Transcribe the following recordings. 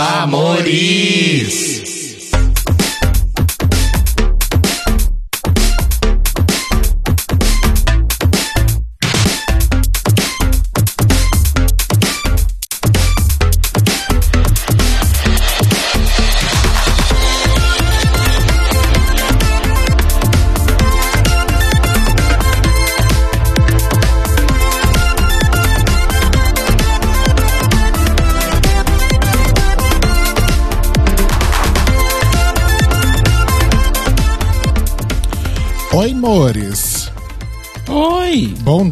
Amores!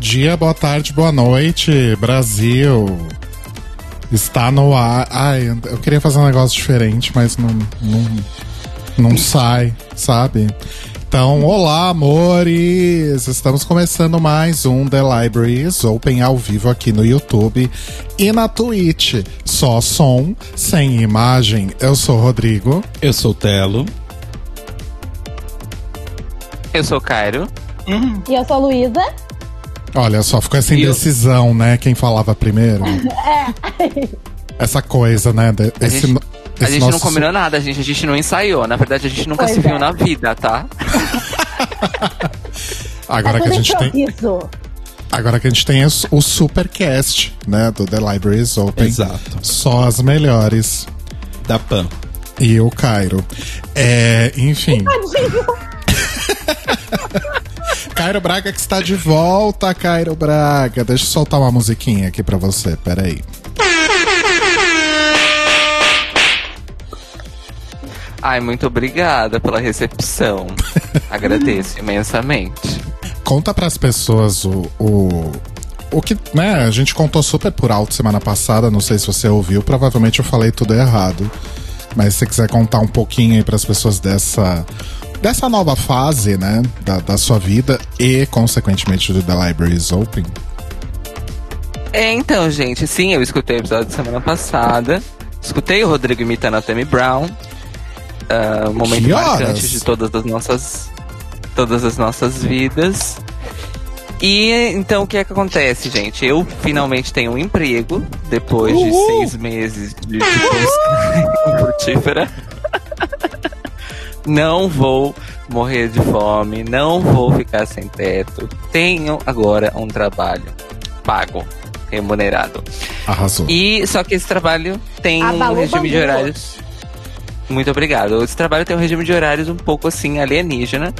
Dia, boa tarde, boa noite, Brasil. Está no ar. Ai, eu queria fazer um negócio diferente, mas não, não, não sai, sabe? Então, olá, amores! Estamos começando mais um The Libraries Open ao vivo aqui no YouTube e na Twitch. Só som, sem imagem. Eu sou o Rodrigo. Eu sou o Telo. Eu sou o Cairo. E eu sou a Luísa. Olha só, ficou essa eu- indecisão, né? Quem falava primeiro. Essa coisa, né? de- A esse gente- A esse gente não nosso- combinou nada, gente. A gente não ensaiou. Na verdade, a gente nunca Pois se viu é. na vida, tá? Agora é que a gente tem, agora que a gente tem o, o supercast, né, do The Libraries Open. Exato. Só as melhores. Da Pan. E o Cairo. É, enfim. Cairo Braga que está de volta, Cairo Braga. Deixa eu soltar uma musiquinha aqui pra você, peraí. Ai, muito obrigada pela recepção. Agradeço imensamente. Conta pras pessoas o, o, o que, né, a gente contou super por alto semana passada, não sei se você ouviu, provavelmente eu falei tudo errado. Mas se você quiser contar um pouquinho aí pras pessoas dessa dessa nova fase, né, da, da sua vida e consequentemente do The Libraries Open. É, então, gente, sim, eu escutei o episódio da semana passada. Escutei o Rodrigo imitando a Tammy Brown. Ah, um momento marcante de todas as nossas. Todas as nossas vidas. E então o que é que acontece, gente? Eu finalmente tenho um emprego depois de seis meses de, de busca frutífera. Não vou morrer de fome, não vou ficar sem teto. Tenho agora um trabalho pago, remunerado. Arrasou. E só que esse trabalho tem um regime de horários. Muito obrigado. Esse trabalho tem um regime de horários um pouco assim alienígena,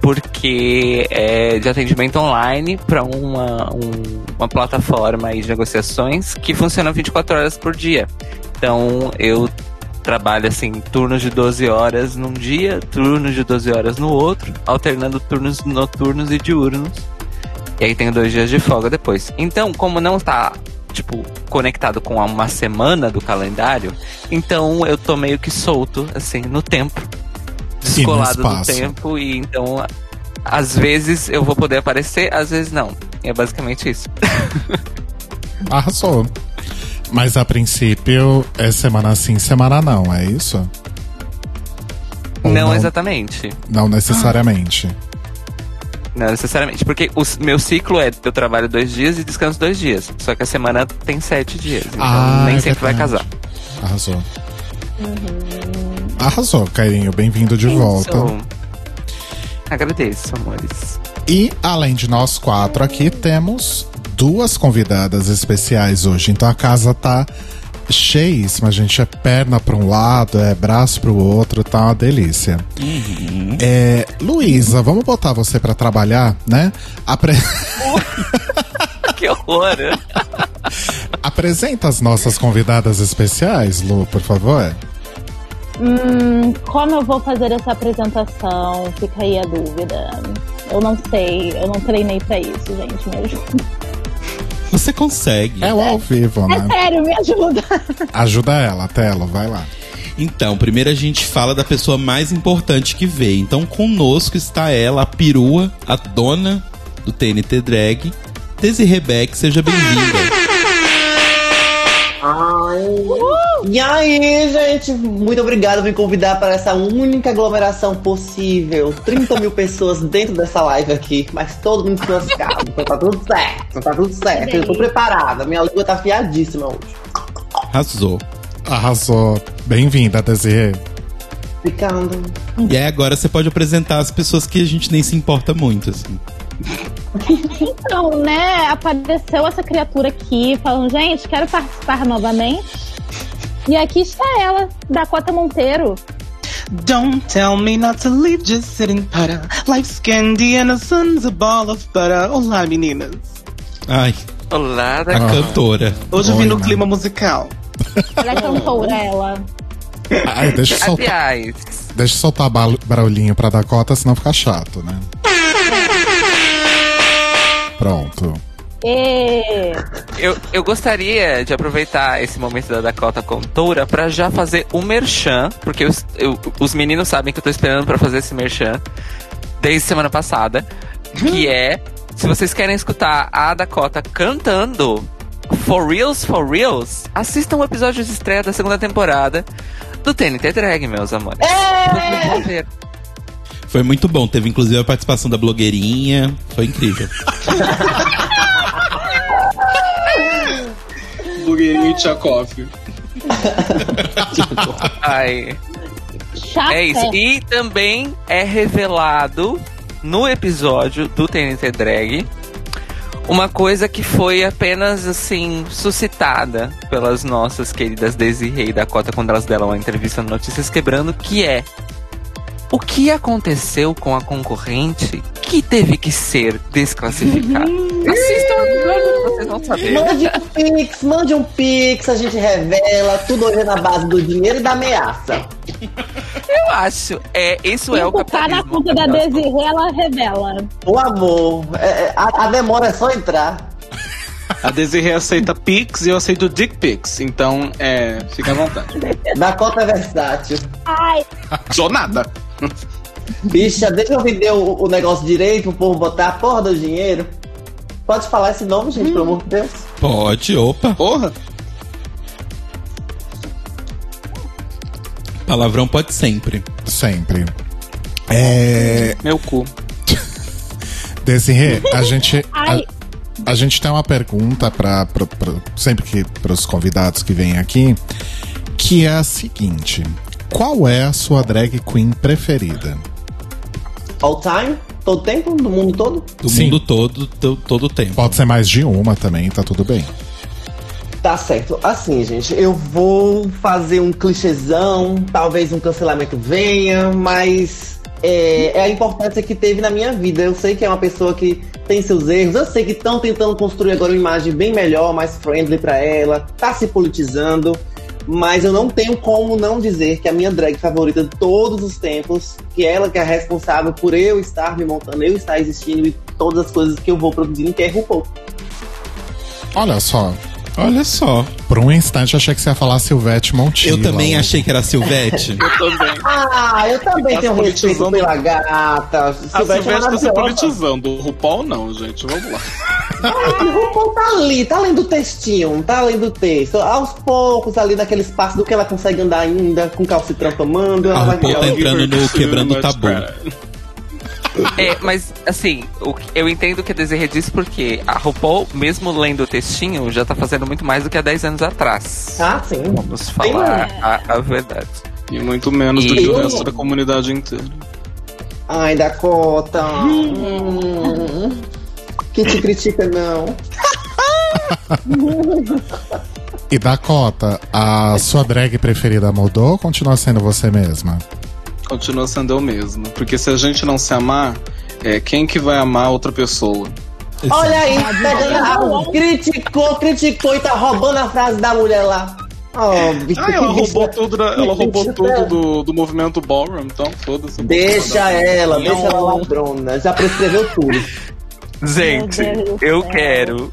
porque é de atendimento online para uma, um- uma plataforma aí de negociações que funciona 24 horas por dia. Então eu trabalho assim turnos de 12 horas num dia, turnos de 12 horas no outro, alternando turnos noturnos e diurnos. E aí tenho dois dias de folga depois. Então, como não tá, tipo, conectado com uma semana do calendário, então eu tô meio que solto, assim, no tempo. Descolado do espaço. tempo. E então, às vezes eu vou poder aparecer, às vezes não. E é basicamente isso. Arrasou. Mas a princípio é semana sim, semana não, é isso? Ou não, exatamente. Não necessariamente. Não necessariamente. Porque o meu ciclo é eu trabalho dois dias e descanso dois dias. Só que a semana tem sete dias. Então Ah, nem é sempre vai verdade. casar. Arrasou. Arrasou, Cairinho. Bem-vindo de volta. Isso. Agradeço, amores. E além de nós quatro aqui, temos duas convidadas especiais hoje. Então a casa tá cheíssima, gente. É perna para um lado, é braço para o outro, tá uma delícia. É, Luísa, vamos botar você para trabalhar, né? Apre- que horror! Apresenta as nossas convidadas especiais, Lu, por favor. Hum, como eu vou fazer essa apresentação? Fica aí a dúvida. Eu não sei, eu não treinei pra isso, gente, me ajuda. Você consegue. É o ao vivo, É né? sério, me ajuda. Ajuda ela, Telo, vai lá. Então, primeiro a gente fala da pessoa mais importante que veio. Então, conosco está ela, a perua, a dona do TNT Drag, Desi Rebeck. Seja bem-vinda. Ai. E aí, gente, muito obrigado por me convidar para essa única aglomeração possível. 30 mil pessoas dentro dessa live aqui, mas todo mundo casas. Então tá tudo certo, tá tudo certo. Eu tô preparada, minha língua tá afiadíssima hoje. Arrasou. Arrasou. Bem-vinda, Desirê. Ficando. E aí agora você pode apresentar as pessoas que a gente nem se importa muito, assim. Então, né, apareceu essa criatura aqui, falando, gente, quero participar novamente. E aqui está ela, Dakota Monteiro. Don't tell me not to leave, just sitting para. Life's candy and the sun's a ball of butter. Olá, meninas. Ai, Olá, a Dakota. cantora. Hoje eu vim no clima musical. Ela é cantora, ela. Ai, deixa eu soltar, Aliás, deixa eu soltar barulhinho pra Dakota, senão fica chato, né? Pronto. Eu, eu gostaria de aproveitar esse momento da Dakota Contora pra já fazer o merchan, porque os, eu- os meninos sabem que eu tô esperando pra fazer esse merchan desde semana passada, que é, se vocês querem escutar a Dakota cantando For Reals, For Reals, assistam o episódio de estreia da segunda temporada do TNT Drag, meus amores. Ver. Foi muito bom. Teve inclusive a participação da blogueirinha. Foi incrível. Blogueirinho e Tchakov. Ai. Chata. É isso. E também é revelado no episódio do TNT Drag uma coisa que foi apenas assim suscitada pelas nossas queridas Desirê e Dakota quando elas deram uma entrevista no Notícias Quebrando, que é o que aconteceu com a concorrente que teve que ser desclassificada. Assistam o episódio vocês vão saber. Mande um pix, mande um pix, a gente revela. Tudo hoje é na base do dinheiro e da ameaça. Eu acho. É, isso é o Se botar na capitalismo. conta da Desirê, ela revela. O amor. é- é- a, a demora é só entrar. A Desirê aceita Pix e eu aceito Dick Pix. Então, é. Fica à vontade. Dakota é versátil. Ai, Sou nada. Bicha, deixa eu vender o, o negócio direito, o povo botar a porra do dinheiro. Pode falar esse nome, gente, pelo amor de Deus? Pode, opa. Porra. Palavrão pode sempre. Sempre. É. Meu cu. Desirê, a gente. Ai. A, gente tem uma pergunta para sempre que para os convidados que vêm aqui, que é a seguinte: qual é a sua drag queen preferida? All time? Todo tempo? Do mundo todo? Do Sim. mundo todo, to- todo o tempo. Pode ser mais de uma também, tá tudo bem. Tá certo. Assim, gente, eu vou fazer um clichêzão, talvez um cancelamento venha, mas é, é a importância que teve na minha vida. Eu sei que é uma pessoa que tem seus erros, eu sei que estão tentando construir agora uma imagem bem melhor, mais friendly pra ela, tá se politizando, mas eu não tenho como não dizer que a minha drag favorita de todos os tempos, que ela que é responsável por eu estar me montando, eu estar existindo e todas as coisas que eu vou produzindo, que é RuPaul. Olha só, Olha só. por um instante achei que você ia falar Silvete Montilla. Eu também achei que era Silvete. Eu também. Ah, eu também tenho respeito pela gata. A Silvestre é Silvestre tá se politizando. O RuPaul não, gente. Vamos lá. Ah, O RuPaul tá ali, tá além do textinho, tá além do texto. Aos poucos, ali naquele espaço do que ela consegue andar ainda, com calcitrão tomando, ela A vai RuPaul tá ela- entrando no quebrando o tabu. É, mas assim, o que- eu entendo o que a Desirê disse porque a RuPaul, mesmo lendo o textinho, já tá fazendo muito mais do que há 10 anos atrás. Ah, sim. Vamos falar a, a verdade. E muito menos do E- que o resto da comunidade inteira. Ai, Dakota. Hum. Que te critica, não. E Dakota, a sua drag preferida mudou ou continua sendo você mesma? Continua sendo eu mesmo. Porque se a gente não se amar, é, quem que vai amar outra pessoa? Olha aí, pegando a... criticou, criticou e tá roubando a frase da mulher lá. Oh, Ah, ela roubou tudo, da- ela roubou tudo dela. do, do movimento ballroom, então foda-se. Deixa ela, deixa ela ladrona. Já prescreveu tudo. Gente, eu quero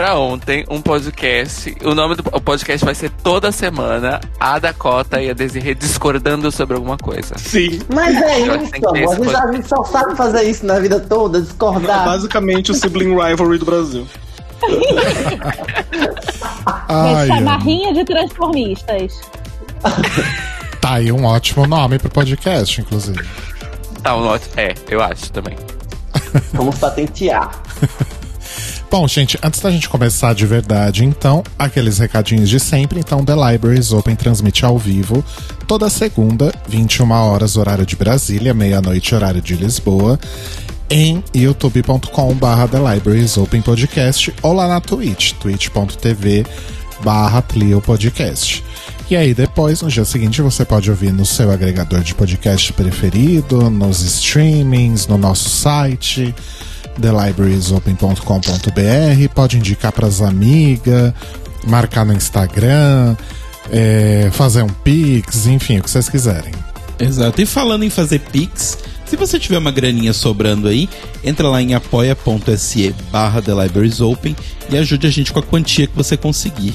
pra ontem um podcast. O nome do o podcast vai ser toda semana a Dakota e a Desirê discordando sobre alguma coisa. Sim. Mas é isso, amor. A gente, só sabe fazer isso na vida toda, É discordar. basicamente o sibling rivalry do Brasil. Ai, chamar ai. rinha de transformistas. tá aí um ótimo nome pro podcast, inclusive. Tá, um ótimo. É, eu acho também. Vamos patentear. Bom, gente, antes da gente começar de verdade, então, aqueles recadinhos de sempre. Então, The Libraries Open transmite ao vivo toda segunda, 21 horas, horário de Brasília, meia-noite, horário de Lisboa, em youtube.com/barra The Libraries Open Podcast ou lá na Twitch, twitch.tv barra Tlio Podcast. E aí depois, no dia seguinte, você pode ouvir no seu agregador de podcast preferido, nos streamings, no nosso site, thelibrariesopen.com.br, pode indicar para as amigas, marcar no Instagram, é, fazer um pix, enfim, o que vocês quiserem. Exato. E falando em fazer Pix, se você tiver uma graninha sobrando aí, entra lá em apoia.se barra The Libraries Open e ajude a gente com a quantia que você conseguir.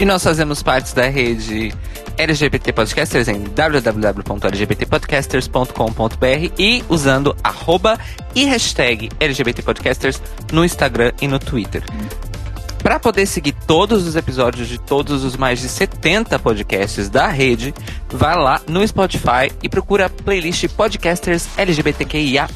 E nós fazemos parte da rede LGBT Podcasters em www.lgbtpodcasters.com.br e usando arroba e hashtag LGBT Podcasters no Instagram e no Twitter. Para poder seguir todos os episódios de todos os mais de 70 podcasts da rede, vai lá no Spotify e procura a playlist Podcasters LGBTQIA+.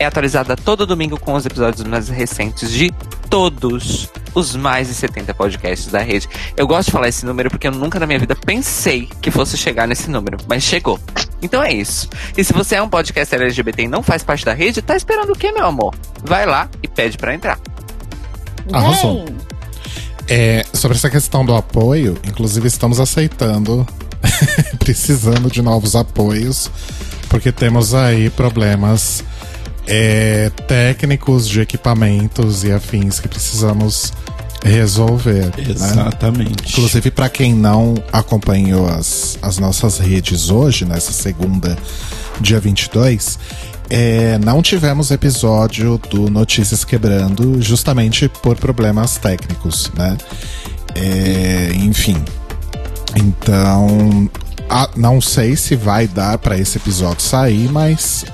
É atualizada todo domingo com os episódios mais recentes de todos os mais de 70 podcasts da rede. Eu gosto de falar esse número porque eu nunca na minha vida pensei que fosse chegar nesse número, mas chegou. Então é isso. E se você é um podcaster LGBT e não faz parte da rede, tá esperando o quê, meu amor? Vai lá e pede para entrar. Arrasou. Vem. É, sobre essa questão do apoio, inclusive estamos aceitando, precisando de novos apoios, porque temos aí problemas é, técnicos de equipamentos e afins que precisamos resolver. Né? Exatamente. Inclusive, para quem não acompanhou as, as nossas redes hoje, nessa segunda, dia 22, é, não tivemos episódio do Notícias Quebrando, justamente por problemas técnicos, né? É, enfim. Então, a- não sei se vai dar para esse episódio sair, mas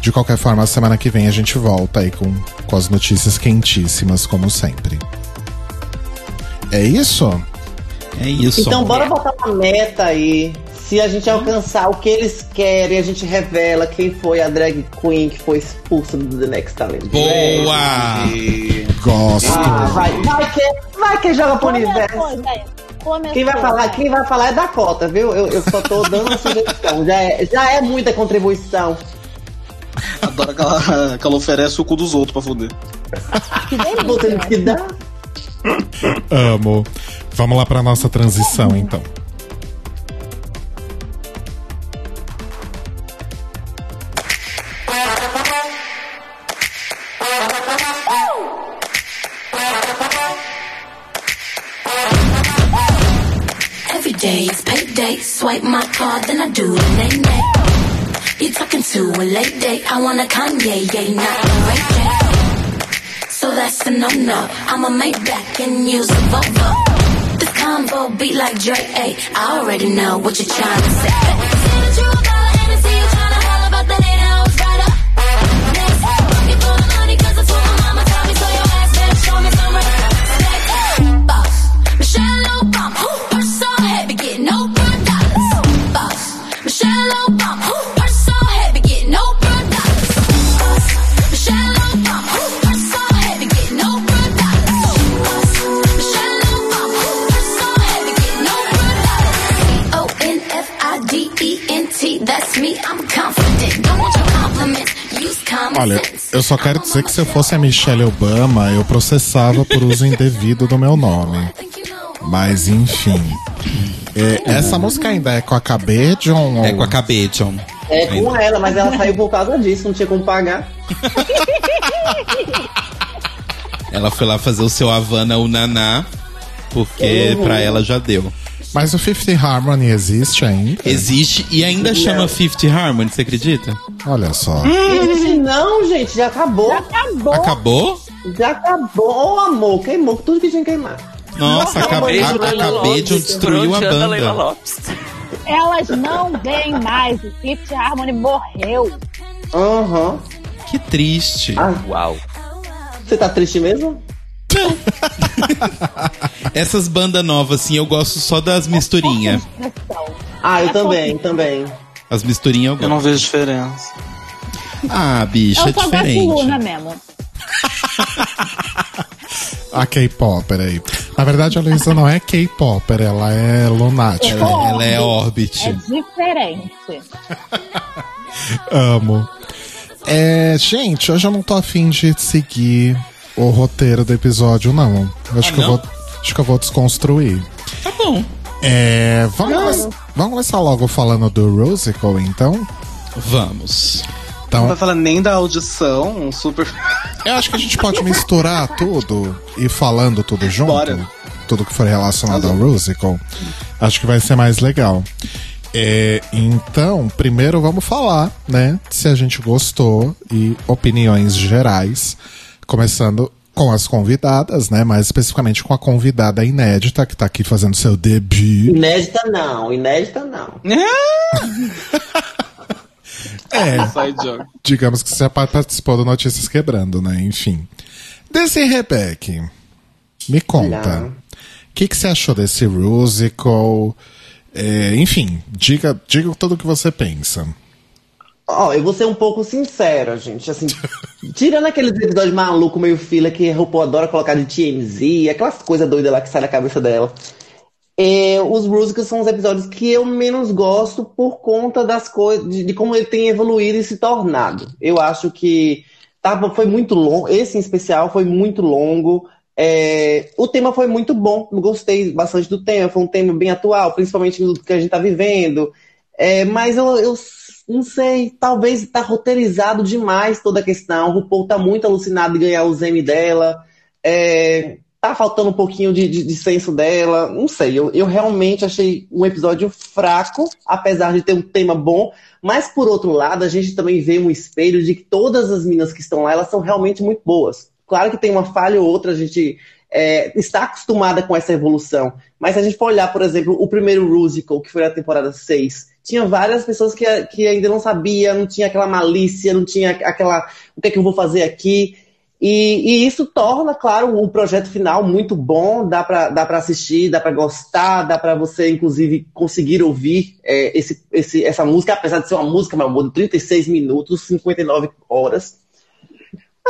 de qualquer forma, semana que vem a gente volta aí com, com as notícias quentíssimas, como sempre. É isso? É isso. Então bora botar uma meta aí. Se a gente alcançar o que eles querem, a gente revela quem foi a drag queen que foi expulsa do The Next Talent. Boa! E... Gosto. Ah, vai, vai que, vai que joga pro Começou, universo. gente. Começou, Quem vai falar, quem vai falar é Dakota, viu? Eu, eu só tô dando uma sugestão. Já é, já é muita contribuição. Adoro que ela, que ela oferece o cu dos outros pra fuder. Que delícia. que dá. Amo. Vamos lá pra nossa transição, então. Every day is payday. Swipe my card, then I do the talking to a late date? I want a Kanye, yeah, not the right day. So that's a no no. I'ma make back and use a Volvo. This combo beat like Dre. Ay, I already know what you're trying to say. Olha, eu só quero dizer que se eu fosse a Michelle Obama, eu processava por uso indevido do meu nome. Mas enfim. É, essa música ainda é com a John? ou- É com a John. É com ela, mas ela saiu por causa disso, não tinha como pagar. Ela foi lá fazer o seu Havana o Naná, porque Uhum. pra ela já deu. Mas o Fifth Harmony existe ainda? Existe e ainda chama Fifty Harmony, você acredita? Olha só. Gente, não, gente, já acabou. Acabou. Acabou? Já acabou, Ô, amor. Queimou tudo que tinha que queimar. Nossa, a KB, Beijo, a, Leila a KB Lopes. John destruiu a banda. Elas não vêm mais. O Fifth Harmony morreu. Aham. Que triste. Ah, Uau. você tá triste mesmo? Essas bandas novas, assim, eu gosto só das misturinhas. Ah, eu É também, também. As misturinhas eu Eu gosto. não vejo diferença. Ah, bicho, Eu é só gosto de diferente. Luna mesmo. A K-Popper aí. Na verdade, a Luísa não é K-Popper, ela é lunática. Ela, ela é É Orbit. diferente. Amo. É, gente, hoje eu não tô afim de seguir o roteiro do episódio, não. Eu acho, Ah, que, eu não? vou, acho que eu vou desconstruir. Tá bom. É, vamos, come- vamos começar logo falando do Rusical, então? Vamos. Então, Não vai falar nem da audição, um super. eu acho que a gente pode misturar tudo e falando tudo junto. Bora. Tudo que for relacionado ao Rusical. Acho que vai ser mais legal. É, então, primeiro vamos falar, né? Se a gente gostou e opiniões gerais. Começando com as convidadas, né? Mais especificamente com a convidada inédita que tá aqui fazendo seu debut. Inédita não, inédita não. É, digamos que você pa- participou do Notícias Quebrando, né? Enfim. Desse Rebeck, me conta. O que, que você achou desse musical? É, enfim, diga, diga tudo o que você pensa. Ó, eu vou ser um pouco sincera, gente. Assim, tirando aqueles episódios malucos, meio fila, que a RuPaul adora colocar de TMZ, aquelas coisas doidas lá que sai da cabeça dela. É, os musicals são os episódios que eu menos gosto por conta das coisas, de, de como ele tem evoluído e se tornado. Eu acho que tava, foi muito longo, esse em especial foi muito longo. É, o tema foi muito bom, gostei bastante do tema, foi um tema bem atual, principalmente do que a gente está vivendo. É, mas eu, eu não sei, talvez tá roteirizado demais toda a questão. O RuPaul tá muito alucinado de ganhar os M dela. É, tá faltando um pouquinho de, de, de senso dela. Não sei, eu, eu realmente achei um episódio fraco, apesar de ter um tema bom. Mas por outro lado, a gente também vê um espelho de que todas as minas que estão lá, elas são realmente muito boas. Claro que tem uma falha ou outra, a gente é, está acostumada com essa evolução. Mas se a gente for olhar, por exemplo, o primeiro musical, que foi a temporada 6, tinha várias pessoas que, que ainda não sabia, não tinha aquela malícia, não tinha aquela o que é que eu vou fazer aqui. E, e isso torna, claro, o projeto final muito bom, dá pra, dá assistir, dá pra gostar, dá pra você, inclusive, conseguir ouvir é, esse, esse, essa música, apesar de ser uma música, meu amor, de 36 minutos, 59 horas.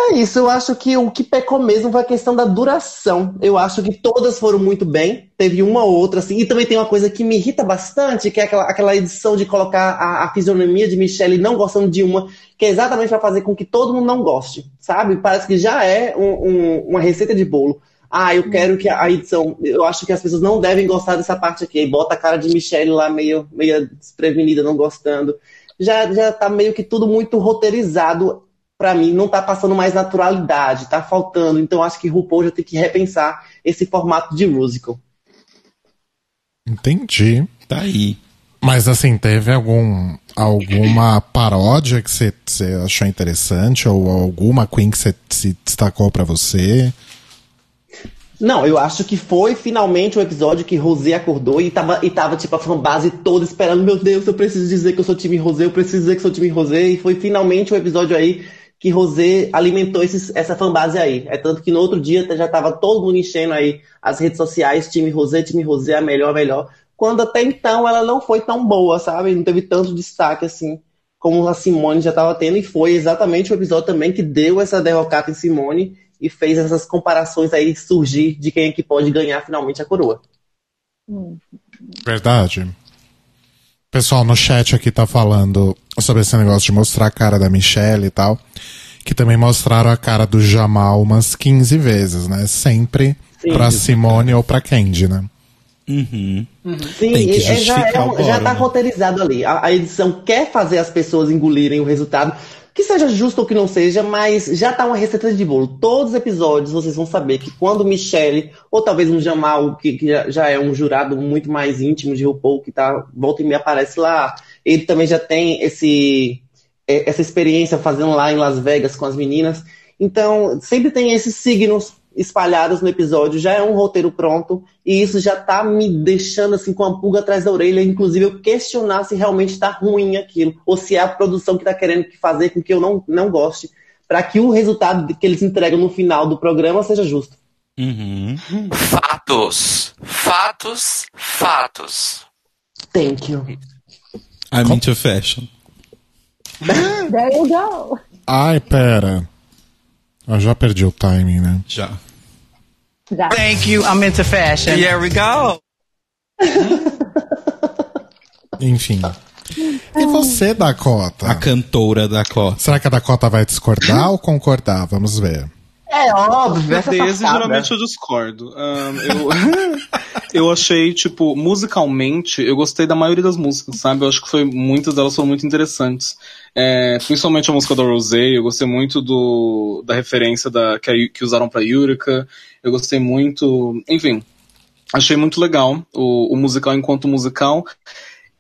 É isso, eu acho que o que pecou mesmo foi a questão da duração. Eu acho que todas foram muito bem, teve uma ou outra, assim, e também tem uma coisa que me irrita bastante, que é aquela, aquela edição de colocar a, a fisionomia de Michelle não gostando de uma, que é exatamente para fazer com que todo mundo não goste, sabe? Parece que já é um- um- uma receita de bolo. Ah, eu quero que a edição. Eu acho que as pessoas não devem gostar dessa parte aqui. Aí bota a cara de Michelle lá meio, meio desprevenida, não gostando. Já, já tá meio que tudo muito roteirizado pra mim. Não tá passando mais naturalidade, tá faltando. Então acho que RuPaul já tem que repensar esse formato de musical. Entendi. Tá aí. Mas assim, teve algum alguma paródia que você achou interessante ou alguma Queen que você se destacou pra você? Não, eu acho que foi finalmente o episódio que Rosé acordou e tava, e tava tipo a fanbase toda esperando, meu Deus, eu preciso dizer que eu sou time Rosé, eu preciso dizer que sou time Rosé, e foi finalmente o episódio aí que Rosé alimentou esses, essa fanbase aí. É tanto que no outro dia já tava todo mundo enchendo aí as redes sociais, time Rosé, time Rosé, a melhor, a melhor. Quando até então ela não foi tão boa, sabe? Não teve tanto destaque assim como a Simone já tava tendo, e foi exatamente o episódio também que deu essa derrocada em Simone e fez essas comparações aí surgir de quem é que pode ganhar finalmente a coroa. Verdade. Pessoal no chat aqui tá falando sobre esse negócio de mostrar a cara da Michelle e tal. Que também mostraram a cara do Jamal umas 15 vezes, né? Sempre Sim. pra Simone ou pra Candy, né? Uhum. Sim, Tem que e- é, já, é um- já tá né? roteirizado ali. A, a edição quer fazer as pessoas engolirem o resultado, que seja justo ou que não seja, mas já tá uma receita de bolo. Todos os episódios vocês vão saber que quando Michelle, ou talvez um Jamal, que, que já, é um jurado muito mais íntimo de RuPaul, que tá, volta e me aparece lá, ele também já tem esse, é, essa experiência fazendo lá em Las Vegas com as meninas. Então, sempre tem esses signos espalhados no episódio, já é um roteiro pronto, e isso já tá me deixando assim com a pulga atrás da orelha, inclusive eu questionar se realmente tá ruim aquilo, ou se é a produção que tá querendo que fazer com que eu não, não goste, para que o resultado que eles entregam no final do programa seja justo. Uhum. Fatos. Fatos. Fatos. Thank you. I'm into fashion. There you go. Ai, pera. Eu já perdi o timing, né? Já. Thank you. I'm into fashion. Here we go! Enfim. E você, Dakota? A cantora da Costa. Será que a Dakota vai discordar ou concordar? Vamos ver. É óbvio, Desse safada. geralmente eu discordo. Ahn, eu, eu achei, tipo, musicalmente, eu gostei da maioria das músicas, sabe? Eu acho que foi, muitas delas foram muito interessantes. É, principalmente a música da Rosé, eu gostei muito do, da referência da, que, que usaram pra Yurika. Eu gostei muito. Enfim, achei muito legal o, o musical enquanto musical.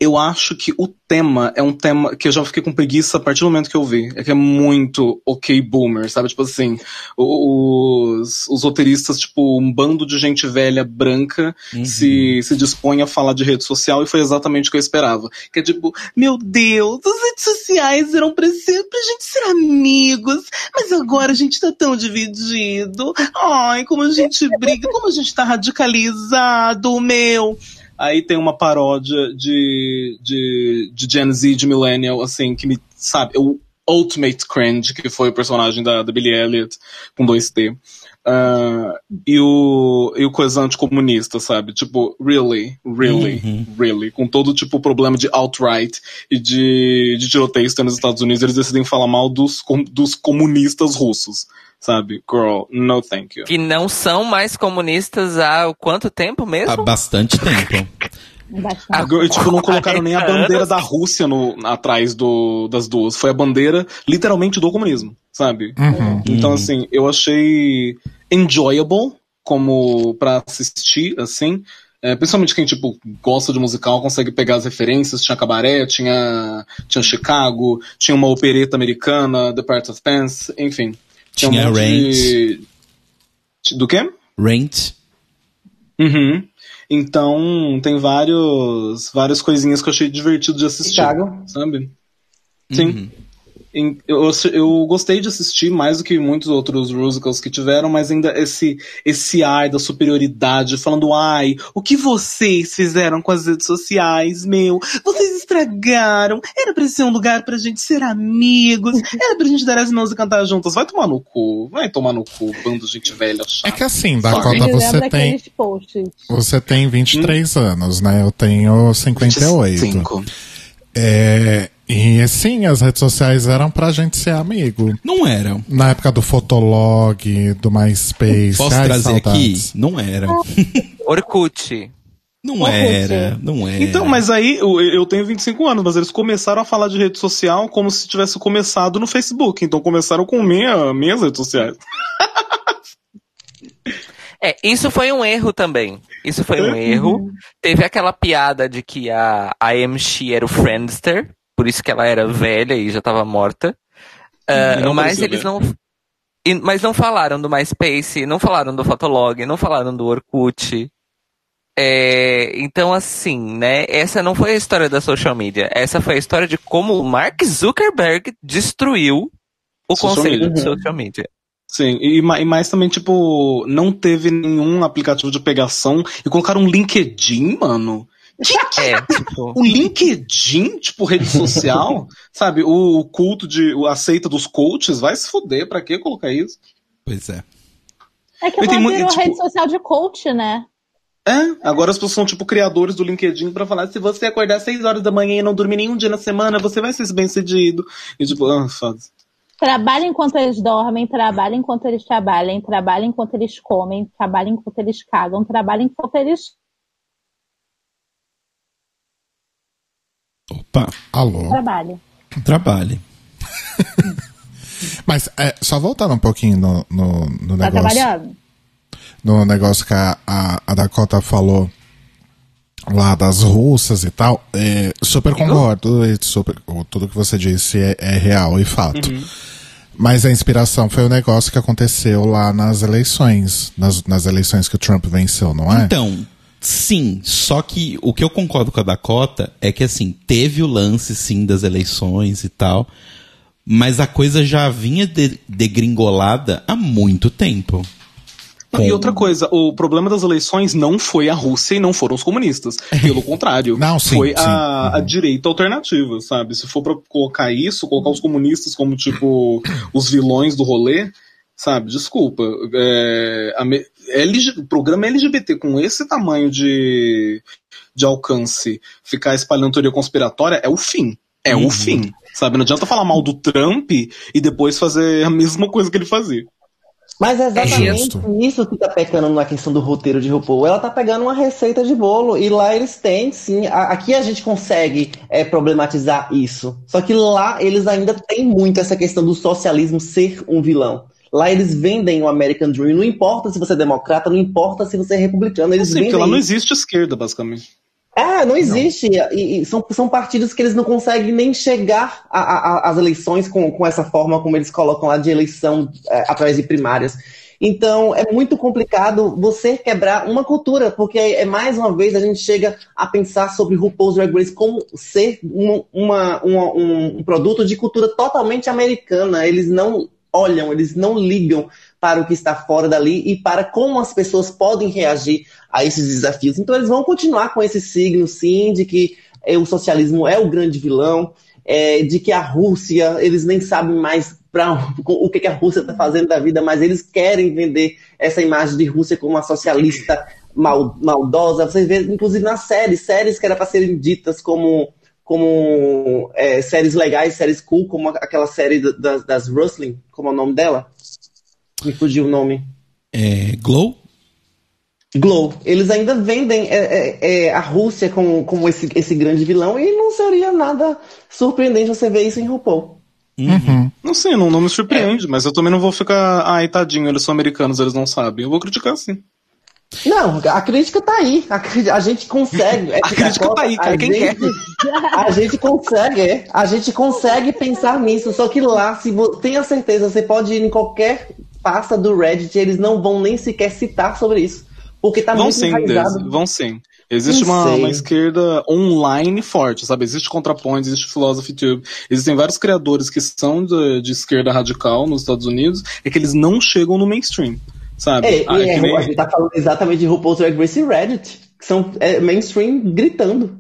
Eu acho que o tema é um tema que eu já fiquei com preguiça a partir do momento que eu vi. É que é muito ok boomer, sabe? Tipo assim, os, os roteiristas, tipo, um bando de gente velha branca se, se dispõe a falar de rede social e foi exatamente o que eu esperava. Que é tipo, meu Deus, as redes sociais eram pra, ser, pra gente ser amigos, mas agora a gente tá tão dividido. Ai, como a gente briga, como a gente tá radicalizado, meu. Aí tem uma paródia de, de, de Gen Z, de Millennial, assim, que me, sabe, o Ultimate Cringe, que foi o personagem da, da Billie Elliot, com 2T. Ah, e o, e o coisa anticomunista, sabe? Tipo, really, really, really. Com todo tipo problema de alt-right e de, de tiroteio que tem nos Estados Unidos, eles decidem falar mal dos, com- dos comunistas russos, sabe? Girl, no thank you. Que não são mais comunistas há quanto tempo mesmo? Há bastante tempo. Bastante. E, tipo, não colocaram nem a 40 bandeira da Rússia no, atrás do, das duas. Foi a bandeira, literalmente, do comunismo, sabe? Uhum. Então, assim, eu achei enjoyable como pra assistir, assim. É, principalmente quem, tipo, gosta de musical, consegue pegar as referências. Tinha Cabaré, tinha, tinha Chicago, tinha uma opereta americana, The Part of Pants, enfim. Tinha um monte de- Do quê? Rent. Uhum. Então, tem vários, várias coisinhas que eu achei divertido de assistir. Chicago. Sabe? Sim. Uhum. Eu, eu gostei de assistir mais do que muitos outros musicals que tiveram, mas ainda esse, esse ar da superioridade, falando, ai, o que vocês fizeram com as redes sociais, meu? Vocês estragaram. Era pra ser um lugar pra gente ser amigos. Era pra gente dar as mãos e cantar juntas. Vai tomar no cu. Vai tomar no cu, bando de gente velha chata. É que assim. Dakota, você tem, você tem 23 anos, né? Eu tenho 58. 25. É, e assim, as redes sociais eram pra gente ser amigo. Não eram. Na época do Fotolog, do MySpace. Posso ai, trazer aqui? saudades. Não era. Orkut. Não Orkut. era. Não era. Então, mas aí eu, eu tenho 25 anos, mas eles começaram a falar de rede social como se tivesse começado no Facebook. Então começaram com minha, minhas redes sociais. É, isso foi um erro também. Isso foi um erro. Teve aquela piada de que a, a MC era o Friendster, por isso que ela era velha e já tava morta. Não mas parecia eles velha. não. mas não falaram do MySpace, não falaram do Fotolog, não falaram do Orkut. É, então, assim, né? Essa não foi a história da social media. Essa foi a história de como o Mark Zuckerberg destruiu o Social conceito media. de social media. Sim, e, ma- e mais também, tipo, não teve nenhum aplicativo de pegação e colocaram um LinkedIn, mano. É, tipo. Um LinkedIn, tipo, rede social, sabe? O, o culto de. A seita dos coaches, vai se foder, pra que colocar isso? Pois é. É que Eu tenho agora virou tipo- rede social de coach, né? É, agora as pessoas são tipo criadores do LinkedIn pra falar, se você acordar às 6 horas da manhã e não dormir nenhum dia na semana, você vai ser bem sucedido. E tipo, ah, foda. Trabalha enquanto eles dormem, trabalha enquanto eles trabalham, trabalha enquanto eles comem, trabalha enquanto eles cagam, trabalha enquanto eles Opa, Alô. trabalham. trabalhe. Mas é, só voltando um pouquinho no, no, no Tá negócio. trabalhando? no negócio que a, a, a Dakota falou lá das russas e tal, é, super concordo, e super, tudo que você disse é, é real e fato. Mas a inspiração foi o negócio que aconteceu lá nas eleições, nas, nas eleições que o Trump venceu, não é? Então, sim, só que o que eu concordo com a Dakota é que assim, teve o lance sim das eleições e tal, mas a coisa já vinha de- degringolada há muito tempo. Não, E outra coisa, o problema das eleições não foi a Rússia e não foram os comunistas. Pelo contrário. Não, sim, foi sim. a, a Uhum. direita alternativa, sabe? Se for pra colocar isso, colocar os comunistas como, tipo, os vilões do rolê, sabe? Desculpa. É, a LG o programa LGBT com esse tamanho de, de alcance, ficar espalhando teoria conspiratória, é o fim. É Uhum. o fim. Sabe? Não adianta falar mal do Trump e depois fazer a mesma coisa que ele fazia. Mas é exatamente justo. isso que tá pecando na questão do roteiro de RuPaul. Ela tá pegando uma receita de bolo e lá eles têm, sim. A- Aqui a gente consegue é, problematizar isso. Só que lá eles ainda têm muito essa questão do socialismo ser um vilão. Lá eles vendem o American Dream. Não importa se você é democrata, não importa se você é republicano. Eles Sim, porque vendem lá não existe esquerda, basicamente. É, não existe. E, e são, são partidos que eles não conseguem nem chegar às eleições com, com essa forma como eles colocam lá de eleição é, através de primárias. Então é muito complicado você quebrar uma cultura, porque é mais uma vez a gente chega a pensar sobre RuPaul's Drag Race como ser um, uma- uma- um- um produto de cultura totalmente americana. Eles não olham, eles não ligam para o que está fora dali e para como as pessoas podem reagir a esses desafios. Então eles vão continuar com esse signo, sim, de que é, o socialismo é o grande vilão, é, de que a Rússia, eles nem sabem mais pra, o que, que a Rússia está fazendo da vida, mas eles querem vender essa imagem de Rússia como uma socialista mal, maldosa. Vocês vê, inclusive nas séries, séries que era para serem ditas como como é, séries legais, séries cool, como aquela série da- das, das Rustling, como é o nome dela? Me fugiu o nome. É, Glow? Glow. Eles ainda vendem é, é, é, a Rússia como, como esse, esse grande vilão e não seria nada surpreendente você ver isso em RuPaul. Uhum. Não sei, não, não me surpreende, mas eu também não vou ficar, ai, tadinho, eles são americanos, eles não sabem. Eu vou criticar sim. Não, a crítica tá aí. A, a gente consegue. é A crítica Dakota, tá aí, cara, a quem gente, A gente consegue, é. A gente consegue pensar nisso. Só que lá, se você tenha certeza, você pode ir em qualquer pasta do Reddit, eles não vão nem sequer citar sobre isso. Porque tá vão muito sim, enraizado. Vão sim. Existe uma, uma esquerda online forte, sabe? Existe ContraPoint, existe Philosophy Tube, existem vários criadores que são de, de esquerda radical nos Estados Unidos, é que eles não chegam no mainstream, sabe? É, Ah, e é, que nem- a gente tá falando exatamente de RuPaul's Drag Race e Reddit, que são é, mainstream gritando.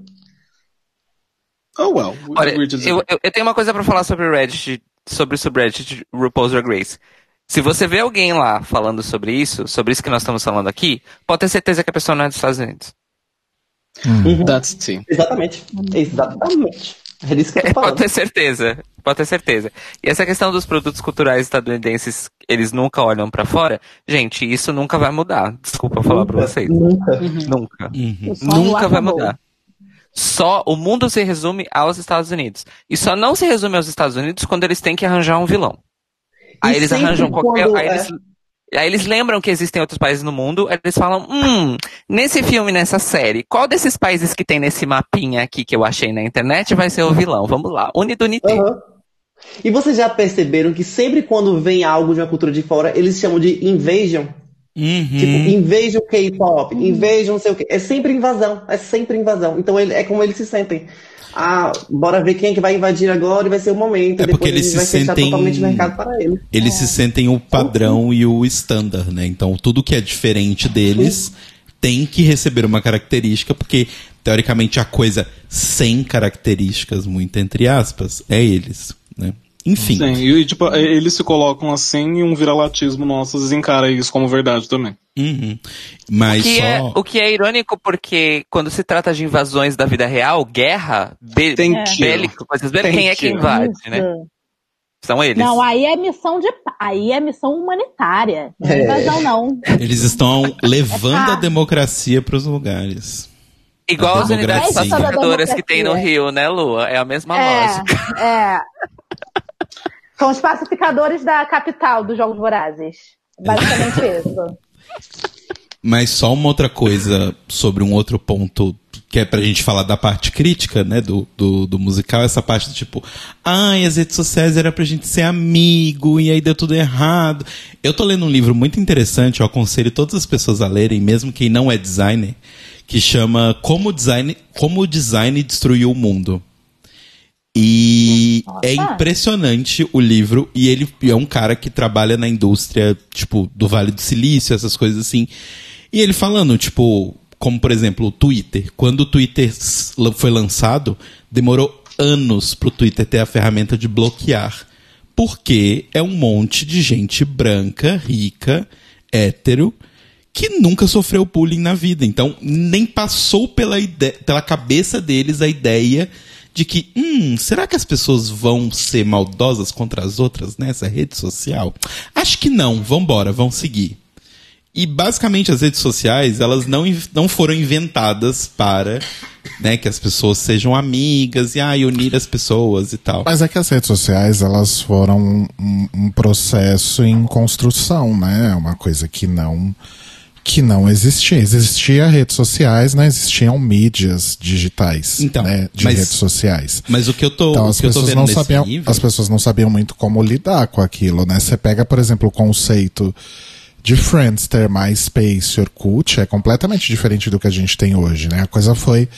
Oh, well. Olha, eu, eu, eu tenho uma coisa pra falar sobre o Reddit, sobre o subreddit de RuPaul's Drag Race. Se você vê alguém lá falando sobre isso, sobre isso que nós estamos falando aqui, pode ter certeza que a pessoa não é dos Estados Unidos. Uhum. That's tea. Exatamente. Exatamente. É disso que eu tô Pode falando. ter certeza, pode ter certeza. E essa questão dos produtos culturais estadunidenses, eles nunca olham pra fora, gente, isso nunca vai mudar. Desculpa falar pra vocês. Nunca. Nunca. Uhum. Só no Nunca vai mudar. Só o mundo se resume aos Estados Unidos. E só não se resume aos Estados Unidos quando eles têm que arranjar um vilão. Aí eles arranjam qualquer. quando Aí, é- eles, aí eles lembram que existem outros países no mundo, aí eles falam: hum, nesse filme, nessa série, qual desses países que tem nesse mapinha aqui que eu achei na internet vai ser o vilão? Vamos lá, Unidunité. Aham. E vocês já perceberam que sempre quando vem algo de uma cultura de fora, eles chamam de invasion? Uhum. Tipo, invasion K-pop, invasion não sei o quê. É sempre invasão, é sempre invasão. Então ele, é como eles se sentem. Ah, bora ver quem é que vai invadir agora e vai ser o momento. É e depois porque eles se vai fechar sentem- totalmente o mercado para ele. Eles se sentem o padrão e o standard, né? Então tudo que é diferente deles tem que receber uma característica, porque teoricamente a coisa sem características, muito entre aspas, é eles, né? Enfim. Sim, e tipo, é, eles se colocam assim e um viralatismo nosso encara isso como verdade também. Uhum. Mas O que, só. é, o que é irônico porque quando se trata de invasões da vida real, guerra, be É. bélico, coisas bélicas, quem é que invade, né? São eles. Não, aí é missão de aí é missão humanitária. Não é É. invasão, não. Eles estão levando É a democracia para os lugares. Igual A as unidades democracia. pacificadoras que tem no. Rio, né, Lua? É a mesma lógica. É, é. São os pacificadores da capital dos Jogos Vorazes. Basicamente isso. Mas só uma outra coisa sobre um outro ponto que é pra gente falar da parte crítica, né, do, do, do musical, essa parte do tipo, ai, as redes sociais era pra gente ser amigo e aí deu tudo errado. Eu tô lendo um livro muito interessante, eu aconselho todas as pessoas a lerem, mesmo quem não é designer, que chama Como o Design, Como o Design Destruiu o Mundo. E Nossa. é impressionante o livro. E ele é um cara que trabalha na indústria, tipo, do Vale do Silício, essas coisas assim. E ele falando, tipo, como por exemplo o Twitter. Quando o Twitter foi lançado, demorou anos pro Twitter ter a ferramenta de bloquear. Porque é um monte de gente branca, rica, hétero, que nunca sofreu bullying na vida. Então, nem passou pela, ide- pela cabeça deles a ideia de que, hum, será que as pessoas vão ser maldosas contra as outras nessa rede social? Acho que não, vambora, vão seguir. E basicamente as redes sociais, elas não, não foram inventadas para né, que as pessoas sejam amigas e ah, unir as pessoas e tal. Mas é que as redes sociais, elas foram um, um- um processo em construção, né? Uma coisa que não que não existia. Existia redes sociais, não existiam mídias digitais, Então, né? De mas- redes sociais. Mas o que eu tô, Então o as que eu tô pessoas vendo não sabiam, livro, as pessoas não sabiam muito como lidar com aquilo, né? Você pega, por exemplo, o conceito de Friendster, MySpace, Orkut, é completamente diferente do que a gente tem hoje, né? A coisa foi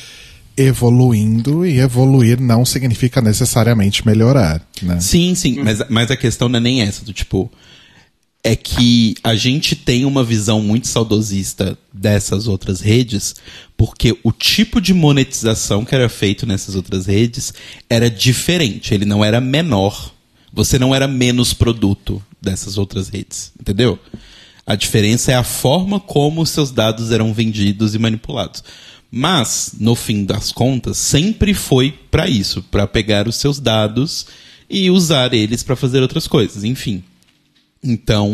evoluindo e evoluir não significa necessariamente melhorar, né? Sim, sim, mas, mas a questão não é nem essa, do tipo. É que a gente tem uma visão muito saudosista dessas outras redes, porque o tipo de monetização que era feito nessas outras redes era diferente, ele não era menor. Você não era menos produto dessas outras redes, entendeu? A diferença é a forma como os seus dados eram vendidos e manipulados. Mas, no fim das contas, sempre foi para isso, para pegar os seus dados e usar eles para fazer outras coisas, enfim. Então,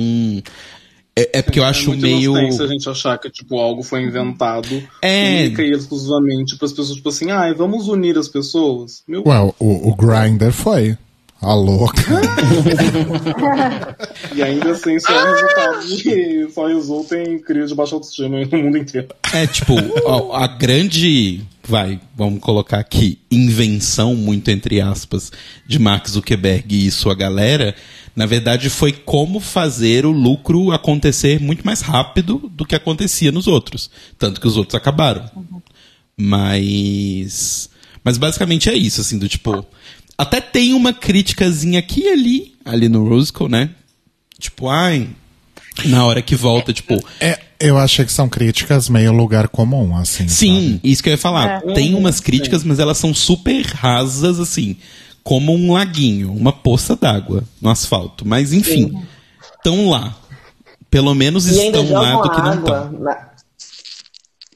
é, é porque eu acho é muito meio a gente achar que tipo, algo foi inventado É. única e exclusivamente para as pessoas, tipo assim, ai, vamos unir as pessoas. Meu Well, o, o Grindr foi. A louca. E ainda assim, só é resultado de só resultem cria de baixa autoestima no mundo inteiro. É, tipo, a, a grande, vai, vamos colocar aqui, invenção, muito entre aspas, de Mark Zuckerberg e sua galera, na verdade foi como fazer o lucro acontecer muito mais rápido do que acontecia nos outros. Tanto que os outros acabaram. Mas. Mas basicamente é isso, assim, do tipo. Até tem uma criticazinha aqui e ali, ali no Rusical, né? Tipo, ai. Na hora que volta, tipo, É, eu achei que são críticas meio lugar comum, assim. Sim, sabe? isso que eu ia falar. Tem umas críticas, mas elas são super rasas, assim. Como um laguinho, uma poça d'água no asfalto. Mas enfim, estão lá. Pelo menos E estão lá do que não estão. na-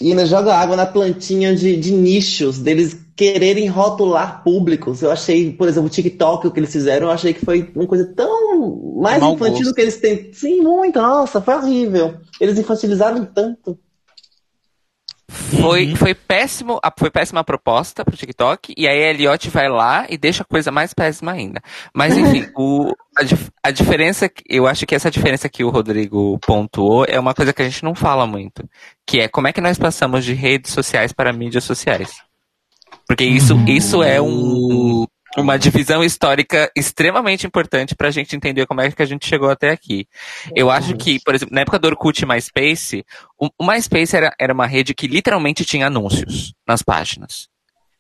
E ainda joga água na plantinha de, de nichos, deles quererem rotular públicos. Eu achei, por exemplo, o TikTok, o que eles fizeram, eu achei que foi uma coisa tão mais infantil gosto. do que eles têm. Sim, muito, nossa, foi horrível. Eles infantilizaram tanto. Foi, foi péssimo, foi péssima a proposta pro TikTok, e aí a Elliot vai lá e deixa a coisa mais péssima ainda. Mas enfim, o, a, a diferença, eu acho que essa diferença que o Rodrigo pontuou é uma coisa que a gente não fala muito, que é como é que nós passamos de redes sociais para mídias sociais. Porque isso, isso é um, uma divisão histórica extremamente importante pra gente entender como é que a gente chegou até aqui. Eu acho que, por exemplo, na época do Orkut e MySpace, o, MySpace era, era uma rede que literalmente tinha anúncios nas páginas.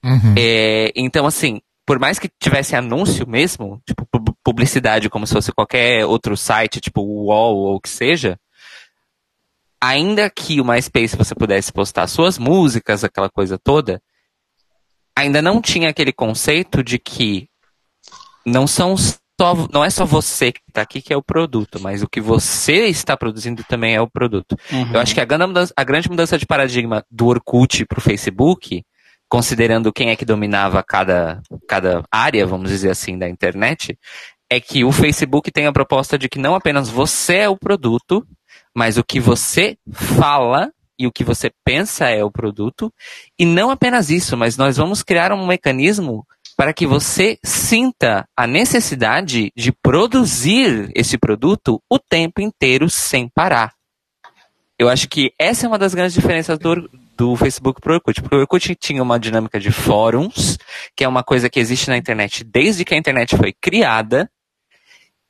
Uhum. É, então, assim, por mais que tivesse anúncio mesmo, tipo pu- publicidade como se fosse qualquer outro site, tipo UOL ou o que seja, ainda que o MySpace você pudesse postar suas músicas, aquela coisa toda, ainda não tinha aquele conceito de que não são só, não é só você que está aqui que é o produto, mas o que você está produzindo também é o produto. Eu acho que a grande mudança, a grande mudança de paradigma do Orkut para o Facebook, considerando quem é que dominava cada, cada área, vamos dizer assim, da internet, é que o Facebook tem a proposta de que não apenas você é o produto, mas o que você fala e o que você pensa é o produto. E não apenas isso, mas nós vamos criar um mecanismo para que você sinta a necessidade de produzir esse produto o tempo inteiro sem parar. Eu acho que essa é uma das grandes diferenças do, do Facebook para o Orkut. Porque o Orkut tinha uma dinâmica de fóruns, que é uma coisa que existe na internet desde que a internet foi criada,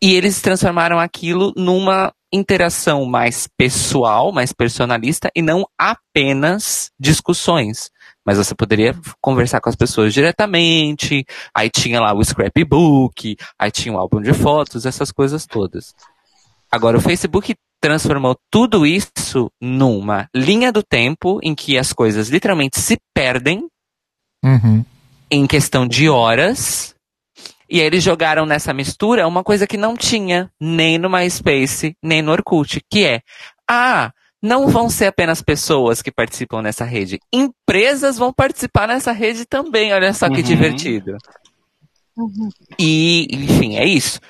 e eles transformaram aquilo numa interação mais pessoal, mais personalista e não apenas discussões. Mas você poderia conversar com as pessoas diretamente, aí tinha lá o scrapbook, aí tinha o álbum de fotos, essas coisas todas. Agora, o Facebook transformou tudo isso numa linha do tempo em que as coisas literalmente se perdem Uhum. em questão de horas. E aí eles jogaram nessa mistura uma coisa que não tinha nem no MySpace, nem no Orkut, que é, ah, não vão ser apenas pessoas que participam nessa rede. Empresas vão participar nessa rede também, olha só que Uhum. divertido. E, enfim, é isso.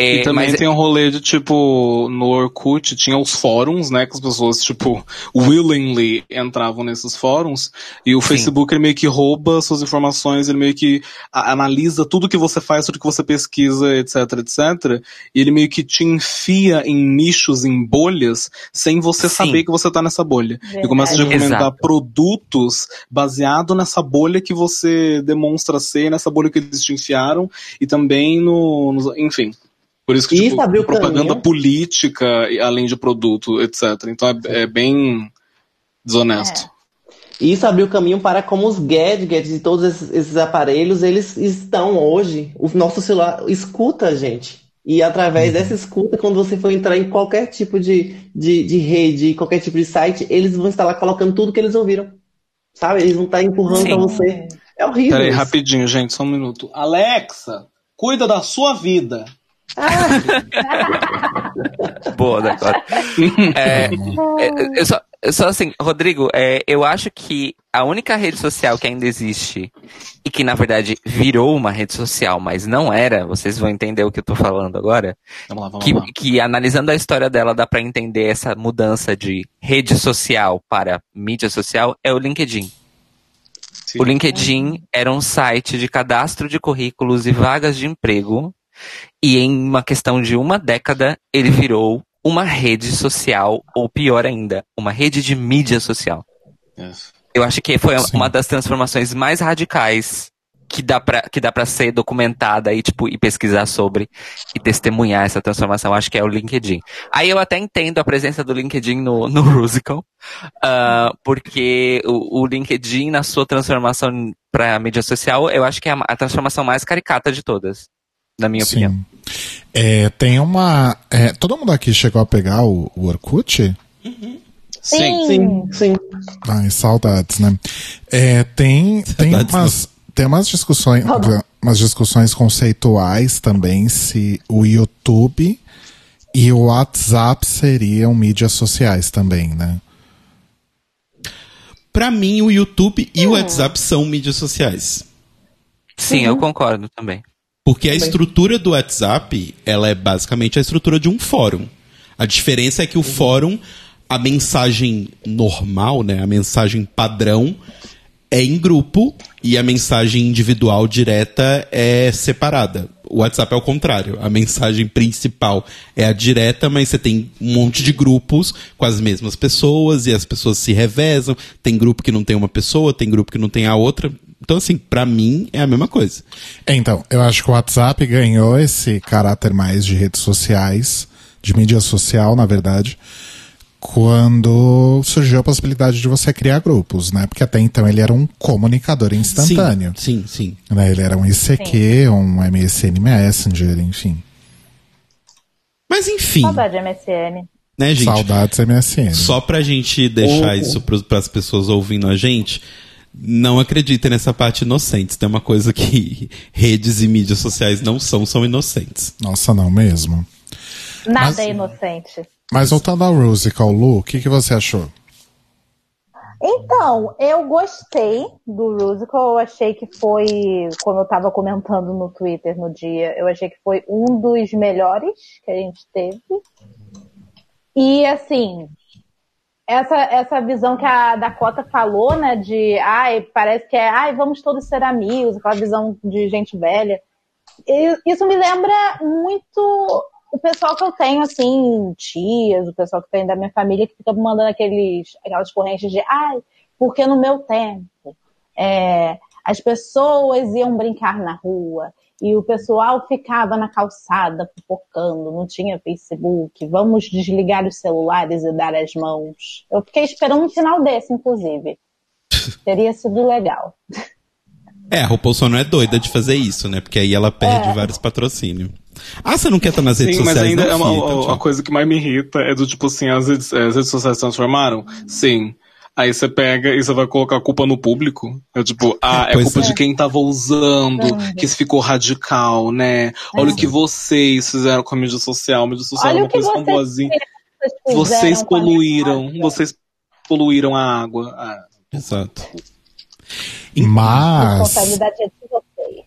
É, E também mas- tem um rolê de, tipo, no Orkut tinha os fóruns, né? Que as pessoas, tipo, willingly entravam nesses fóruns. E o Sim. Facebook, ele meio que rouba suas informações, ele meio que analisa tudo que você faz, tudo que você pesquisa, etc, etc. E ele meio que te enfia em nichos, em bolhas, sem você Sim. saber que você tá nessa bolha. E começa a Verdade. recomendar Exato. produtos baseado nessa bolha que você demonstra ser, nessa bolha que eles te enfiaram, e também no, nos- enfim. Por isso que, E tipo, abriu propaganda caminho. política, e além de produto, etc. Então é, é bem desonesto. E isso abriu caminho para como os gadgets e todos esses, esses aparelhos, eles estão hoje. O nosso celular escuta a gente. E através dessa escuta, quando você for entrar em qualquer tipo de, de, de rede, qualquer tipo de site, eles vão estar lá colocando tudo que eles ouviram. Sabe? Eles vão estar empurrando Sim. pra você. É horrível. Peraí, rapidinho, gente, só um minuto. Alexa, cuida da sua vida. Boa, Dakota. É, é, eu, só, eu só assim, Rodrigo, é, eu acho que a única rede social que ainda existe e que na verdade virou uma rede social, mas não era, vocês vão entender o que eu tô falando agora, Vamos lá, vamos que, lá. que analisando a história dela dá pra entender essa mudança de rede social para mídia social, é o LinkedIn. Sim. O LinkedIn era um site de cadastro de currículos e vagas de emprego. E em uma questão de uma década, ele virou uma rede social, ou pior ainda, uma rede de mídia social. Yes. Eu acho que foi Sim. uma das transformações mais radicais que dá pra, que dá pra ser documentada e, tipo, e pesquisar sobre e testemunhar essa transformação. Acho que é o LinkedIn. Aí eu até entendo a presença do LinkedIn no, no Rusical, ah, porque o, o LinkedIn, na sua transformação pra mídia social, eu acho que é a, a transformação mais caricata de todas, na minha opinião. Sim. É, tem uma. é, todo mundo aqui chegou a pegar o, o Orkut? Sim. Sim, sim. Ai, saudades, né? É, tem, tem, Saudades umas, tem umas discussões, umas discussões conceituais também se o YouTube e o WhatsApp seriam mídias sociais também, né? Pra mim, o YouTube e o WhatsApp são mídias sociais. Sim, eu concordo também. Porque a estrutura do WhatsApp, ela é basicamente a estrutura de um fórum. A diferença é que o fórum, a mensagem normal, né, a mensagem padrão é em grupo e a mensagem individual direta é separada. O WhatsApp é o contrário. A mensagem principal é a direta, mas você tem um monte de grupos com as mesmas pessoas e as pessoas se revezam. Tem grupo que não tem uma pessoa, tem grupo que não tem a outra. Então, assim, pra mim é a mesma coisa. Então, eu acho que o WhatsApp ganhou esse caráter mais de redes sociais, de mídia social, na verdade, quando surgiu a possibilidade de você criar grupos, né? Porque até então ele era um comunicador instantâneo. Sim, sim. sim. Né? Ele era um ICQ, um MSN Messenger, enfim. Mas enfim, Saudade MSN. né, gente? Saudades MSN. Só pra gente deixar Oh. isso para as pessoas ouvindo a gente, não acreditem nessa parte inocente. Tem uma coisa que redes e mídias sociais não são, são inocentes. Nossa, não mesmo. Nada Mas- é inocente. Mas voltando ao Rusical, Lu, o que, que você achou? Então, eu gostei do Rusical. Eu achei que foi, como eu tava comentando no Twitter no dia, eu achei que foi um dos melhores que a gente teve. E assim, essa, essa visão que a Dakota falou, né, de ai, parece que é, ai, vamos todos ser amigos, aquela visão de gente velha. E isso me lembra muito o pessoal que eu tenho, assim, tias, o pessoal que tem da minha família, que fica mandando aqueles, aquelas correntes de, ai, porque no meu tempo é, as pessoas iam brincar na rua E o pessoal ficava na calçada fofocando, não tinha Facebook, vamos desligar os celulares e dar as mãos. Eu fiquei esperando um final desse, inclusive. Teria sido legal. É, a RuPaul só não é doida de fazer isso, né? Porque aí ela perde É. vários patrocínios. Ah, você não quer estar nas redes Sim, mas sociais, ainda não, é uma? Então, a coisa que mais me irrita é do tipo assim, as redes, as redes sociais se transformaram? Sim. Aí você pega e você vai colocar a culpa no público. É tipo, ah, é Pois culpa é. de quem tava usando, que isso ficou radical, né? Olha o que vocês fizeram com a mídia social. A mídia social é Olha uma o que coisa tão vocês boazinha. Vocês poluíram, vocês poluíram a água. Ah, Exato. Mas, Responsabilidade é de vocês.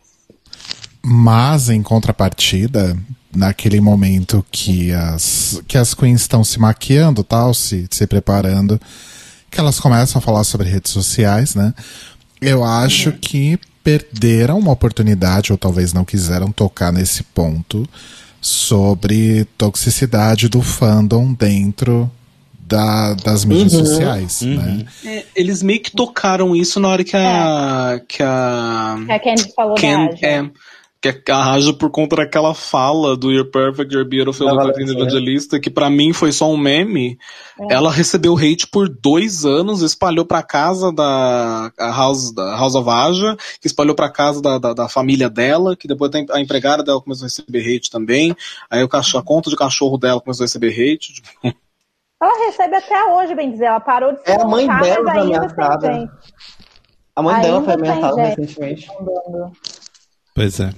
mas em contrapartida, naquele momento que as, que as queens estão se maquiando, tal, se, se preparando, que elas começam a falar sobre redes sociais, né? Eu acho que perderam uma oportunidade, ou talvez não quiseram tocar nesse ponto, sobre toxicidade do fandom dentro da- das mídias sociais, né? é, eles meio que tocaram isso na hora que a. Que a Que a Candy falou Ken, da Aja. é, que a Raja por conta daquela fala do You're Perfect, You're Beautiful, Da da Valentina. Evangelista, que pra mim foi só um meme. É. Ela recebeu hate por dois anos, espalhou pra casa da House, da House of Aja, que espalhou pra casa da, da, da família dela, que depois a empregada dela começou a receber hate também. Aí o cachorro, a conta de cachorro dela começou a receber hate. Tipo, Ela recebe até hoje, bem dizer. Ela parou de se É a mãe dela mas foi ainda ameaçada. tem gente A mãe dela foi Ainda ameaçada recentemente. mandando. Pois é.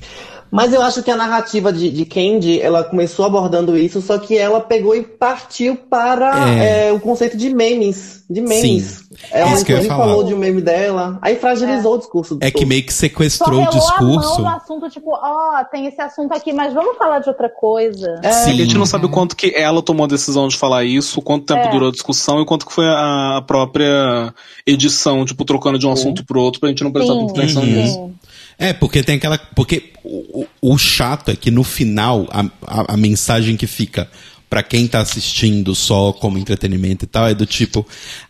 Mas eu acho que a narrativa de, de Candy, ela começou abordando isso, só que ela pegou e partiu para É. é, o conceito de memes. De memes. Sim. Ela É isso que eu ia inclusive falar. falou de um meme dela, aí fragilizou o discurso do É que meio que Só sequestrou o relou a mão discurso. no assunto, tipo, ó, tem esse assunto aqui, mas vamos falar de outra coisa. É, a gente Sim. não sabe o quanto que ela tomou a decisão de falar isso, quanto tempo É. durou a discussão e quanto que foi a própria edição, tipo, trocando de um assunto pro outro, pra gente não prestar Sim, muita atenção Uhum. nisso. É, porque tem aquela. Porque o, o- o chato é que no final, a, a, a mensagem que fica pra quem tá assistindo só como entretenimento e tal é do tipo: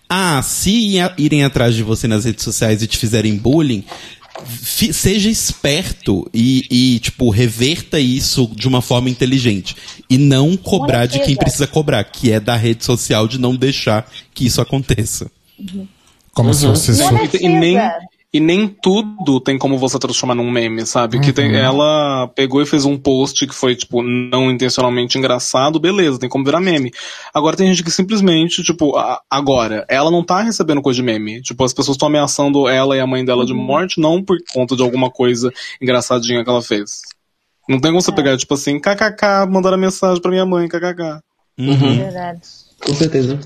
Ah, se ia- irem atrás de você nas redes sociais e te fizerem bullying. fi- Seja esperto e, e, tipo, reverta isso de uma forma inteligente. E não cobrar de quem precisa cobrar, que é da rede social de não deixar que isso aconteça. Como se fosse e nem, e nem tudo tem como você transformar num meme, sabe? Que tem, ela pegou e fez um post que foi, tipo, não intencionalmente engraçado, beleza, tem como virar meme. Agora tem gente que simplesmente, tipo, a- agora, ela não tá recebendo coisa de meme. Tipo, as pessoas estão ameaçando ela e a mãe dela de morte, não por conta de alguma coisa engraçadinha que ela fez. Não tem como você pegar, tipo assim, kkk, mandar a mensagem pra minha mãe, kkk. Uhum. Verdade. Com certeza.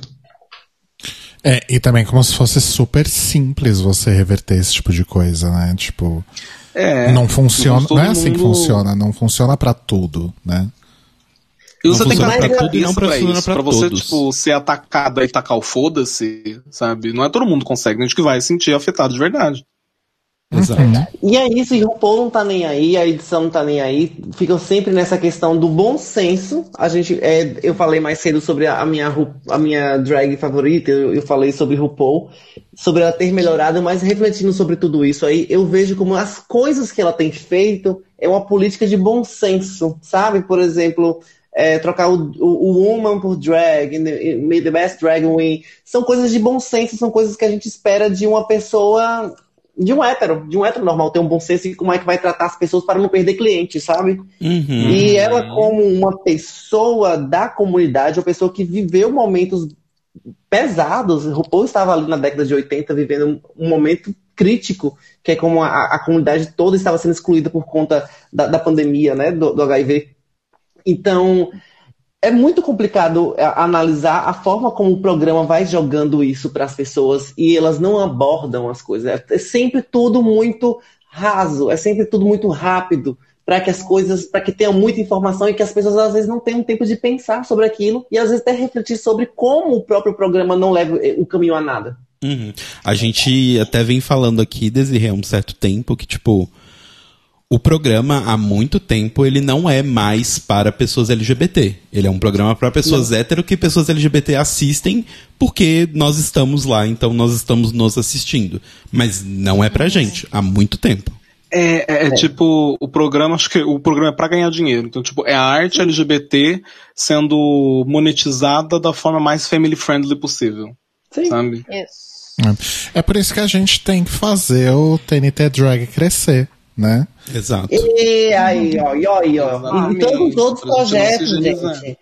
É, e também como se fosse super simples você reverter esse tipo de coisa, né? Tipo, É. não funciona, não é assim que mundo- funciona, não funciona pra tudo, né? E Não você tem que funciona ter pra tudo e não isso pra funciona isso. pra Pra você, todos. tipo, ser atacado e tacar o foda-se, sabe? Não é todo mundo que consegue, tem gente que vai se sentir afetado de verdade. Exato. E é isso, e o RuPaul não tá nem aí, a edição não tá nem aí, ficam sempre nessa questão do bom senso. A gente, é, eu falei mais cedo sobre a, a minha, a minha drag favorita, eu, eu falei sobre RuPaul, sobre ela ter melhorado, mas refletindo sobre tudo isso aí, eu vejo como as coisas que ela tem feito é uma política de bom senso, sabe? Por exemplo, é, trocar o, o, o woman por drag, may the best drag win, são coisas de bom senso, são coisas que a gente espera de uma pessoa de um hétero, de um hétero normal, ter um bom senso e como é que vai tratar as pessoas para não perder cliente, sabe? Uhum. E ela, como uma pessoa da comunidade, uma pessoa que viveu momentos pesados, RuPaul estava ali na década de 80 vivendo um, um momento crítico, que é como a, a comunidade toda estava sendo excluída por conta da, da pandemia, né, do, do HIV. Então, é muito complicado é, analisar a forma como o programa vai jogando isso para as pessoas e elas não abordam as coisas. É- É sempre tudo muito raso, é sempre tudo muito rápido para que as coisas, para que tenham muita informação e que as pessoas às vezes não tenham tempo de pensar sobre aquilo e às vezes até refletir sobre como o próprio programa não leva eh, o caminho a nada. Uhum. A gente até vem falando aqui desde há um certo tempo que, tipo, o programa, há muito tempo, ele não é mais para pessoas LGBT. Ele é um programa para pessoas hétero que pessoas LGBT assistem porque nós estamos lá, então nós estamos nos assistindo. Mas não é pra gente, há muito tempo. É, é, é, tipo, o programa, acho que o programa é pra ganhar dinheiro. Então, tipo, é a arte LGBT sendo monetizada da forma mais family friendly possível. Sim. Sabe? Isso. É por isso que a gente tem que fazer o TNT Drag crescer, né? Exato. E aí, ó, e ó, e ó. E tantos outros projetos, gente.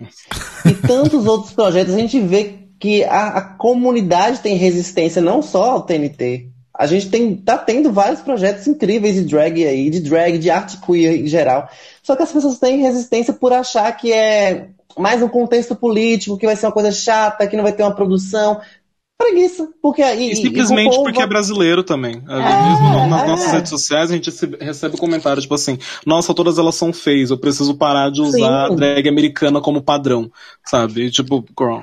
E tantos outros projetos, a gente vê que a, a comunidade tem resistência, não só ao TNT. A gente tem, tá tendo vários projetos incríveis de drag aí, de drag, de arte queer em geral. Só que as pessoas têm resistência por achar que é mais um contexto político, que vai ser uma coisa chata, que não vai ter uma produção. Preguiça. Porque aí. E simplesmente povo- porque é brasileiro também. É, nas é. nossas redes sociais, a gente recebe, comentários tipo assim: Nossa, todas elas são feias, eu preciso parar de usar Sim. drag americana como padrão. Sabe? E, tipo, girl.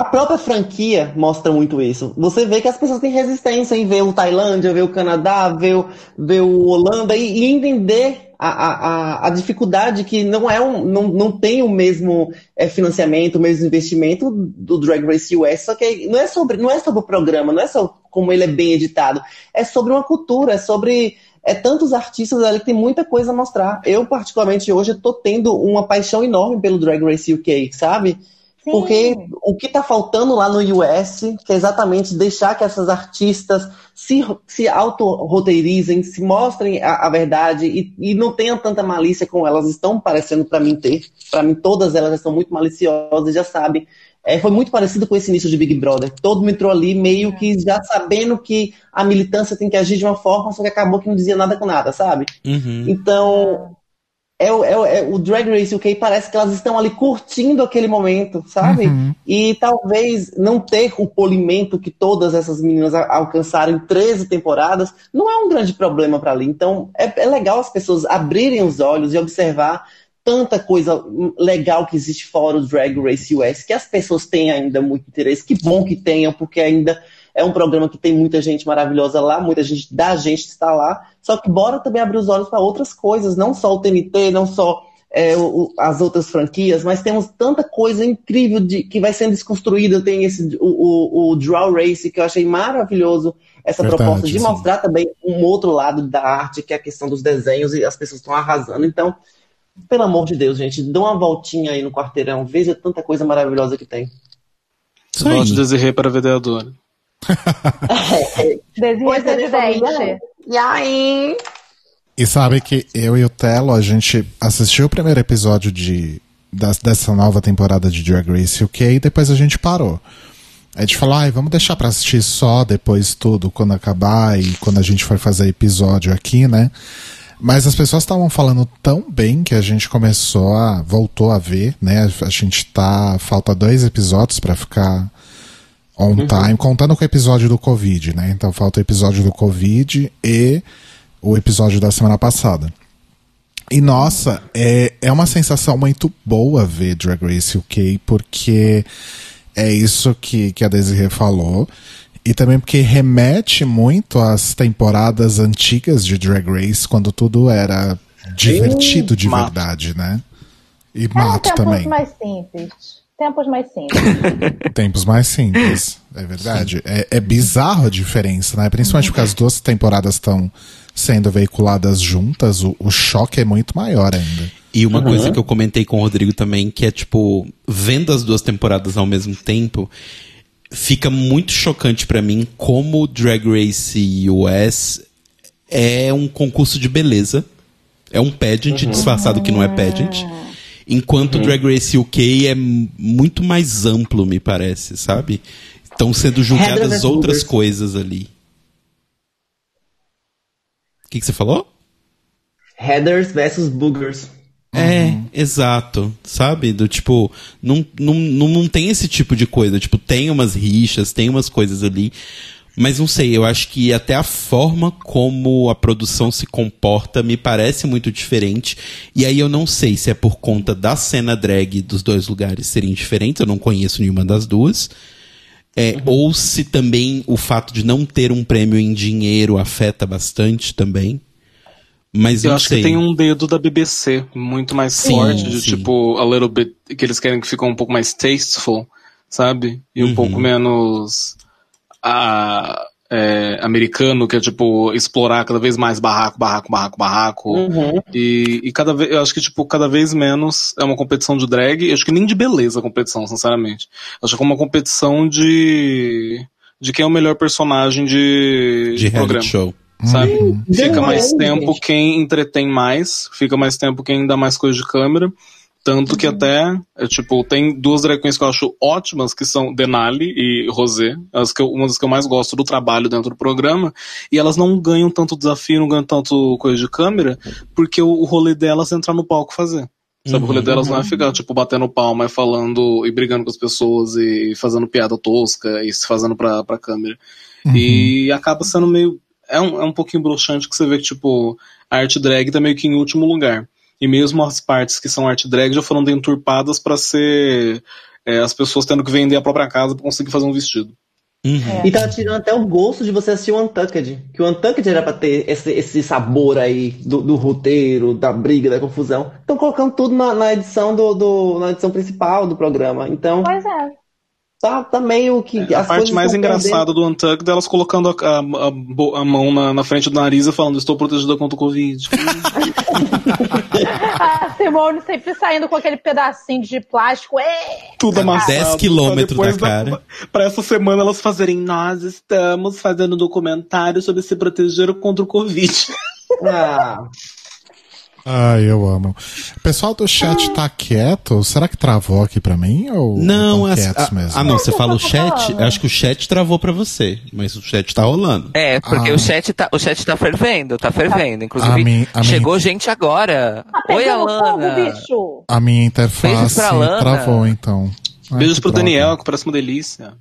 A própria franquia mostra muito isso. Você vê que as pessoas têm resistência em ver o Tailândia, ver o Canadá, ver o, ver o Holanda e, e entender a, a, a- dificuldade que não é um, não, não tem o mesmo é, financiamento, o mesmo investimento do Drag Race US, só que não é sobre, não é sobre o programa, não é só como ele é bem editado, é sobre uma cultura, é sobre é tantos artistas ali que tem muita coisa a mostrar. Eu, particularmente, hoje, estou tendo uma paixão enorme pelo Drag Race UK, sabe? Sim. Porque o que está faltando lá no US, que é exatamente deixar que essas artistas se, se auto-roteirizem, se mostrem a, a verdade e, e não tenham tanta malícia como elas estão parecendo para mim ter. Para mim, todas elas já são muito maliciosas, já sabem. É, foi muito parecido com esse início de Big Brother. Todo mundo entrou ali meio que já sabendo que a militância tem que agir de uma forma, só que acabou que não dizia nada com nada, sabe? Uhum. Então, é, o- é é o Drag Race UK parece que elas estão ali curtindo aquele momento, sabe? Uhum. E talvez não ter o polimento que todas essas meninas alcançaram em 13 temporadas não é um grande problema para ali. Então, é, é legal as pessoas abrirem os olhos e observar tanta coisa legal que existe fora o Drag Race US, que as pessoas têm ainda muito interesse. Que bom que tenham, porque ainda é um programa que tem muita gente maravilhosa lá, muita gente da gente está lá. Só que bora também abrir os olhos para outras coisas, não só o TNT, não só é, o- o- as outras franquias, mas temos tanta coisa incrível de, que vai sendo desconstruída. Tem esse o, o, o Draw Race que eu achei maravilhoso essa Verdade, proposta de sim. mostrar também um outro lado da arte, que é a questão dos desenhos e as pessoas estão arrasando. Então, pelo amor de Deus, gente, dê uma voltinha aí no quarteirão, veja tanta coisa maravilhosa que tem. Volte Desirê para vereadora. Pois é, presidente. E aí? E sabe que eu e o Telo, a gente assistiu o primeiro episódio de, das- dessa nova temporada de Drag Race UK e depois a gente parou. A gente falou, ai, vamos deixar pra assistir só depois tudo, quando acabar e quando a gente for fazer episódio aqui, né? Mas as pessoas estavam falando tão bem que a gente começou a. voltou a ver, né? A gente tá. Falta dois episódios pra ficar on time, contando com o episódio do Covid, né? Então falta o episódio do Covid e o episódio da semana passada. E nossa, é, é uma sensação muito boa ver Drag Race UK, porque é isso que, que a Desiree falou. E também porque remete muito às temporadas antigas de Drag Race, quando tudo era divertido de mato. verdade, né? E Eram mato também. mais simples. Tempos mais simples. Tempos mais simples, é verdade. É, é bizarro a diferença, né? Principalmente porque as duas temporadas estão sendo veiculadas juntas, o, o choque é muito maior ainda. E uma coisa que eu comentei com o Rodrigo também, que é tipo, vendo as duas temporadas ao mesmo tempo, fica muito chocante pra mim como o Drag Race US é um concurso de beleza. É um pageant disfarçado que não é pageant. Enquanto o Drag Race UK é muito mais amplo, me parece, sabe? Estão sendo julgadas outras coisas ali. O que, que você falou? Headers versus Boogers. É, exato, sabe? Do tipo, não, não, não, não tem esse tipo de coisa. Tipo, tem umas rixas, tem umas coisas ali. Mas não sei, eu acho que até a forma como a produção se comporta me parece muito diferente. E aí eu não sei se é por conta da cena drag dos dois lugares serem diferentes, eu não conheço nenhuma das duas. É, Ou se também o fato de não ter um prêmio em dinheiro afeta bastante também. Mas Eu acho sei. que tem um dedo da BBC muito mais Sim, forte, de sim. tipo, a little bit, que eles querem que fique um pouco mais tasteful, sabe? E um Uhum. pouco menos. Ah, é, americano, que é tipo explorar cada vez mais barraco, barraco, barraco, barraco. Uhum. E, e cada vez, eu acho que tipo, cada vez menos é uma competição de drag, eu acho que nem de beleza a competição, sinceramente. Eu acho que é uma competição de de quem é o melhor personagem de, De programa show. sabe? Sim, Fica não mais é, tempo quem entretém mais, fica mais tempo quem dá mais coisa de câmera. Tanto que até, é, tipo, tem duas drag queens que eu acho ótimas, que são Denali e Rosé, as que eu, uma das que eu mais gosto do trabalho dentro do programa, e elas não ganham tanto desafio, não ganham tanto coisa de câmera, porque o, o rolê delas é entrar no palco fazer. Sabe, o rolê delas não é ficar, tipo, batendo palma e falando e brigando com as pessoas e fazendo piada tosca e se fazendo pra, pra câmera. E acaba sendo meio. É um, é um pouquinho broxante que você vê que, tipo, a arte drag tá meio que em último lugar. E mesmo as partes que são arte drag já foram deturpadas pra ser é, as pessoas tendo que vender a própria casa pra conseguir fazer um vestido. Uhum. E tá tirando até o gosto de você assistir o Untucked. Que o Untucked era pra ter esse, esse sabor aí do, do roteiro, da briga, da confusão. Estão colocando tudo na, na edição do, do- na edição principal do programa. Então, Pois é. Tá, tá meio que. a as parte mais engraçada do Untucked é elas colocando a, a, a a mão na, na frente do nariz e falando, estou protegida contra o Covid. A Simone sempre saindo com aquele pedacinho de plástico. É. Tudo amassado. 10 quilômetros da cara. Pra essa semana elas fazerem, nós estamos fazendo um documentário sobre se proteger contra o Covid. Ah, Ai, eu amo. O pessoal do chat tá quieto? Será que travou aqui pra mim? Ou Não, tão quietos ah, mesmo? ah, não, você fala o chat, acho que o chat travou pra você, mas o chat tá rolando. É, porque Ah. o, chat tá, o chat tá fervendo, tá fervendo. A Inclusive, mim- a chegou gente agora. Tá Oi, fogo, Alana. bicho. A minha interface travou, então. Ai, Beijos pro droga. Daniel, que parece uma delícia.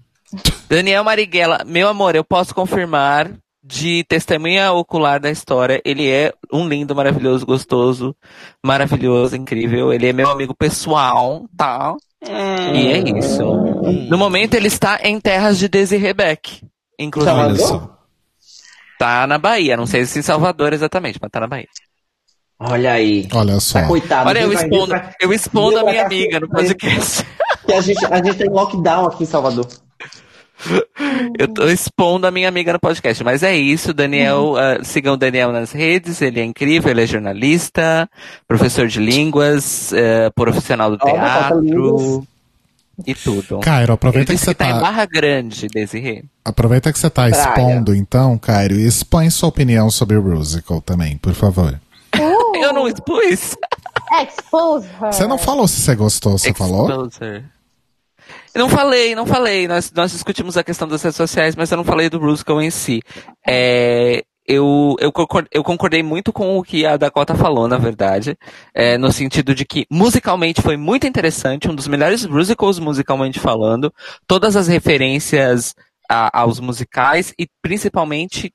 Daniel Marighella, meu amor, eu posso confirmar de testemunha ocular da história, ele é um lindo, maravilhoso, gostoso, maravilhoso, incrível. Ele é meu amigo pessoal, tá? E é isso. No momento ele está em terras de Desiree Beck. Inclusive, só. tá na Bahia. Não sei se em Salvador exatamente, mas tá na Bahia. olha aí. Olha só. Tá, coitado. Olha, eu expondo, pra- eu expondo a minha amiga no podcast. Que a gente, a gente tem lockdown aqui em Salvador. Eu tô expondo a minha amiga no podcast, mas é isso, Daniel, ah, sigam o Daniel nas redes, ele é incrível, ele é jornalista, professor de línguas, eh, profissional do teatro e tudo. Cairo, aproveita que você que tá em. Barra Grande, Desirê. Aproveita que você tá Praia. expondo, então, Cairo, e expõe sua opinião sobre o musical também, por favor. Eu não expus. Expose her. Você não falou se você gostou, você falou? Exposer. Eu não falei, não falei. Nós, nós discutimos a questão das redes sociais, mas eu não falei do musical em si. É, eu, eu, eu concordei muito com o que a Dakota falou, na verdade. É, no sentido de que musicalmente foi muito interessante, um dos melhores musicals musicalmente falando. Todas as referências a- aos musicais e principalmente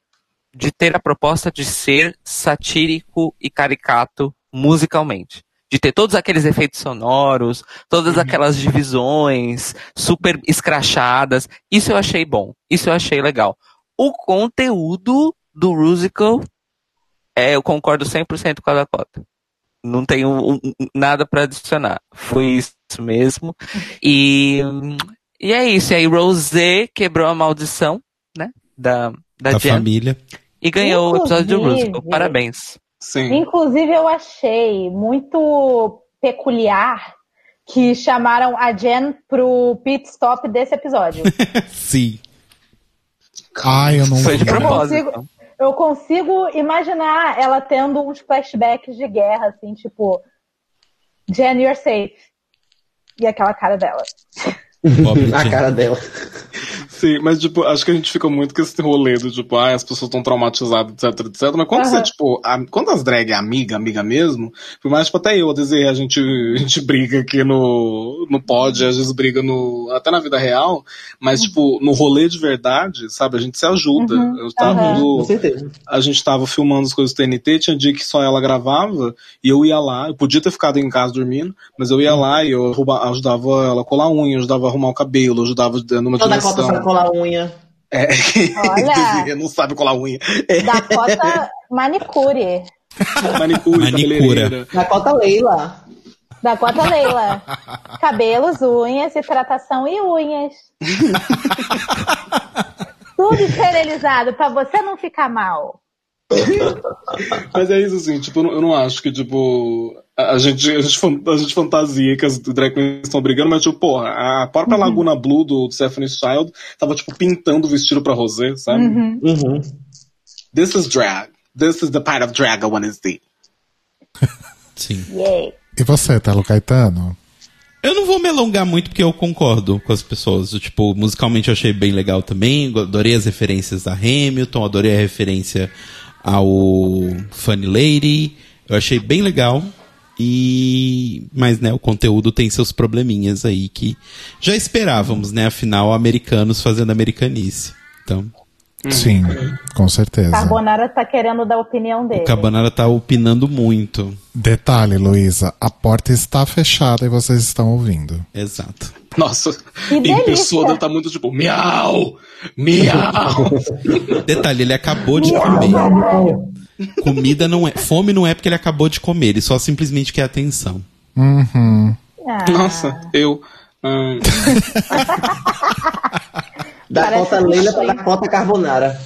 de ter a proposta de ser satírico e caricato musicalmente. De ter todos aqueles efeitos sonoros, todas aquelas divisões super escrachadas. Isso eu achei bom. Isso eu achei legal. O conteúdo do musical, é, eu concordo 100% com a Dakota. Não tenho um- um- nada para adicionar. Foi isso mesmo. E, e é isso. E aí Rosé quebrou a maldição, né? Da, da, Da família. e ganhou o episódio do Inclusive- musical. Parabéns. Sim. Inclusive, eu achei muito peculiar que chamaram a Jen pro pit stop desse episódio. Sim. Ai, eu não Foi de vi. Eu propósito. consigo, eu consigo imaginar ela tendo uns flashbacks de guerra, assim, tipo, Jen, you're safe. E aquela cara dela. A cara dela. Sim, mas tipo, acho que a gente fica muito com esse rolê do tipo, ah, as pessoas estão traumatizadas, etc, etc. Mas quando você, Aham. tipo, a, quando as drag é amiga, amiga mesmo, por mais, tipo, até eu, a dizer, a gente, a gente briga aqui no, no pod, às vezes briga no, até na vida real, mas, tipo, no rolê de verdade, sabe, a gente se ajuda. Uhum, Eu tava no- Com certeza. a gente tava filmando as coisas do TNT, tinha dia que só ela gravava, e eu ia lá, eu podia ter ficado em casa dormindo, mas eu ia lá e eu ajudava ela a colar unha, ajudava a arrumar o cabelo, ajudava numa Toda direção. cota sabe colar unha. É, Olha. não sabe colar unha. É, Dakota Manicure. manicure, Manicura. cota Leila. Dakota Leila. Cabelos, unhas, hidratação e unhas. Tudo esterilizado pra você não ficar mal. Mas é isso, assim, tipo, eu não acho que, tipo, a, gente, a, gente, a gente fantasia que as drag queens estão brigando, mas, tipo, porra, a própria Laguna Blue do Stephanie Child tava, tipo, pintando o vestido pra Rosé, sabe? Uhum. Uhum. This is drag. This is the part of drag I wanna see. Sim. Yay. E você, Telo Caetano? Eu não vou me alongar muito porque eu concordo com as pessoas. Eu, Tipo, musicalmente eu achei bem legal também. Adorei as referências a Hamilton, adorei a referência ao Funny Lady. Eu achei bem legal. E mas né, o conteúdo tem seus probleminhas aí que já esperávamos, né? Afinal, americanos fazendo americanice. Então, Sim, com certeza. Carbonara tá querendo dar a opinião dele. o Cabanara tá opinando muito. Detalhe, Luísa, a porta está fechada e vocês estão ouvindo. Exato. Nossa, Que em pessoa deve tá muito, tipo, miau! Miau! Detalhe, ele acabou de comer. Comida não é. Fome não é porque ele acabou de comer, ele só simplesmente quer atenção. Uhum. Ah, Nossa, eu. hum, Da cota Leila sim. pra da cota Carbonara.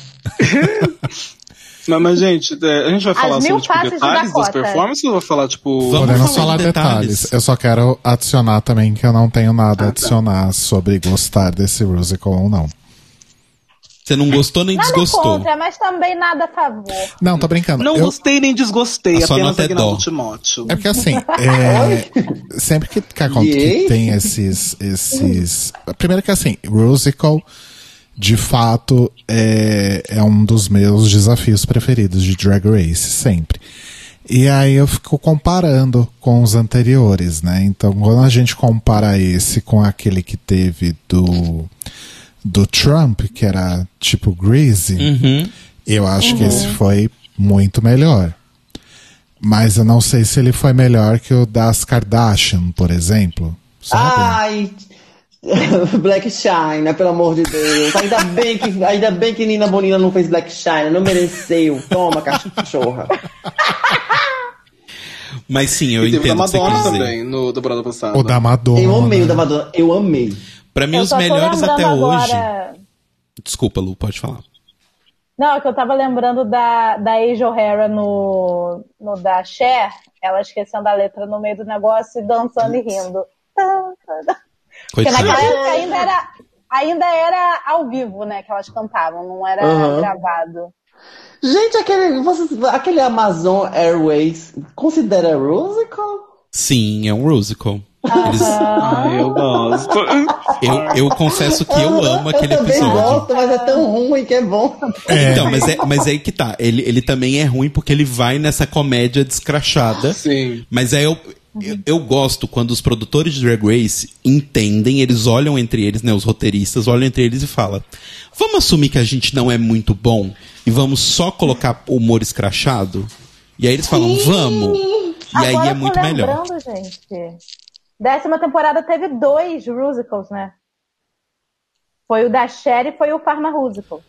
mas, mas, gente, é, a gente vai falar As sobre tipo, detalhes das performances ou vai falar, tipo. Vamos Podemos falar falar de detalhes. detalhes. Eu só quero adicionar também que eu não tenho nada Ah, a adicionar sobre gostar desse musical ou não. Você não gostou nem nada desgostou. contra, mas também nada a favor. Não, tô brincando. Não eu, gostei nem desgostei, A sua apenas é aqui na dó. do Timóteo. É porque assim, é, sempre que, que, que tem esses, esses. Primeiro que assim, musical, de fato, é, é um dos meus desafios preferidos de Drag Race, sempre. E aí eu fico comparando com os anteriores, né? Então, quando a gente compara esse com aquele que teve do, do Trump, que era tipo Greasy, Uhum. eu acho que esse foi muito melhor. Mas eu não sei se ele foi melhor que o das Kardashian, por exemplo. Sabe? Ai, Black China, pelo amor de Deus. Ainda bem que, ainda bem que Nina Bonina não fez Black China, não mereceu. Toma, cachorra. Mas sim, eu e teve o da entendo o que você Madonna também, no temporada passada. o da Madonna. Eu amei o da Madonna, eu amei. Pra mim, Eu os melhores até hoje. agora- Desculpa, Lu, pode falar. Não, é que eu tava lembrando da, da Asia O'Hara no, no da Cher, ela esquecendo a letra no meio do negócio e dançando e rindo. Porque naquela época ainda era, ainda era ao vivo, né, que elas cantavam, não era Uhum. gravado. Gente, aquele, vocês, aquele Amazon Airways considera musical? Sim, é um musical. Eles- Ai, eu gosto. eu, eu confesso que eu amo aquele eu também episódio. gosto, mas é tão ruim que é bom. Então, mas é, mas é aí que tá. Ele, ele também é ruim porque ele vai nessa comédia descrachada. Sim. Mas aí eu, eu, eu gosto quando os produtores de Drag Race entendem, eles olham entre eles, né? Os roteiristas olham entre eles e falam: Vamos assumir que a gente não é muito bom e vamos só colocar humor escrachado? E aí eles falam: Vamos! E aí Agora é eu tô muito melhor. lembrando, gente. Décima temporada teve dois musicals, né? Foi o da Cher e foi o Pharma Musical.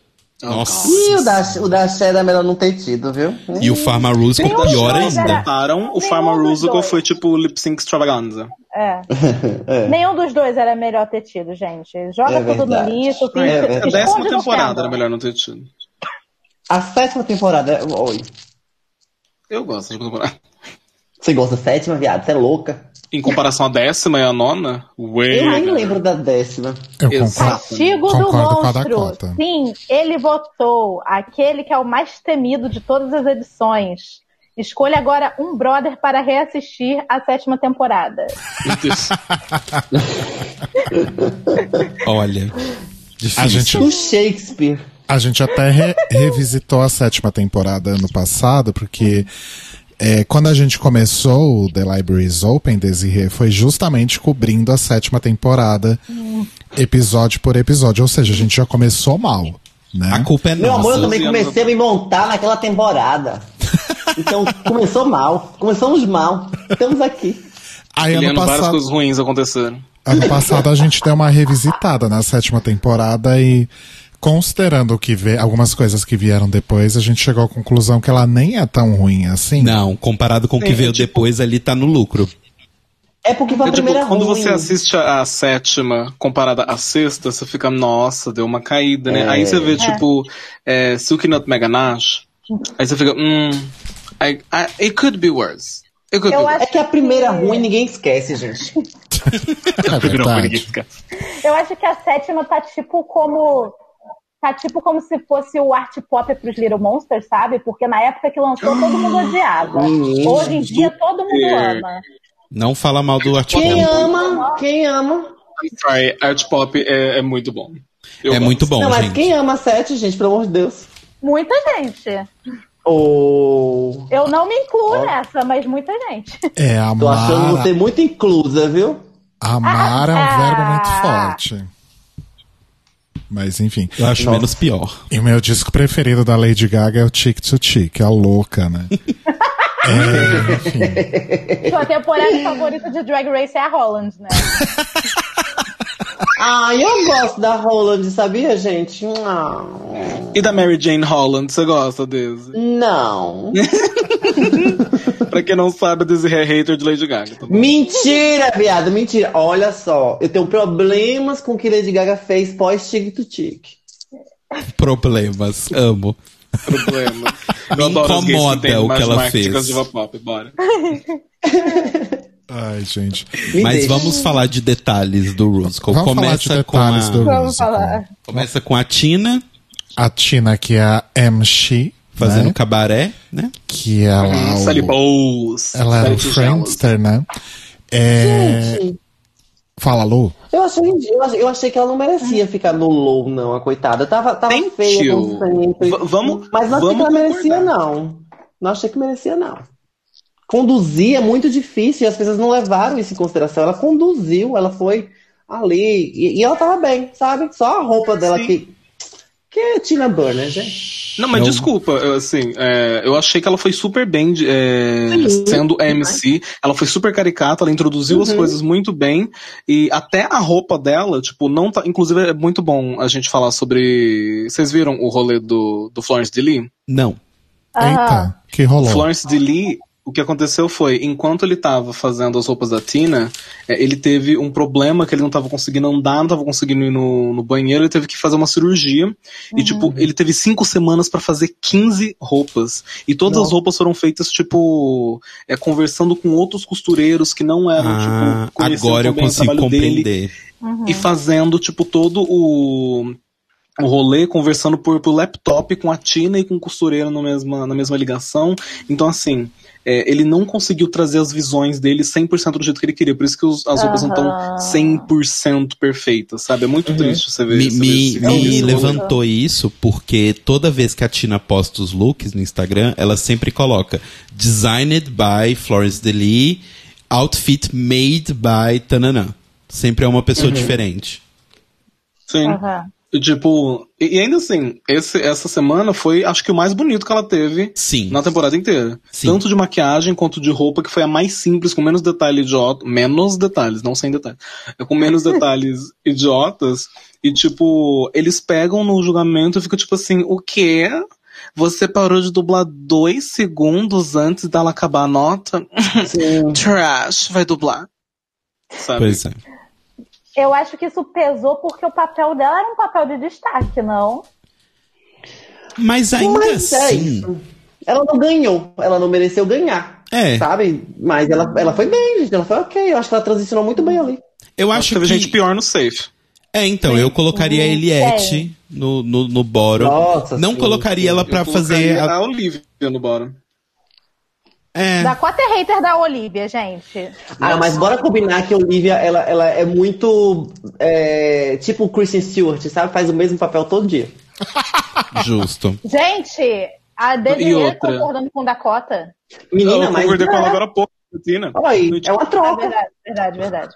Nossa. E o da, o da Cher é melhor não ter tido, viu? E o Pharma Musical Nenhum pior ainda. era- Tentaram, o Pharma dois. foi tipo lip sync extravaganza. É. É. Nenhum dos dois era melhor ter tido, gente. Joga É tudo verdade. no lixo, É verdade. A décima temporada era melhor não ter tido. A sétima temporada. Oi. Eu gosto da sétima temporada. Você gosta da sétima, viado? Você é louca? Em comparação à décima e à nona, way Eu nem lembro da décima. Eu Exato. concordo. Castigo do monstro. Sim, ele votou aquele que é o mais temido de todas as edições. Escolha agora um brother para reassistir a sétima temporada. Olha. Difícil. A gente, O Shakespeare. a gente até re- revisitou a sétima temporada ano passado, porque é, quando a gente começou o The Libraries Open, Desirê, foi justamente cobrindo a sétima temporada, episódio por episódio. Ou seja, a gente já começou mal. Né? A culpa é Meu amor, eu nossa. também comecei a me montar naquela temporada. Então começou mal. Começamos mal. Estamos aqui. Aí ano Eliano, várias passado, coisas ruins aconteceram. ano passado a gente deu uma revisitada na sétima temporada e considerando o que vê, algumas coisas que vieram depois, a gente chegou à conclusão que ela nem é tão ruim assim. Não, comparado com o que Sim, veio tipo- depois, ali tá no lucro. É porque foi a É, tipo, primeira quando ruim. você assiste a, a sétima comparada à sexta, você fica, nossa, deu uma caída, né? É. Aí você vê, tipo, é, Silky Nut Mega Nash, aí você fica, hum, I, I- it could be worse. It could Eu be acho É que a primeira que- ruim ninguém esquece, gente. É verdade. Eu acho que a sétima tá tipo como. Tá tipo como se fosse o art pop pros Little Monsters, sabe? Porque na época que lançou, todo mundo odiava. Menino, Hoje em dia, todo mundo ama. Não fala mal do Art Quem Pop. ama, quem ama. Sorry, Art Pop é, é muito bom. Eu É gosto. muito bom, Não, mas gente. quem ama sete, gente, pelo amor de Deus. Muita gente. Oh, Eu não me incluo nessa, mas muita gente. É, tô achando você muito inclusa, viu? amar é um Ah. verbo muito forte. Mas enfim. Eu acho Nossa. menos pior. E o meu disco preferido da Lady Gaga é o Chick to Chick, a louca, né? é, enfim. Sua temporada favorita de Drag Race é a Holland, né? Ah, eu gosto da Roland, sabia, gente? Não. E da Mary Jane Holland, você gosta desse? Não. pra quem não sabe, a Desiree é hater de Lady Gaga. Tá? Mentira, viado, mentira. Olha só, eu tenho problemas com o que Lady Gaga fez pós-Tig to Tic. Problemas. Amo. Problema. Me incomoda o que ela fez. diva pop, bora. Ai, gente. Me Mas deixa. vamos falar de detalhes do Rusical. Vamos falar de Começa com detalhes a... do falar. Começa com a Tina A Tina, que é a MC, fazendo né? cabaré, né? que é lá Sally o, Bowles. ela era o Friendster, né? É... Gente, Fala, Lu. eu achei, eu achei, eu achei que ela não merecia ficar no low, não, a coitada. Tava, tava feia, como sempre. V- vamos- Mas não achei vamos que ela merecia, não. Não achei que merecia, não. Conduzir é muito difícil e as pessoas não levaram isso em consideração. Ela conduziu, ela foi ali. E, e ela tava bem, sabe? Só a roupa dela Sim. que. Que é Tina Burner, gente. Não, mas Eu- desculpa, eu, assim, é, eu achei que ela foi super bem é, Sim. sendo MC, ela foi super caricata, ela introduziu as Uhum. coisas muito bem, e até a roupa dela, tipo, não tá, inclusive é muito bom a gente falar sobre, vocês viram o rolê do, do Florence D. Lee? Não. Eita, que rolou. Florence D. Lee, o que aconteceu foi, enquanto ele tava fazendo as roupas da Tina, é, ele teve um problema que ele não tava conseguindo andar, não tava conseguindo ir no, no banheiro, ele teve que fazer uma cirurgia. E, tipo, ele teve cinco semanas pra fazer 15 roupas. E todas as Nossa. roupas foram feitas, tipo, é, conversando com outros costureiros que não eram, Ah, tipo, agora eu consigo trabalho dele compreender. e fazendo, tipo, todo o, o rolê, conversando por, por laptop com a Tina e com o costureiro na mesma, na mesma ligação. Então, assim, é, ele não conseguiu trazer as visões dele 100% do jeito que ele queria. Por isso que os- as roupas não estão Aham. 100% perfeitas, sabe? É muito triste você ver Me, ver me, me rolê. levantou isso porque toda vez que a Tina posta os looks no Instagram, ela sempre coloca Designed by Florence DeLee, Outfit made by Tananã. Sempre é uma pessoa diferente. Sim. Aham. E, tipo, e, ainda assim, esse, essa semana foi, acho que o mais bonito que ela teve Sim. na temporada inteira. Sim. Tanto de maquiagem quanto de roupa, que foi a mais simples, com menos detalhes idiotas. Menos detalhes, não sem detalhes. É com menos detalhes idiotas. E, tipo, eles pegam no julgamento e ficam tipo assim, o quê? Você parou de dublar dois segundos antes dela acabar a nota? Trash, vai dublar. Sabe? Pois é. Eu acho que isso pesou porque o papel dela era um papel de destaque, não? Mas ainda Mas é assim. isso. Ela não ganhou, ela não mereceu ganhar. É. Sabe? Mas ela, ela foi bem, gente. Ela foi ok. Eu acho que ela transicionou muito bem ali. Eu Acho teve que. gente pior no safe. É, então, eu colocaria a Eliette Sim. no, no, no bottom. Nossa, Não sim, colocaria sim. ela Eu pra fazer. colocaria A... a Olivia no bottom. É. Dakota é hater da Olivia, gente. Ah, mas bora combinar que a Olivia, ela, ela é muito. é, tipo o Kristen Stewart, sabe? Faz o mesmo papel todo dia. Justo. Gente, a Desiree outra? concordando com Dakota. Menina, eu mas. concordei com ela é, agora há pouco, Tina. Aí, é uma É troca. verdade, verdade, verdade.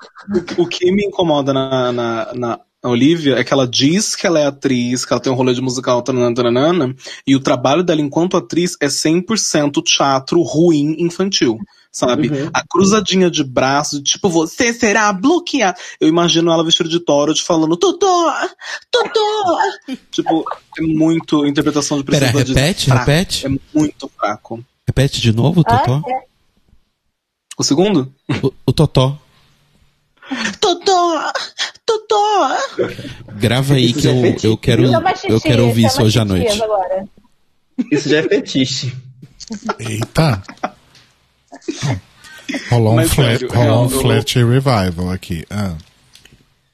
O que me incomoda na, na, na Olivia é que ela diz que ela é atriz, que ela tem um rolê de musical, taranana, taranana, e o trabalho dela enquanto atriz é 100% teatro ruim infantil. Sabe? Uhum. A cruzadinha de braço, tipo, você será bloqueado. Eu imagino ela vestida de Torot falando, Totó! Totó! tipo, é muito interpretação de Pera, de repete, fraco. repete. É muito fraco. Repete de novo, Totó? Ah, é. O segundo? O, o Totó. Totó! Totó! Grava aí Isso que já é eu, eu quero, Xixi, eu quero ouvir isso chama hoje à noite. Agora. Isso já é fetiche. Eita! Rolou um, sério, rolou um eu- eu- flirt revival aqui. Ah.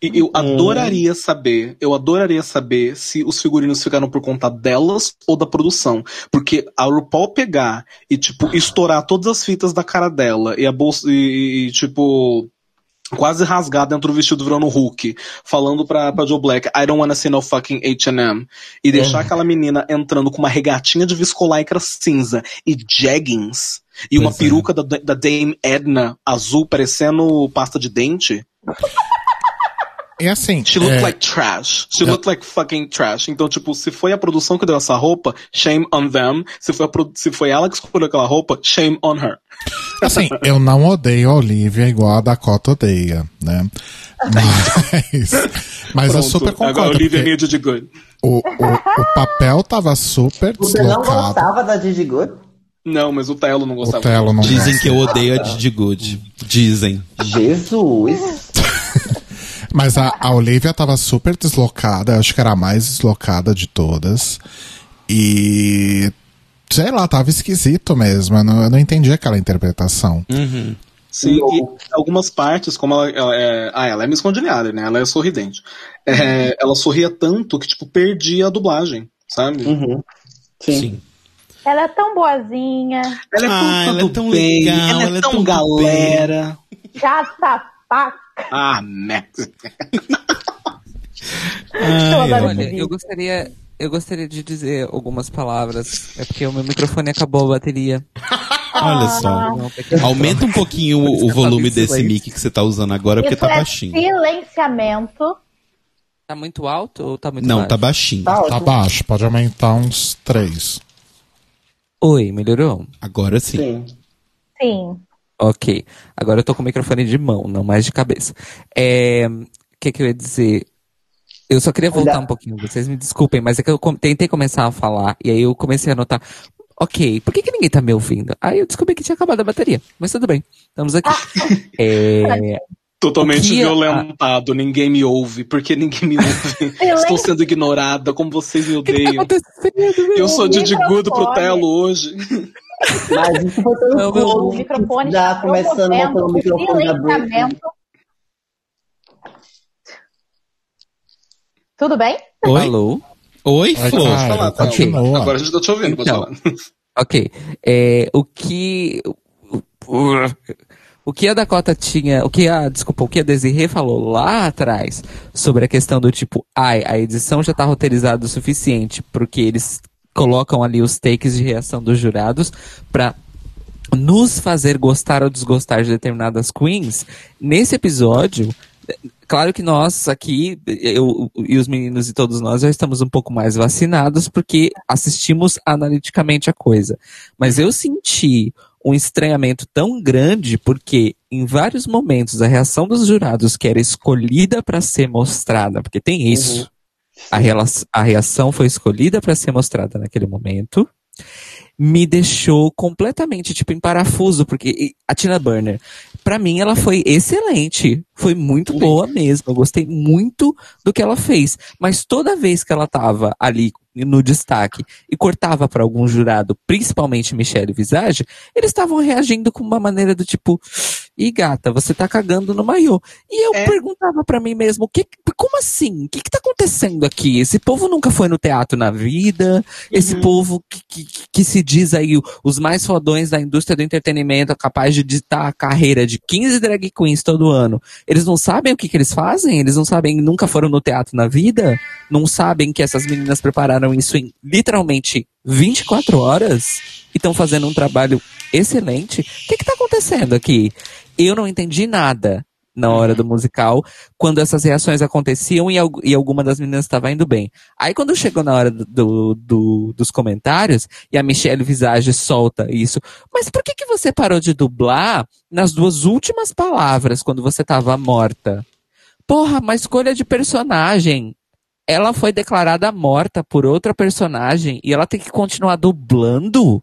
Eu adoraria saber, eu adoraria saber se os figurinos ficaram por conta delas ou da produção. Porque a RuPaul pegar e, tipo, estourar todas as fitas da cara dela e a bolsa, e, e, tipo, quase rasgar dentro do vestido virando Hulk, falando pra, pra Joe Black, I don't wanna see no fucking H&M. E deixar aquela menina entrando com uma regatinha de viscolaicra cinza e jeggings. E uma Pois é. peruca da, da Dame Edna azul parecendo pasta de dente. E assim, She looked é, like trash. She É. looked like fucking trash. Então, tipo, se foi a produção que deu essa roupa, shame on them. Se foi, a produ- se foi ela que escolheu aquela roupa, shame on her. Assim, eu não odeio a Olivia igual a Dakota odeia, né? Mas, mas eu Pronto, super Agora, concordo. Olivia porque needed good. o, o, o papel tava super Você não deslocado. gostava da Gigi Good? Não, mas o Telo não O gostava. Telo não Dizem gosta. que eu odeio a Didi Good. Dizem. Jesus! Mas a, a Olivia tava super deslocada, eu acho que era a mais deslocada de todas. E. Sei lá, tava esquisito mesmo. Eu não, eu não entendi aquela interpretação. Sim, e algumas partes, como ela, ela é. Ah, ela é Miss Congeniality, né? Ela é sorridente. É, ela sorria tanto que, tipo, perdia a dublagem, sabe? Uhum. Sim. Sim. Ela é tão boazinha. Ela é Ah, tão, ela é tão bem, legal, ela é ela é tão tudo galera. Já sapaca. Ah, Max. Eu adoro Olha, esse eu gostaria, eu gostaria de dizer algumas palavras. É porque o meu microfone acabou a bateria. Olha só. Não, pequeno. Aumenta um pouquinho o, o volume desse mic que você tá usando agora, porque Isso tá é baixinho. silenciamento. Tá muito alto ou tá muito Não, baixo? tá baixinho. Tá Tá baixo, pode aumentar uns três. Oi, melhorou? Agora sim. Sim. Sim. Ok. Agora eu tô com o microfone de mão, não mais de cabeça. É, O que, que eu ia dizer? Eu só queria voltar um pouquinho, vocês me desculpem, mas é que eu tentei começar a falar, e aí eu comecei a notar. Ok, por que, que ninguém tá me ouvindo? Aí eu descobri que tinha acabado a bateria. Mas tudo bem, estamos aqui. É, Totalmente violentado, ninguém me ouve, porque ninguém me ouve. Estou sendo ignorada, como vocês me o que, que tá odeiam. Eu sou de Gudo pro. Telo hoje. Mas isso foi pelo Não, microfone já começando pelo o microfone da. Tudo bem? Oi? Alô? Oi, Flor. continua. Agora a gente tá te ouvindo, pode Então. falar. Ok. É, o que. o- O que a Dakota tinha. O que a. Desculpa, o que a Desirê falou lá atrás sobre a questão do tipo, ai, a edição já tá roteirizada o suficiente, porque eles colocam ali os takes de reação dos jurados pra nos fazer gostar ou desgostar de determinadas queens. Nesse episódio, claro que nós aqui, eu e os meninos e todos nós já estamos um pouco mais vacinados porque assistimos analiticamente a coisa. Mas eu senti um estranhamento tão grande porque em vários momentos a reação dos jurados que era escolhida para ser mostrada, porque tem isso. A, rela- a reação foi escolhida para ser mostrada naquele momento. Me deixou completamente, tipo, em parafuso, porque a Tina Burner, pra mim, ela foi excelente. Foi muito boa mesmo. Eu gostei muito do que ela fez. Mas toda vez que ela tava ali no destaque e cortava pra algum jurado, principalmente Michelle Visage, eles estavam reagindo com uma maneira do tipo, e gata, você tá cagando no maiô. E eu É. perguntava pra mim mesmo, que, como assim? O que que tá acontecendo aqui? Esse povo nunca foi no teatro na vida, esse povo que, que, que se diz aí os mais fodões da indústria do entretenimento, capaz de ditar a carreira de 15 drag queens todo ano. Eles não sabem o que, que eles fazem? Eles não sabem, nunca foram no teatro na vida? Não sabem que essas meninas prepararam isso em literalmente 24 horas? E estão fazendo um trabalho excelente? O que que tá acontecendo aqui? Eu não entendi nada na hora do musical, quando essas reações aconteciam e, e alguma das meninas estava indo bem. Aí quando chegou na hora do, do- do- dos comentários, e a Michelle Visage solta isso, mas por que, que você parou de dublar nas duas últimas palavras quando você estava morta? Porra, uma escolha de personagem. Ela foi declarada morta por outra personagem e ela tem que continuar dublando?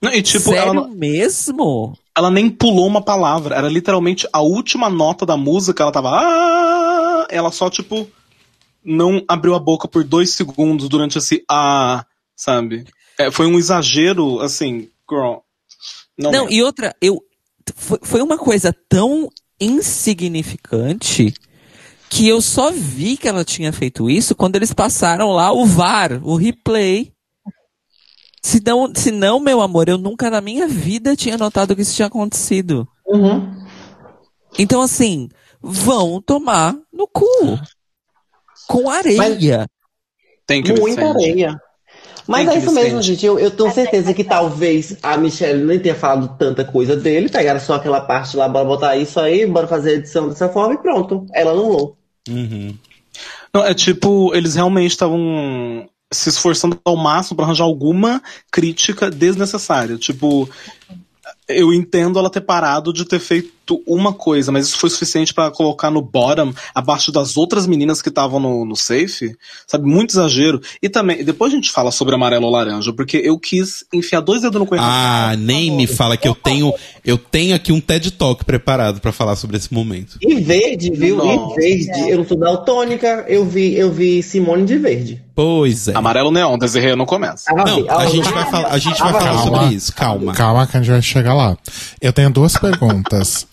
Não, e tipo, Sério ela mesmo? ela nem pulou uma palavra. Era literalmente a última nota da música, ela tava. "Ah", Ela só, tipo, não abriu a boca por dois segundos durante esse ah, sabe? É, foi um exagero, assim, girl. Não, Não, mesmo. e outra, eu. Foi uma coisa tão insignificante que eu só vi que ela tinha feito isso quando eles passaram lá o VAR, o replay. Se não, se não, meu amor, eu nunca na minha vida tinha notado que isso tinha acontecido. Uhum. Então, assim, vão tomar no cu. Com areia. Tem que Muita areia. Mas é isso mesmo, gente. Eu, eu tenho certeza que talvez a Michelle nem tenha falado tanta coisa dele. Pegaram só aquela parte lá, bora botar isso aí, bora fazer a edição dessa forma e pronto. Ela anulou. Uhum. Não, é tipo, eles realmente estavam se esforçando ao máximo pra arranjar alguma crítica desnecessária. Tipo, eu entendo ela ter parado de ter feito uma coisa, mas isso foi suficiente pra colocar no bottom, abaixo das outras meninas que estavam no, no safe, sabe? Muito exagero. E também, depois a gente fala sobre amarelo ou laranja, porque eu quis enfiar dois dedos no coelho. Ah, nem me fala que eu tenho, eu tenho aqui um TED Talk preparado pra falar sobre esse momento. E verde, viu? Nossa. E verde. Eu não sou daltônica, eu vi, eu vi Simone de verde. Pois é. Amarelo neon, Desirê não começa. Ah, Não, vi, ah, a gente vai falar, a gente vai falar Calma. sobre isso. Calma. Calma que a gente vai chegar lá. Eu tenho duas perguntas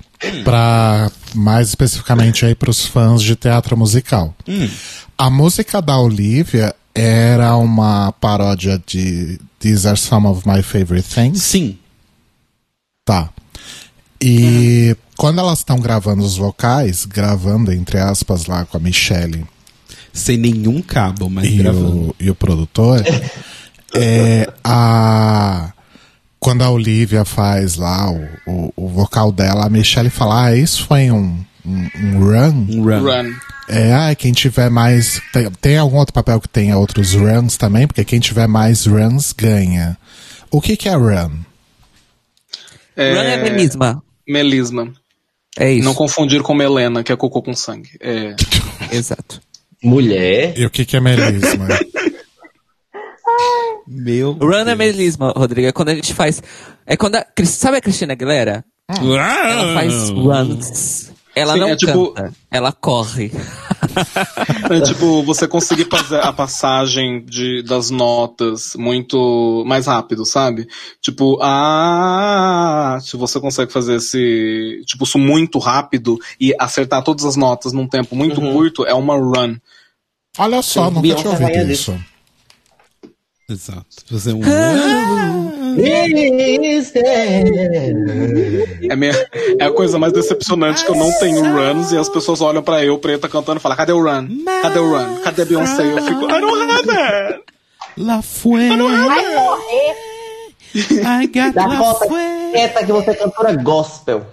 para mais especificamente aí para os fãs de teatro musical. A música da Olivia era uma paródia de These Are Some of My Favorite Things? Sim. Tá. E quando elas estão gravando os vocais, gravando entre aspas lá com a Michelle Sem nenhum cabo, mas e gravando. o, e o produtor, é a quando a Olivia faz lá o, o, o vocal dela, a Michelle fala, ah, isso foi um, um, um run? Um run. Run. É, ah, quem tiver mais. Tem, tem algum outro papel que tenha outros runs também? Porque quem tiver mais runs ganha. O que, que é run? É, Run é melisma. melisma. É isso. Não confundir com melena, que é cocô com sangue. É. Exato. Mulher. E o que, que é melisma? Meu. Run é melisma, Rodrigo. É quando a gente faz. É quando a. Sabe a Cristina Aguilera? Ela faz runs. Ela Sim, não é tipo- canta, ela corre. É, tipo, você conseguir fazer a passagem de, das notas muito mais rápido, sabe? Tipo, ah, se você consegue fazer esse, tipo, isso muito rápido e acertar todas as notas num tempo muito Uhum. curto, é uma run. Olha só, Sim, nunca tinha ouvido isso. Exato. Fazer um. É, minha, é a coisa mais decepcionante que eu não tenho runs e as pessoas olham pra eu, preta, cantando e falam, cadê o run? Cadê o run? Cadê a Beyoncé? Eu fico, I don't have it! La fue. Vai morrer. I got la Dakota, fue. quieta que você é cantora gospel.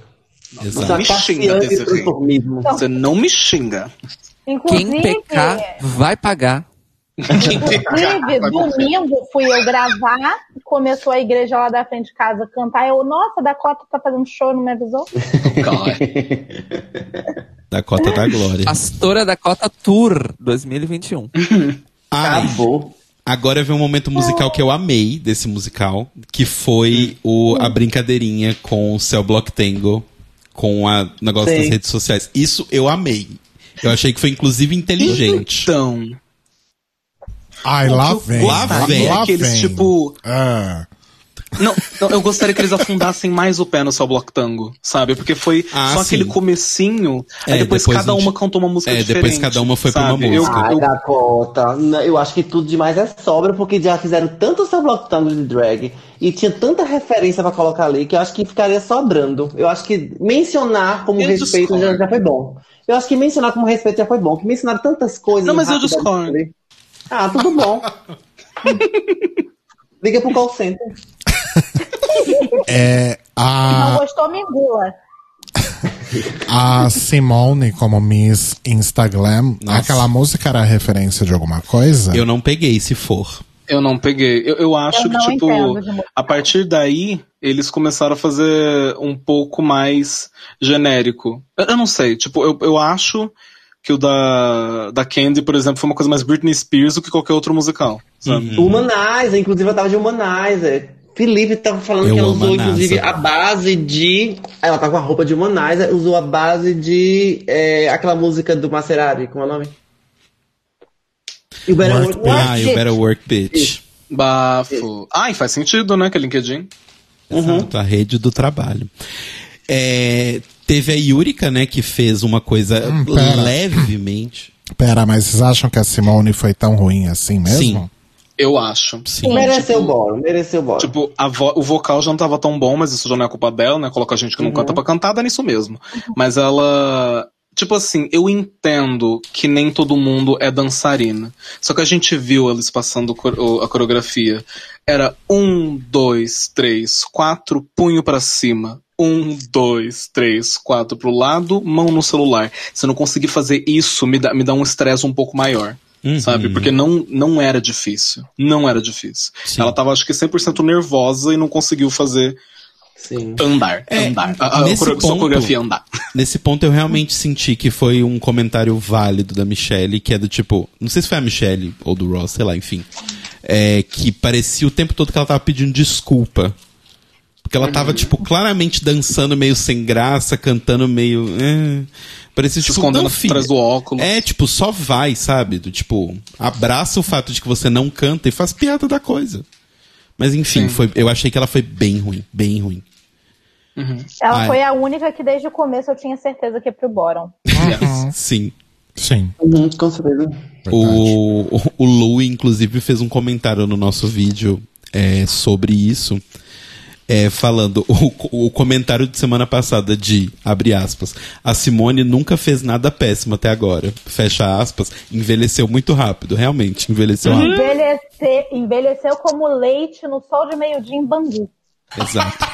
Você Exato. é Me xinga, Cassiane Desiree. Você não me xinga. Inclusive, Quem pecar, vai pagar. Inclusive, domingo fui eu gravar, começou a igreja lá da frente de casa cantar. Eu, nossa, Dakota tá fazendo show, não me avisou? Dakota da Glória. Pastora da Cota Tour 2021. Ai, Acabou. agora vem um momento musical que eu amei desse musical, que foi o, a brincadeirinha com o Cell Block Tango, com a negócio Sim. das redes sociais. Isso eu amei. Eu achei que foi inclusive inteligente. Então, Ai, lá vem. Lá vem. Lá aqueles vem. tipo. Ah. Não, não, eu gostaria que eles afundassem mais o pé no seu bloco tango, sabe? Porque foi Ah, só sim. aquele comecinho, É, aí depois, depois cada gente- uma cantou uma música é, diferente. depois cada uma foi pra uma sabe? Eu- música. Ai, eu- Dakota, eu acho que tudo demais é sobra, porque já fizeram tanto seu bloco tango de drag e tinha tanta referência pra colocar ali que eu acho que ficaria sobrando. Eu acho que mencionar como Eu respeito já, já foi bom. Eu acho que mencionar como respeito já foi bom, que mencionaram tantas coisas. Não, mas eu discordo. ali. Ah, tudo bom. Liga pro call center. É, Não a, gostou, me engula. a Simone como Miss Instagram, Nossa. aquela música era referência de alguma coisa? Eu não peguei, se for. Eu não peguei. Eu, eu acho Eu que, não tipo, entendo a partir daí, eles começaram a fazer um pouco mais genérico. Eu, eu não sei, tipo, eu, eu acho que o da, da Candy, por exemplo, foi uma coisa mais Britney Spears do que qualquer outro musical, sabe? Uhum. Humanizer, inclusive eu tava de Humanizer. Felipe tava falando Eu que ela usou, inclusive, a base de. Ela tá com a roupa de Monizer, usou a base de. é, aquela música do Maserati, como é o nome? You better Work work, Ah, you better work, bitch. Bafo. Ai, faz sentido, né? Que é LinkedIn. Exato, a rede do trabalho. É, teve a Yurika, né, que fez uma coisa Hum, pera. levemente. Pera, mas vocês acham que a Simone foi tão ruim assim mesmo? Sim. Eu acho. Sim. Mereceu o Tipo- bolo, mereceu o bolo. Tipo, a vo- o vocal já não tava tão bom, mas isso já não é culpa dela, né? Coloca gente que não canta pra cantar, dá nisso mesmo. Mas ela. Tipo assim, eu entendo que nem todo mundo é dançarina. Só que a gente viu eles passando a coreografia. Era um, dois, três, quatro, punho pra cima. Um, dois, três, quatro pro lado, mão no celular. Se eu não conseguir fazer isso, me dá, me dá um estresse um pouco maior. Uhum. Sabe? Porque não, não era difícil. Não era difícil. Sim. Ela tava, acho que, 100% nervosa e não conseguiu fazer Sim. andar. É, andar. A, a, nesse coreo- sua ponto- coreografia andar. Nesse ponto eu realmente senti que foi um comentário válido da Michelle, que é do tipo, não sei se foi a Michelle ou do Ross, sei lá, enfim. É, que parecia o tempo todo que ela tava pedindo desculpa. Porque ela tava, tipo, claramente dançando meio sem graça, cantando meio. É, parecia Se tipo, escondendo não, filha, atrás do óculos. É, tipo, só vai, sabe? Do tipo, abraça o fato de que você não canta e faz piada da coisa. Mas enfim, Sim. foi, eu achei que ela foi bem ruim, bem ruim. Ela Ai. foi a única que desde o começo eu tinha certeza que ia pro Boron. Sim. Sim. Uhum, com certeza. O, o, o Lu, inclusive, fez um comentário no nosso vídeo é, sobre isso. É, falando o, o comentário de semana passada de, abre aspas, a Simone nunca fez nada péssimo até agora, fecha aspas, envelheceu muito rápido, realmente, envelheceu rápido. Envelhecer, envelheceu como leite no sol de meio-dia em Bangu. Exato.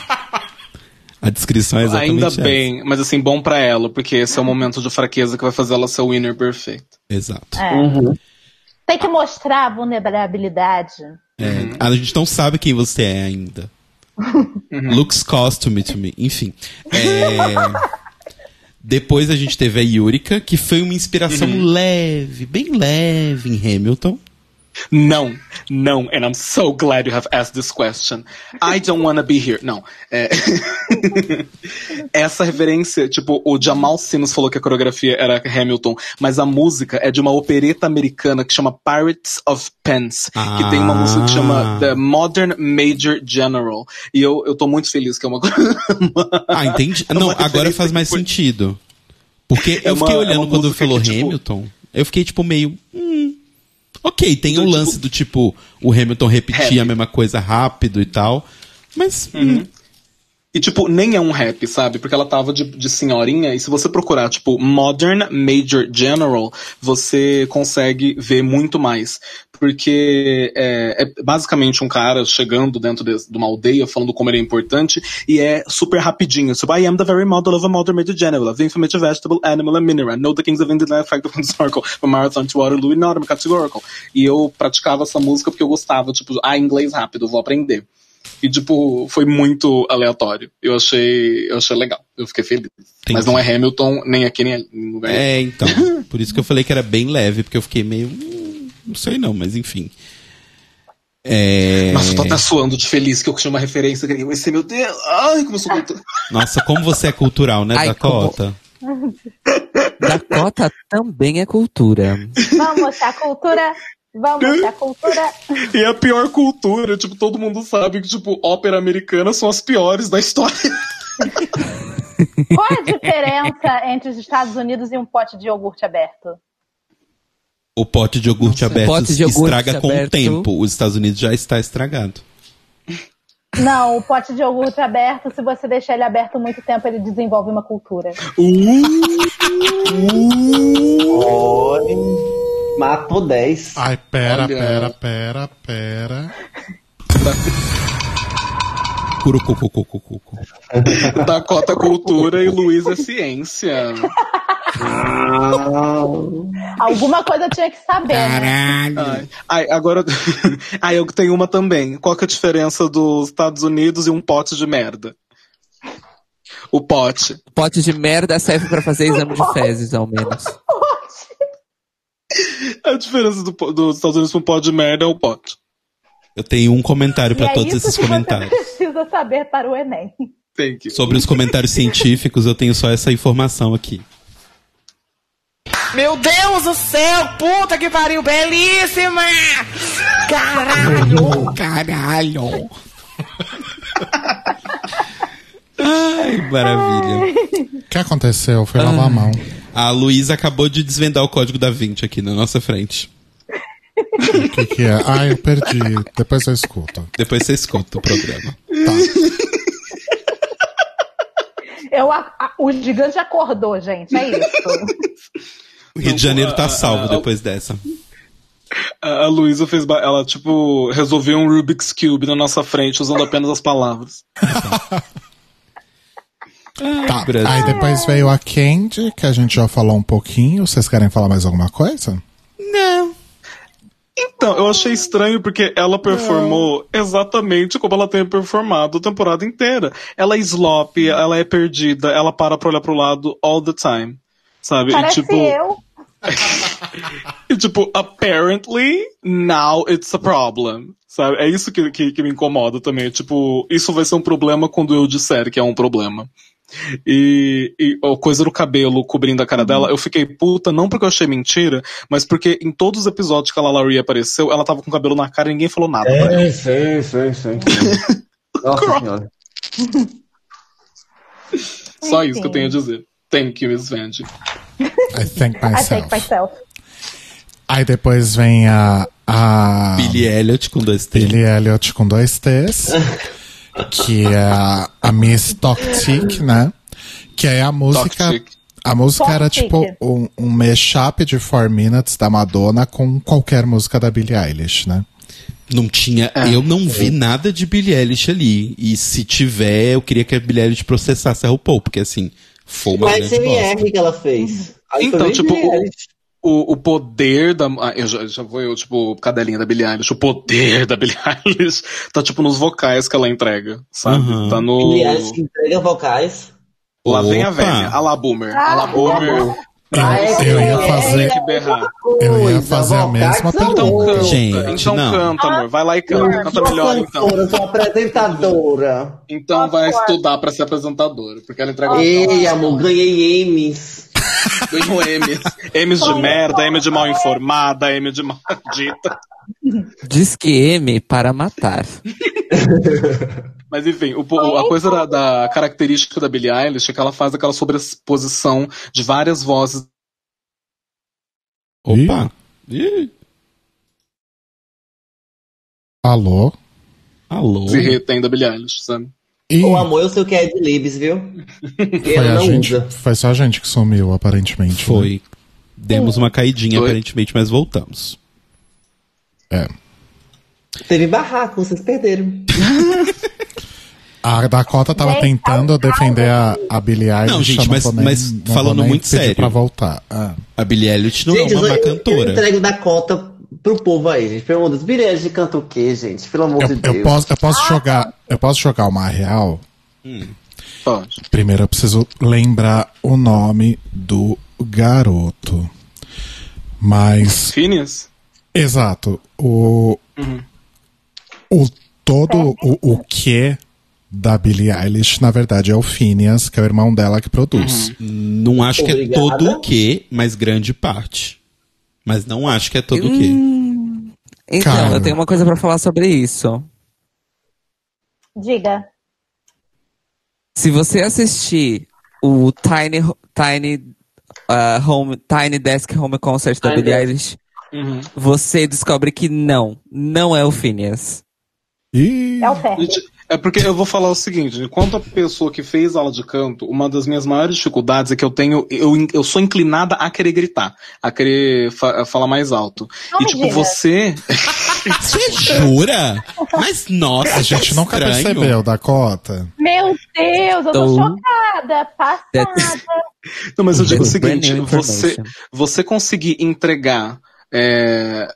A descrição é exatamente Ainda essa. bem, mas assim, bom pra ela, porque esse é o momento de fraqueza que vai fazer ela ser o winner perfeito. Exato. É. Uhum. Tem que mostrar a vulnerabilidade. É, a gente não sabe quem você é ainda. Looks costume to me. Enfim. É, Depois a gente teve a Yurika, que foi uma inspiração leve, bem leve em Hamilton. Não, não, and I'm so glad you have asked this question. I don't wanna be here. Não. É... Essa referência, tipo, o Jamal Simmons falou que a coreografia era Hamilton, mas a música é de uma opereta americana que chama Pirates of Pence, que tem uma música que chama Ah. The Modern Major General. E eu, eu tô muito feliz que é uma. Ah, entendi. É não, agora faz mais sentido. Porque É eu fiquei uma- é olhando uma quando falou que, tipo- Hamilton, eu fiquei tipo meio. Hum, ok, tem Então, o tipo- lance do tipo, o Hamilton repetir a mesma coisa rápido e tal. Mas. Uhum. hum, E, tipo, nem é um rap, sabe? Porque ela tava de, de senhorinha, e se você procurar, tipo, Modern Major General, você consegue ver muito mais. Porque é, é basicamente um cara chegando dentro de, de uma aldeia, falando como ele é importante, e é super rapidinho. Tipo, I am the very model of a Modern Major General, of the informative vegetable, animal and mineral. Know the kings of India and effect of the circle, from Marathon to Waterloo, not categorical. E eu praticava essa música porque eu gostava, tipo, ah, inglês rápido, vou aprender. E, tipo, foi muito aleatório. Eu achei, eu achei legal. Eu fiquei feliz. Mas não é Hamilton, nem aqui, nem ali. É, então. Por isso que eu falei que era bem leve, porque eu fiquei meio. hum, não sei não, mas enfim. É... Nossa, eu tô até suando de feliz que eu tinha uma referência que vai ser, meu Deus. Ai, como eu sou muito. Nossa, como você é cultural, né, Ai, Dakota? Dakota também é cultura. Vamos mostrar a cultura. Vamos a cultura. E é a pior cultura. Tipo, todo mundo sabe que, tipo, ópera americana são as piores da história. Qual a diferença entre os Estados Unidos e um pote de iogurte aberto? O pote de iogurte aberto Pote de iogurte estraga com o aberto. tempo. Os Estados Unidos já está estragado. Não, o pote de iogurte aberto, se você deixar ele aberto muito tempo, ele desenvolve uma cultura. Olha, matou 10. Ai, pera, Olha. pera, pera, pera. Curucucucucucu. Dakota Cultura e Luiz é Ciência. Alguma coisa eu tinha que saber, né? Ai, ai, agora. ai, eu tenho uma também. Qual que é a diferença dos Estados Unidos e um pote de merda? O pote. Pote de merda serve pra fazer exame de fezes, ao menos. A diferença do, dos Estados Unidos para um pote de merda é o pote. Eu tenho um comentário pra é todos isso esses que comentários. você precisa saber para o Enem. Thank you. Sobre os comentários científicos, eu tenho só essa informação aqui. Meu Deus do céu, puta que pariu, belíssima! Caralho! Caralho! Ai, maravilha. O que aconteceu? Foi lavar a mão. A Luísa acabou de desvendar o código da 20 aqui na nossa frente. O que, que é? Ah, eu perdi. Depois eu escuto. Depois você escuta o programa. Eu, a- a- o gigante acordou, gente. É isso. O Rio de Janeiro tá a- salvo a- depois dessa. A Luísa fez. Ela, tipo, resolveu um Rubik's Cube na nossa frente usando apenas as palavras. Tá. Brasil. Aí depois veio a Candy, que a gente já falou um pouquinho. Vocês querem falar mais alguma coisa? Então, eu achei estranho porque ela performou exatamente como ela tem performado a temporada inteira. Ela é slop, ela é perdida, ela para pra olhar pro lado all the time. Sabe? Parece e, tipo, eu. e, tipo, apparently, now it's a problem. Sabe? É isso que, que, que me incomoda também. Tipo, isso vai ser um problema quando eu disser que é um problema. E, e a coisa do cabelo cobrindo a cara dela, eu fiquei puta, não porque eu achei mentira, mas porque em todos os episódios que a Lalaurie apareceu, ela tava com o cabelo na cara e ninguém falou nada. É, sim, sim, sim. sim. Nossa senhora. Só isso que eu tenho a dizer. Thank you, Miss Vandy. I think I myself. take myself. Aí depois vem a, a Billy Elliot com dois T. Billy Elliot com dois T's, que é a, a Miss Toxic, né? Que é a música. Toxic. A música era Toxic. tipo um, um mashup de 4 Minutes da Madonna com qualquer música da Billie Eilish, né? Não tinha. É. Eu não vi nada de Billie Eilish ali. E se tiver, eu queria que a Billie Eilish processasse a RuPaul, porque assim, foi uma Mas grande bosta. CMR que ela fez. Aí Então, tipo, Billie Eilish. O, o poder da. Ah, eu já, já vou eu, tipo, cadelinha da Billie Eilish. O poder da Billie Eilish tá, tipo, nos vocais que ela entrega, sabe? Uhum. Tá no. Billie Eilish entrega vocais. Lá vem a Opa. velha. A la boomer. A la boomer. Ah, é eu ia fazer- que berrar. Eu ia fazer a mesma são Então pergunta. canta. Gente, então não. canta, amor. Vai lá e canta. Canta Sou melhor, então. cantora, sou apresentadora. Então vai estudar pra ser apresentadora. Porque ela entrega. Ei, amor, ganhei Emmys. Ganhou M's. M's de merda, M de mal informada, M de maldita. Diz que M para matar. Mas enfim, o a coisa da, da característica da Billie Eilish é que ela faz aquela sobreposição de várias vozes. Opa! Ih, Alô? alô? Se retém da Billie Eilish, sabe? Ih, O amor, eu sei o que é de Libs, viu? foi, a gente, usa. foi só a gente que sumiu, aparentemente. né? Foi. Demos uma caidinha, Foi. aparentemente, mas voltamos. É. Teve barraco, vocês perderam. A Dakota tava tentando defender a, a Billie Eilish. Não, gente, mas- nem- mas falando muito sério. Pra voltar. Ah. A Billie Eilish não gente, é uma má eu, eu cantora. entrego da cota pro povo aí, gente. Pelo amor de Deus. Canta o quê, gente? Pelo amor de Eu, Deus. eu posso, eu posso jogar. Eu posso jogar uma real. Pode. Primeiro eu preciso lembrar o nome do garoto. Mas. Phineas? Exato. O. O todo o, o que da Billie Eilish, na verdade, é o Phineas, que é o irmão dela que produz. Não acho que é Obrigada. todo o que, mas grande parte. Mas não acho que é todo o que. Então, Cara. eu tenho uma coisa pra falar sobre isso. Diga. Se você assistir o Tiny, Tiny, uh, home, Tiny Desk Home Concert da Billie. Eilish, Uhum. você descobre que não, não é o Phineas. E É o Ferro. É porque eu vou falar o seguinte, enquanto a pessoa que fez aula de canto, uma das minhas maiores dificuldades é que eu tenho, eu, eu sou inclinada a querer gritar, a querer fa- falar mais alto. Não e tipo, você, Você jura? Mas nossa, a gente nunca estranho. percebeu, Dakota. Meu Deus, eu tô Então- chocada, passada. Não, mas eu digo o seguinte, você, você conseguir entregar é,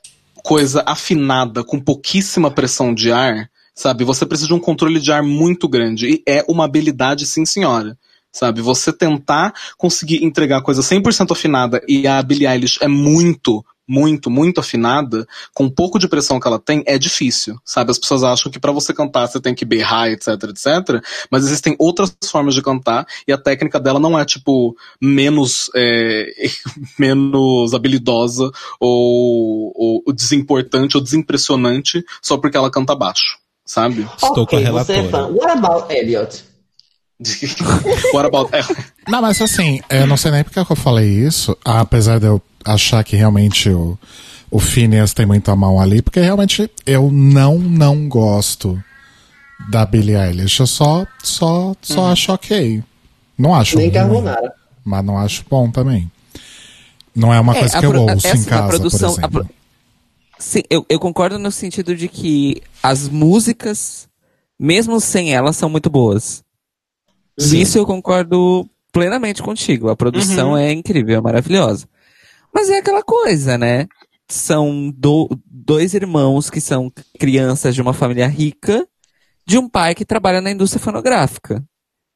coisa afinada com pouquíssima pressão de ar, sabe? Você precisa de um controle de ar muito grande e é uma habilidade, sim, senhora. Sabe, você tentar conseguir entregar coisa 100% afinada e a Billie Eilish é muito muito, muito afinada, com pouco de pressão que ela tem, é difícil, sabe? As pessoas acham que pra você cantar você tem que berrar, etc, etc, mas existem outras formas de cantar e a técnica dela não é, tipo, menos, é, menos habilidosa ou, ou desimportante ou desimpressionante só porque ela canta baixo, sabe? Estou com a Ok, você é fã. What about Elliot? What about Não, mas assim, eu não sei nem porque que eu falei isso, apesar de eu achar que realmente o, o Phineas tem muita mão ali, porque realmente eu não, não gosto da Billie Eilish. Eu só, só, só acho ok. Não acho Nem ruim, mas não acho bom também. Não é uma É, coisa que eu ouço essa em da casa, produção- por a exemplo. Sim, eu, eu concordo no sentido de que as músicas, mesmo sem elas, são muito boas. Nisso eu concordo plenamente contigo. A produção Uhum. é incrível, é maravilhosa. Mas é aquela coisa, né? São do- dois irmãos que são crianças de uma família rica, de um pai que trabalha na indústria fonográfica.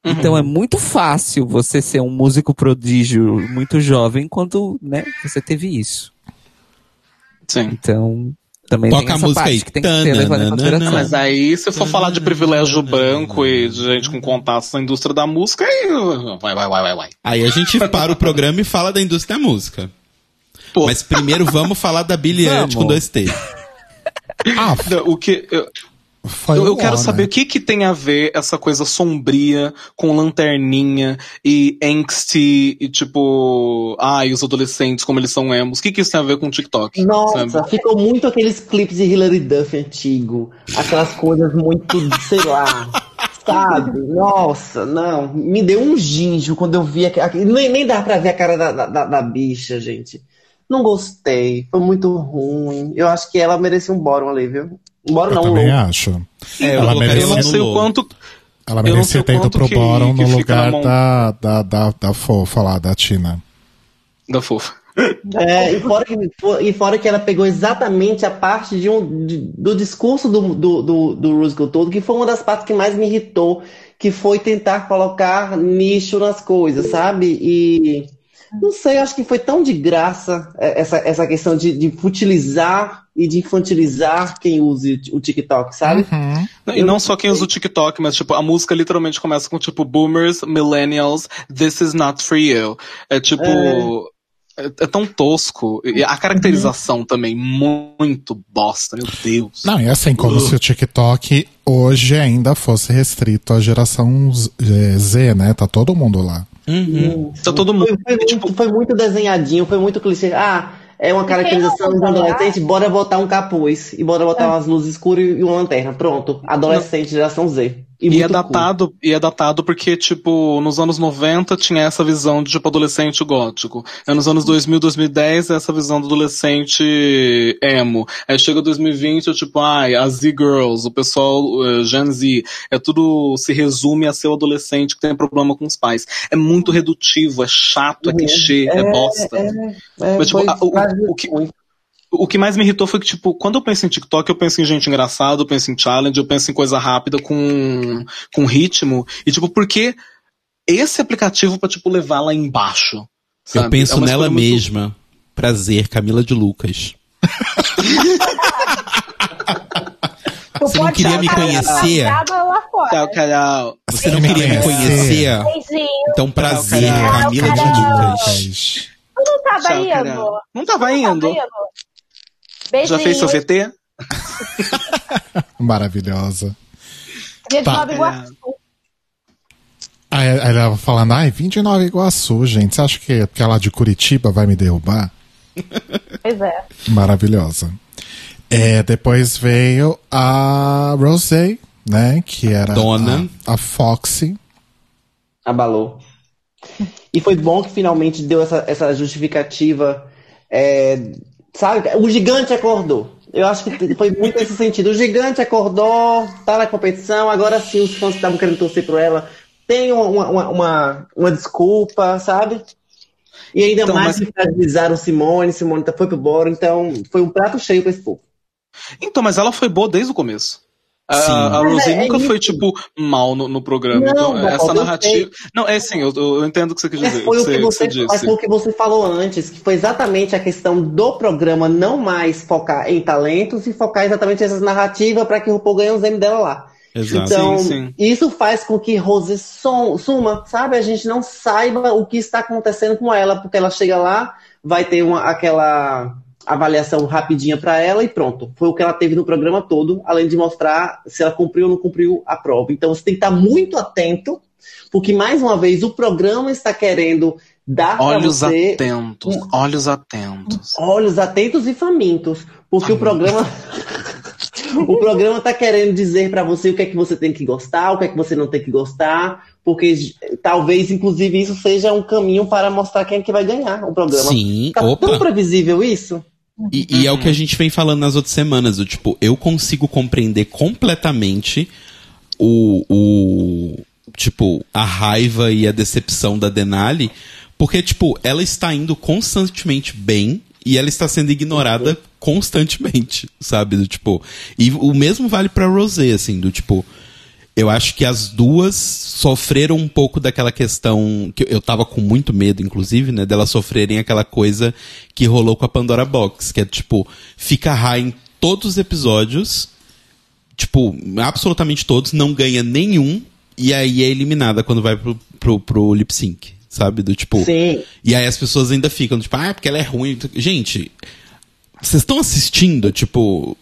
Então é muito fácil você ser um músico prodígio muito jovem quando, né, você teve isso. Sim. Então, também Toca tem a essa música parte aí. que tem que ser levado em consideração. Mas aí, se for falar de privilégio branco e de gente com contatos na indústria da música, aí vai, vai, vai, vai, vai. Aí a gente para o programa e fala da indústria da música. Pô. Mas primeiro vamos falar da Billie. Eilish com dois T. Ah, O que, eu, eu, eu quero ó, saber né? o que que tem a ver essa coisa sombria com lanterninha e angsty e tipo, ai, os adolescentes como eles são emos. O que que isso tem a ver com o TikTok? Nossa, sabe? ficou muito aqueles clipes de Hilary Duff antigo. Aquelas coisas muito, sei lá. Sabe? Nossa, não. Me deu um ginjo quando eu vi aquele. Nem, nem dá pra ver a cara da, da, da bicha, gente. Não gostei. Foi muito ruim. Eu acho que ela merecia um bórum ali, viu? Eu não, também louco. acho. É, Ela eu merece- Eu não sei o quanto. Ela merecia ter ido pro que- no lugar da, da, da, da fofa lá, da Tina. Da fofa. É, e, fora que, e fora que ela pegou exatamente a parte de um, de- do discurso do, do, do, do Rusical todo, que foi uma das partes que mais me irritou, que foi tentar colocar nicho nas coisas, sabe? E não sei, acho que foi tão de graça é, essa, essa questão de, de futilizar e de infantilizar quem use o TikTok, sabe? E não só quem usa o TikTok, mas tipo, a música literalmente começa com tipo boomers, millennials, this is not for you. É tipo. É, é tão tosco. E a caracterização também, muito bosta, meu Deus. Não, e assim, como se o TikTok hoje ainda fosse restrito à geração Z, Z, né? Tá todo mundo lá. Tá todo mundo. Foi, foi muito, foi muito desenhadinho, foi muito clichê. Ah, é uma caracterização de um adolescente, bora botar um capuz e bora botar umas luzes escuras e uma lanterna. Pronto, adolescente, geração Z. E, E é cool. datado, e é datado porque, tipo, nos anos 90 tinha essa visão de, tipo, adolescente gótico. Aí nos anos 2000, 2010, é essa visão do adolescente emo. Aí chega 2020, é tipo, ai, as Z-Girls, o pessoal eh, Gen Z. É tudo, se resume a ser o adolescente que tem problema com os pais. É muito redutivo, é chato, é clichê, é, bosta. É, Mas, tipo, a- o- quase o que-. O que mais me irritou foi que, tipo, quando eu penso em TikTok, eu penso em gente engraçada, eu penso em challenge, eu penso em coisa rápida com, com ritmo. E, tipo, por que esse aplicativo pra, tipo, levar lá embaixo? Eu sabe? penso É nela muito- mesma. Prazer, Camila de Lucas. Você não queria me conhecer? Tchau, Carol. Você não queria me conhecer. Então, prazer, Carol. Camila de. Lucas. Não tava indo? Não tava indo. Tava indo? Beijinho. Já fez seu VT? Maravilhosa. Dia de Tá. Nova Iguaçu. Aí, aí ela falando, ai, vim de Nova Iguaçu, gente. Você acha que porque ela de Curitiba vai me derrubar? Pois é. Maravilhosa. É, depois veio a Rosé, né? Que era Dona. a, a Foxy. Abalou. E foi bom que finalmente deu essa, essa justificativa. é, sabe, o gigante acordou. Eu acho que foi muito nesse sentido. O gigante acordou, tá na competição, agora sim os fãs que estavam querendo torcer por ela tem uma, uma, uma, uma desculpa, sabe? E ainda Então, mais mas- que fragilizaram Simone, Simone tá- foi pro boro, então foi um prato cheio pra esse povo. Então, mas ela foi boa desde o começo. A, Sim. a Rosé é- é nunca isso. foi, tipo, mal no, no programa. Não, então, Bocó, essa narrativa. Não, é assim, eu, eu entendo o que você quis Mas dizer. foi o que você, você mas foi o que você falou antes, que foi exatamente a questão do programa não mais focar em talentos e focar exatamente nessas narrativas para que o RuPaul ganhe os M dela lá. Exato. Então, Sim, sim. isso faz com que Rose som- suma, sabe? A gente não saiba o que está acontecendo com ela, porque ela chega lá, vai ter uma, aquela avaliação rapidinha para ela e pronto. Foi o que ela teve no programa todo, além de mostrar se ela cumpriu ou não cumpriu a prova. Então você tem que estar muito atento, porque mais uma vez o programa está querendo dar para Olhos você atentos, olhos atentos. olhos atentos e famintos, porque o programa o programa tá querendo dizer pra você o que é que você tem que gostar, o que é que você não tem que gostar, porque talvez inclusive isso seja um caminho para mostrar quem é que vai ganhar o programa. Sim, Tá opa. tão previsível isso? E, e é o que a gente vem falando nas outras semanas, do tipo, eu consigo compreender completamente o, o tipo, a raiva e a decepção da Denali, porque, tipo, ela está indo constantemente bem e ela está sendo ignorada constantemente, sabe? Do tipo. E o mesmo vale pra Rosé, assim, do tipo. Eu acho que as duas sofreram um pouco daquela questão que eu tava com muito medo, inclusive, né, delas sofrerem aquela coisa que rolou com a Pandora Box, que é tipo, fica high em todos os episódios, tipo, absolutamente todos, não ganha nenhum, e aí é eliminada quando vai pro, pro, pro lip sync, sabe? Do tipo. Sim. E aí as pessoas ainda ficam, tipo, ah, porque ela é ruim. Gente, vocês estão assistindo, tipo.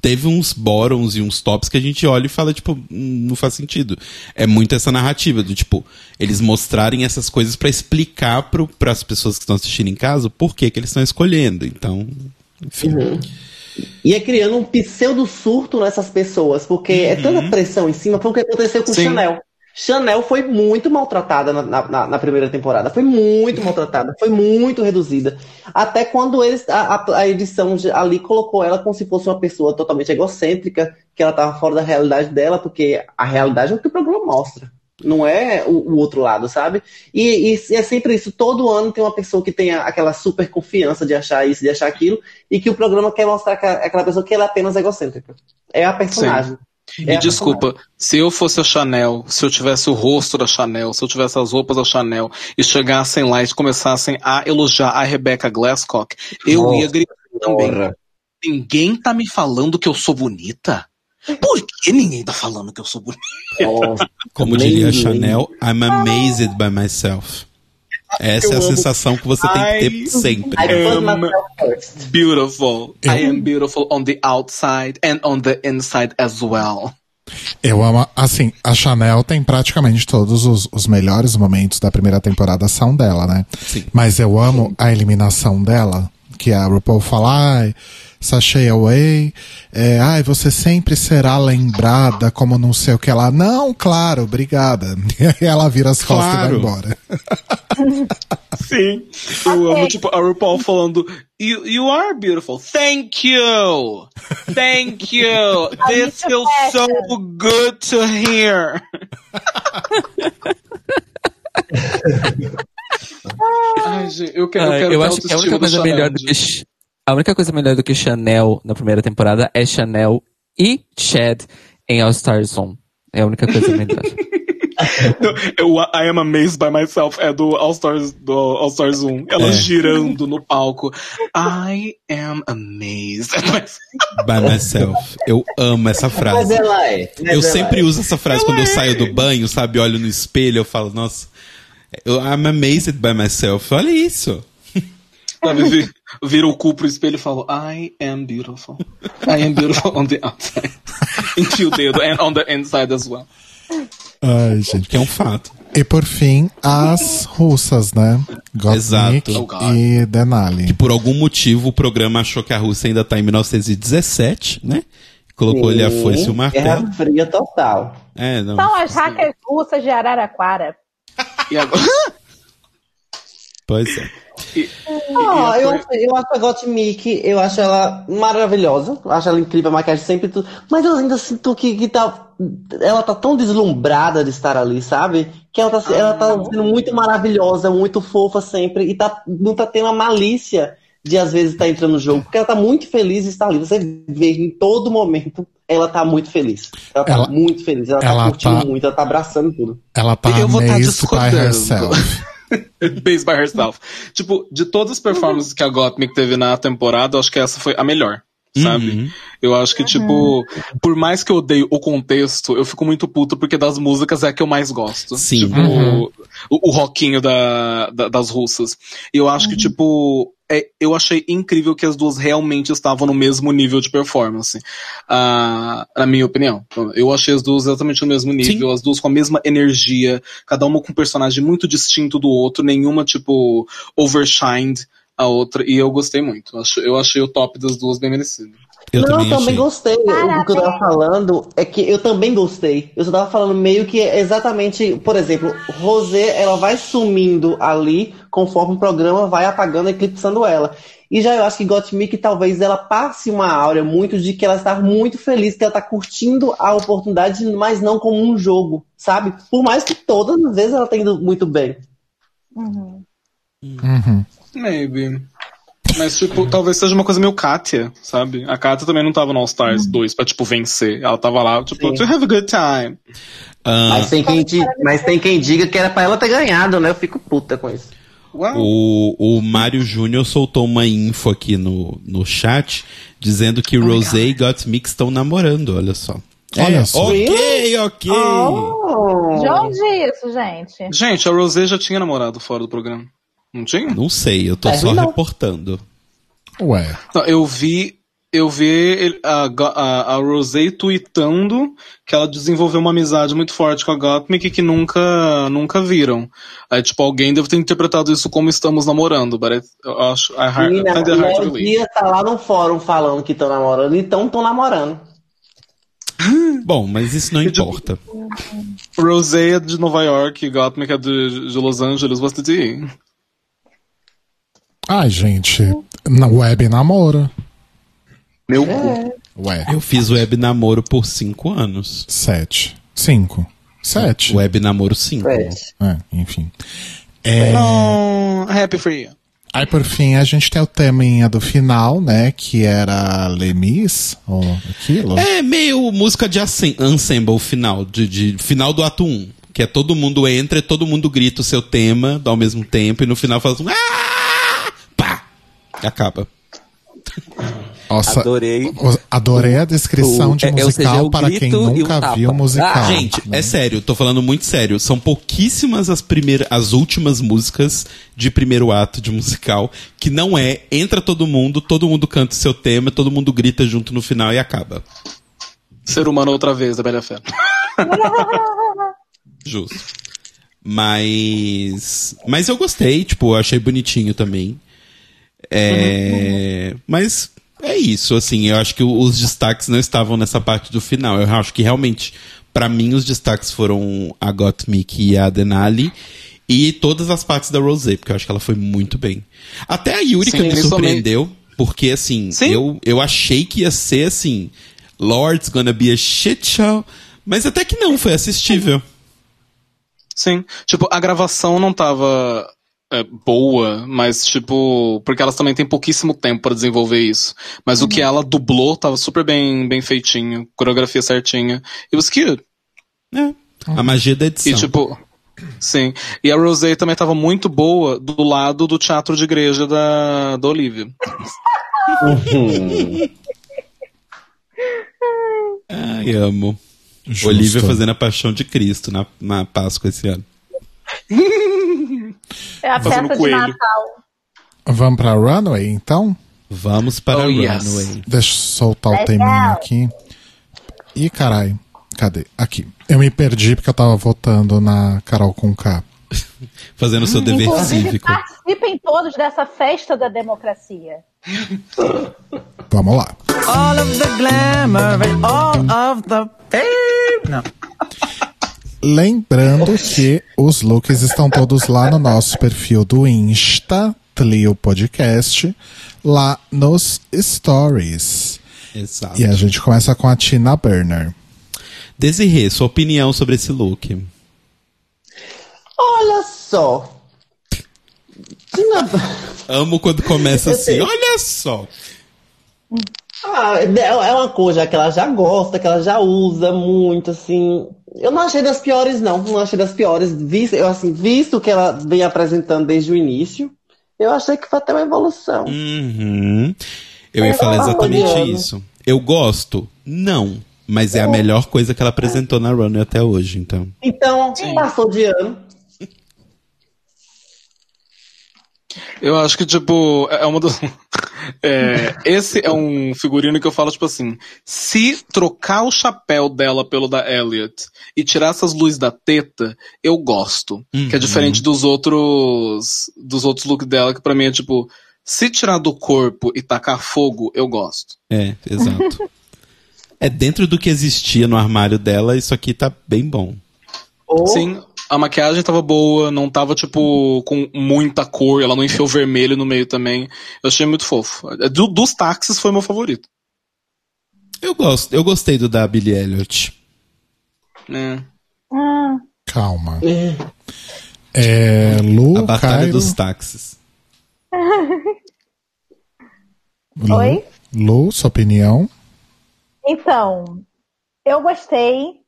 Teve uns bottoms e uns tops que a gente olha e fala, tipo, "Hum, não faz sentido. É muito essa narrativa do tipo, eles mostrarem essas coisas pra explicar pro, pras pessoas que estão assistindo em casa o porquê que eles estão escolhendo. Então, enfim. E é criando um pseudo surto nessas pessoas, porque é tanta pressão em cima, foi o que aconteceu com Sim. Chanel. Chanel foi muito maltratada na, na- na primeira temporada, foi muito maltratada, foi muito reduzida. Até quando eles, a, a- edição de- ali colocou ela como se fosse uma pessoa totalmente egocêntrica, que ela estava fora da realidade dela, porque a realidade é o que o programa mostra. Não é o, o outro lado, sabe? E, e é sempre isso. Todo ano tem uma pessoa que tem aquela super confiança de achar isso, de achar aquilo, e que o programa quer mostrar aquela pessoa que ela é apenas egocêntrica. É a personagem. É E a desculpa, se eu fosse a Chanel, se eu tivesse o rosto da Chanel, se eu tivesse as roupas da Chanel e chegassem lá e começassem a elogiar a Rebecca Glasscock, eu Nossa ia gritar também. Porra. Ninguém tá me falando que eu sou bonita? Por que ninguém tá falando que eu sou bonita? Nossa. Como diria a. Chanel, I'm amazed by myself. Essa Eu é a amo. sensação que você tem que ter sempre. I first. Beautiful. Eu- I am beautiful on the outside and on the inside as well. Eu amo, assim, a Chanel tem praticamente todos os, os melhores momentos da primeira temporada são dela, né? Sim. Mas eu amo a eliminação dela, que a RuPaul fala, ai, sachê away, é, ai, você sempre será lembrada como não sei o que lá. Não, claro, obrigada. E aí ela vira as costas e vai Claro. embora. Sim. Eu amo, tipo, a RuPaul falando, you, you are beautiful. Thank you. Thank you. This feels so good to hear. Ai, gente, eu quero, eu quero eu acho que a única do coisa Chanel, melhor do que a única coisa melhor do que Chanel na primeira temporada é Chanel e Chad em All Stars 1. É a única coisa melhor. Eu, I am amazed by myself é do All Stars, do All Stars 1. Ela É. girando no palco. I am amazed. By myself. Eu amo essa Mas frase. ela é. mas Eu ela sempre é. uso essa frase quando eu saio do banho, sabe? Olho no espelho, eu falo, nossa, eu, I'm amazed by myself. Olha isso. Sabe, vi- vira o cu pro espelho e fala, I am beautiful. I am beautiful on the outside. Enfia o dedo, and on the inside as well. Ai, gente. Que é um fato. E por fim, as russas, né? Exato. God. e Denali. Por algum motivo, o programa achou que a Rússia ainda tá em 1917, né? Colocou ali a foice e o martelo. Guerra Fria total. É, não. São as hackers russas de Araraquara. E agora... Pois é. E- Ah, e eu, eu acho a Gottmik, eu acho ela maravilhosa, eu acho ela incrível, a maquiagem sempre tudo, mas eu ainda sinto que, que tá, ela tá tão deslumbrada de estar ali, sabe? Que ela tá, ela tá sendo muito maravilhosa, muito fofa sempre, e tá, não tá tendo a malícia de às vezes estar entrando no jogo, porque ela tá muito feliz de estar ali. Você vê em todo momento ela tá muito feliz. Ela tá Ela- muito feliz, ela, ela tá curtindo tá- muito, ela tá abraçando tudo. Ela tá Eu vou tá by discordando. Based by herself. Tipo, de todas as performances que a Gottmik teve na temporada, eu acho que essa foi a melhor. Sabe? Uhum. Eu acho que, tipo, por mais que eu odeie o contexto, eu fico muito puto porque das músicas é a que eu mais gosto. Sim. Tipo, Uhum. o, o rockinho da, da- das russas. E eu acho que, tipo, é, eu achei incrível que as duas realmente estavam no mesmo nível de performance. Ah, na minha opinião. Eu achei as duas exatamente no mesmo nível, as duas com a mesma energia, cada uma com um personagem muito distinto do outro, nenhuma, tipo, overshined a outra, e eu gostei muito. Eu achei, eu achei o top das duas bem merecido. Eu não, também eu também gostei. O que eu tava falando é que eu também gostei. Eu só tava falando meio que exatamente, por exemplo, Rosé, ela vai sumindo ali conforme o programa vai apagando, eclipsando ela. E já eu acho que Gottmik talvez ela passe uma áurea muito de que ela está muito feliz, que ela está curtindo a oportunidade, mas não como um jogo, sabe? Por mais que todas as vezes ela tenha ido muito bem. Uhum. Uhum. Maybe. Mas, tipo, talvez seja uma coisa meio Katia, sabe? A Katia também não tava no All Stars 2 pra, tipo, vencer. Ela tava lá, tipo, Sim. to have a good time. Ah, Mas, tem quem di- mas tem quem diga que era pra ela ter ganhado, né? Eu fico puta com isso. Uau. O, o Mário Júnior soltou uma info aqui no, no chat dizendo que Rosé e Gottmik estão namorando, olha só. Olha É, só. Ok, ok. Oh. De onde isso, gente? Gente, a Rosé já tinha namorado fora do programa. Não tinha? Não sei, eu tô É, só não. reportando. Ué. Não, eu vi. Eu vi a, a, a Rosé tweetando que ela desenvolveu uma amizade muito forte com a Gottmik que nunca, nunca viram. Aí, tipo, alguém deve ter interpretado isso como estamos namorando, but I, eu acho. I, hard, I Menina, hard to. Dias tá lá no fórum falando que estão namorando, então estão namorando. Bom, mas isso não importa. Rosé é de Nova York e Gottmik é de, de Los Angeles. What's the tea? Ai, gente. Na web namoro. Meu cu. Ué. Eu fiz web namoro por cinco anos. Sete. Cinco. Sete. Web namoro 5. É. É, enfim. É, Oh, happy for you. aí, por fim, a gente tem o teminha do final, né? Que era Lemis, ou aquilo. É meio música de ensemble final, de, de- final do ato 1. Que é todo mundo entra e todo mundo grita o seu tema ao mesmo tempo e no final faz um. "Ah!" Acaba. Nossa, Adorei. adorei a descrição O- de é, ou seja, musical o para quem um nunca tapa. viu musical. Ah, Gente, é sério, tô falando muito sério. São pouquíssimas as primeiras, as últimas músicas de primeiro ato de musical que não é entra todo mundo, todo mundo canta o seu tema, todo mundo grita junto no final e acaba. Ser humano outra vez, da Bela Fé. Justo. Mas. Mas eu gostei, tipo, eu achei bonitinho também. É. Mas é isso, assim, eu acho que os destaques não estavam nessa parte do final. Eu acho que realmente, pra mim, os destaques foram a Gottmik e a Denali. E todas as partes da Rosé, porque eu acho que ela foi muito bem. Até a Yurika Sim, me surpreendeu, porque assim, Sim. eu, eu achei que ia ser assim, Lord's gonna be a shit show, mas até que não, foi assistível. Sim. Tipo, a gravação não tava é, boa, mas, tipo, porque elas também têm pouquíssimo tempo pra desenvolver isso. Mas o que ela dublou tava super bem, bem feitinho, coreografia certinha. It was cute. É, a magia da edição. E, tipo, sim. E a Rosé também tava muito boa do lado do teatro de igreja da, da Olivia. Ai, amo. Justo. Olivia fazendo a paixão de Cristo na, na Páscoa esse ano. É a Fazendo festa de coelho. Natal. Vamos pra Runway, então? Vamos para Oh, yes. Runway. Deixa eu soltar o Legal. teminha aqui. Ih, carai. Cadê? Aqui. Eu me perdi porque eu tava votando na Carol com K. Fazendo o seu dever Inclusive, cívico. participem todos dessa festa da democracia. Vamos lá. All of the glamour and all of the fame. Não. Lembrando que os looks estão todos lá no nosso perfil do Insta, Tlio Podcast, lá nos Stories. Exato. E a gente começa com a Tina Burner. Desirê, sua opinião sobre esse look. Olha só. Tina... Amo quando começa assim, olha só. Ah, é uma coisa que ela já gosta, que ela já usa muito, assim. Eu não achei das piores, não. Não achei das piores. Visto, eu, assim, visto que ela vem apresentando desde o início, eu achei que foi até uma evolução. Uhum. Eu ia É, falar tá exatamente isso. Eu gosto? Não. Mas é a melhor coisa que ela apresentou na Runway até hoje, então. Então, passou de ano. Eu acho que, tipo, é uma das. É, esse é um figurino que eu falo, tipo assim, se trocar o chapéu dela pelo da Elliot e tirar essas luzes da teta, eu gosto. Que é Uhum. diferente dos outros. dos outros looks dela, que pra mim é tipo, se tirar do corpo e tacar fogo, eu gosto. É, exato. é dentro do que existia no armário dela, isso aqui tá bem bom. Ou, Sim, a maquiagem tava boa, não tava, tipo, com muita cor, ela não enfiou vermelho no meio também. Eu achei muito fofo. Do- dos táxis foi meu favorito. Eu gosto, eu gostei do da Billie Elliot. né? Hum, Calma. É. É, Lu, a batalha Cairo, dos táxis. Lu, Oi? Lu, sua opinião? Então, eu gostei.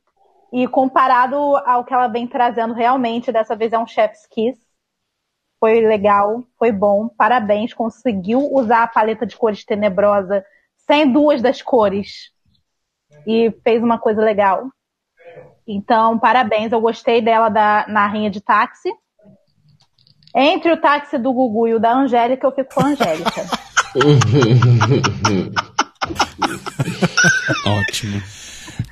E comparado ao que ela vem trazendo realmente, dessa vez é um chef's kiss. Foi legal, foi bom, parabéns. Conseguiu usar a paleta de cores tenebrosa sem duas das cores. E fez uma coisa legal. Então, parabéns. Eu gostei dela da, na rinha de táxi. Entre o táxi do Gugu e o da Angélica, eu fico com a Angélica. Ótimo.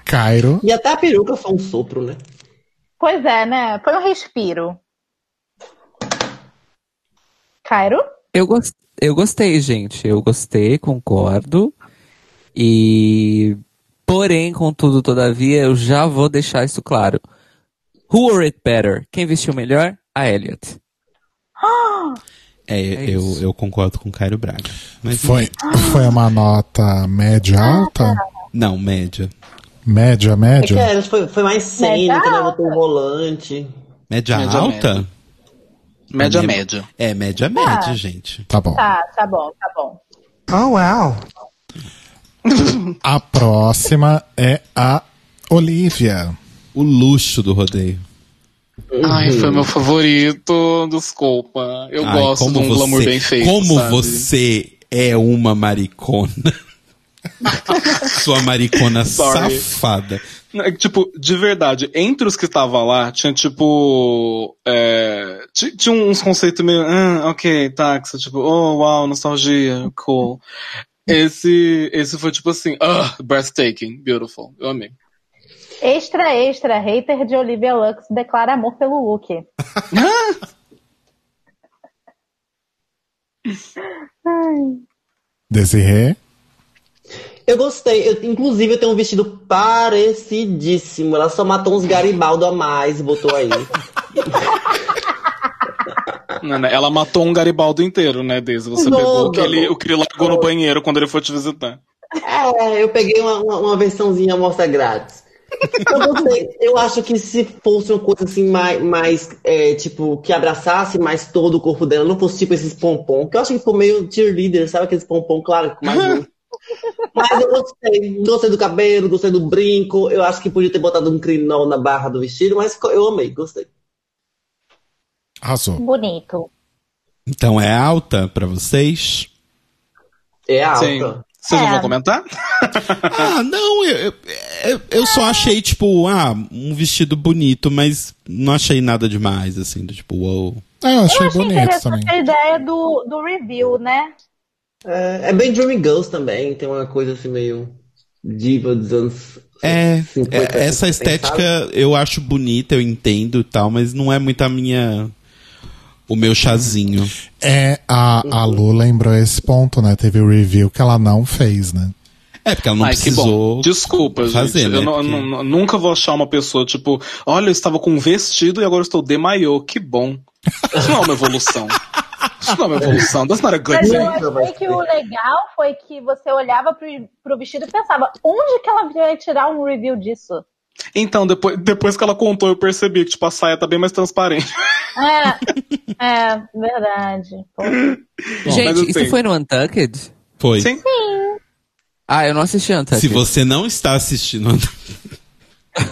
Cairo, E até a peruca foi um sopro, né? Pois é, né? Foi um respiro. Cairo? Eu, eu gostei, gente. Eu gostei, concordo. E. Porém, contudo, todavia, eu já vou deixar isso claro. Who wore it better? Quem vestiu melhor? A Elliot. É, É eu, eu concordo com o Cairo Braga. Mas foi, foi uma nota média alta? Não, média. Média, É que média? ela foi, foi mais cênica, né? Botou o volante. Média, Média, alta? média. Média, É média. É, média, média, gente. Tá bom. Tá, tá bom, tá bom. Oh, wow. A próxima é a Olivia. O luxo do rodeio. Ai, foi meu favorito. Desculpa. Eu Ai, gosto de um glamour você- bem feito. Como sabe? você é uma maricona. Sua maricona Sorry. safada. É Tipo, de verdade, entre os que estavam lá, tinha tipo. É, ti- tinha uns conceitos meio. Ah, ok, táxi. Tipo, oh, uau, nostalgia, cool. Esse, esse foi tipo assim, ah, breathtaking, beautiful. Eu amei. Extra, extra, hater de Olivia Lux declara amor pelo look. Desirê. Eu gostei. Eu, inclusive, eu tenho um vestido parecidíssimo. Ela só matou uns Garibaldo a mais e botou aí. Não, né? Ela matou um Garibaldo inteiro, né, Daisy? Você Não, pegou o que, não. ele, o que ele largou no banheiro quando ele foi te visitar. É, eu peguei uma, uma, uma versãozinha amostra grátis. Eu gostei. Eu acho que se fosse uma coisa assim, mais, mais é, tipo, que abraçasse mais todo o corpo dela, não fosse tipo esses pompom, que eu acho que ficou meio cheerleader, sabe aqueles pompom, claro, mais um. Mas eu gostei. Gostei do cabelo, gostei do brinco. Eu acho que podia ter botado um crinol na barra do vestido, mas eu amei, gostei. Arrasou. Bonito. Então é alta pra vocês? É alta. Sim. Vocês não É. vão comentar? Ah, não, eu, eu, eu- só achei, tipo, ah, um vestido bonito, mas não achei nada demais, assim, do tipo, uou. Ah, eu achei Eu achei bonito também. a ideia do, do review, né? É, é bem Dreamy Girls também, tem uma coisa assim meio diva dos anos. É, 50, é, essa 60, estética sabe? eu acho bonita, eu entendo e tal, mas não é muito a minha. O meu chazinho. É, a, a Lu lembrou esse ponto, né? Teve o review que ela não fez, né? É, porque ela não Ai, que precisou. bom. Desculpa, fazer, gente. né? Eu não- Porque- nu- nunca vou achar uma pessoa, tipo, olha, eu estava com um vestido e agora eu estou de maiô. Que bom. Isso não é uma evolução. Isso não é uma evolução. That's not a good Mas eu thing. Achei que o legal foi que você olhava pro, pro vestido e pensava, onde que ela vai tirar um review disso? Então, depois, depois que ela contou, eu percebi que tipo, a saia tá bem mais transparente. É, é, verdade. Pô, Gente, isso sei. foi no Untucked? Foi. Sim. Ah, eu não assisti Untucked. Se você não está assistindo.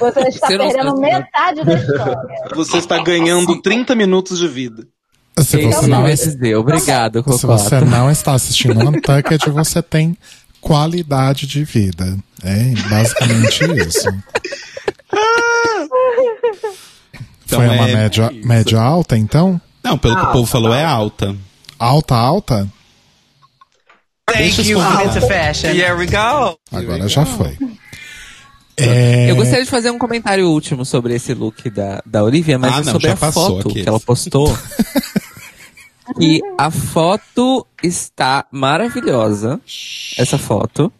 Você está Você perdendo metade da história. Você está ganhando 30 minutos de vida. Se você, não, MSD, obrigado, se você não está assistindo Untucked, você tem qualidade de vida. É basicamente isso. Então Foi uma é média, isso. média alta, então? Não, pelo que o povo falou, é alta. Alta, alta? Deixa os Thank you. Pizza Fashion. Here we go. Agora já foi. É, Eu gostaria de fazer um comentário último sobre esse look da, da Olivia, mas Ah, é não, sobre a foto aqui. que ela postou. e a foto está maravilhosa. Essa foto.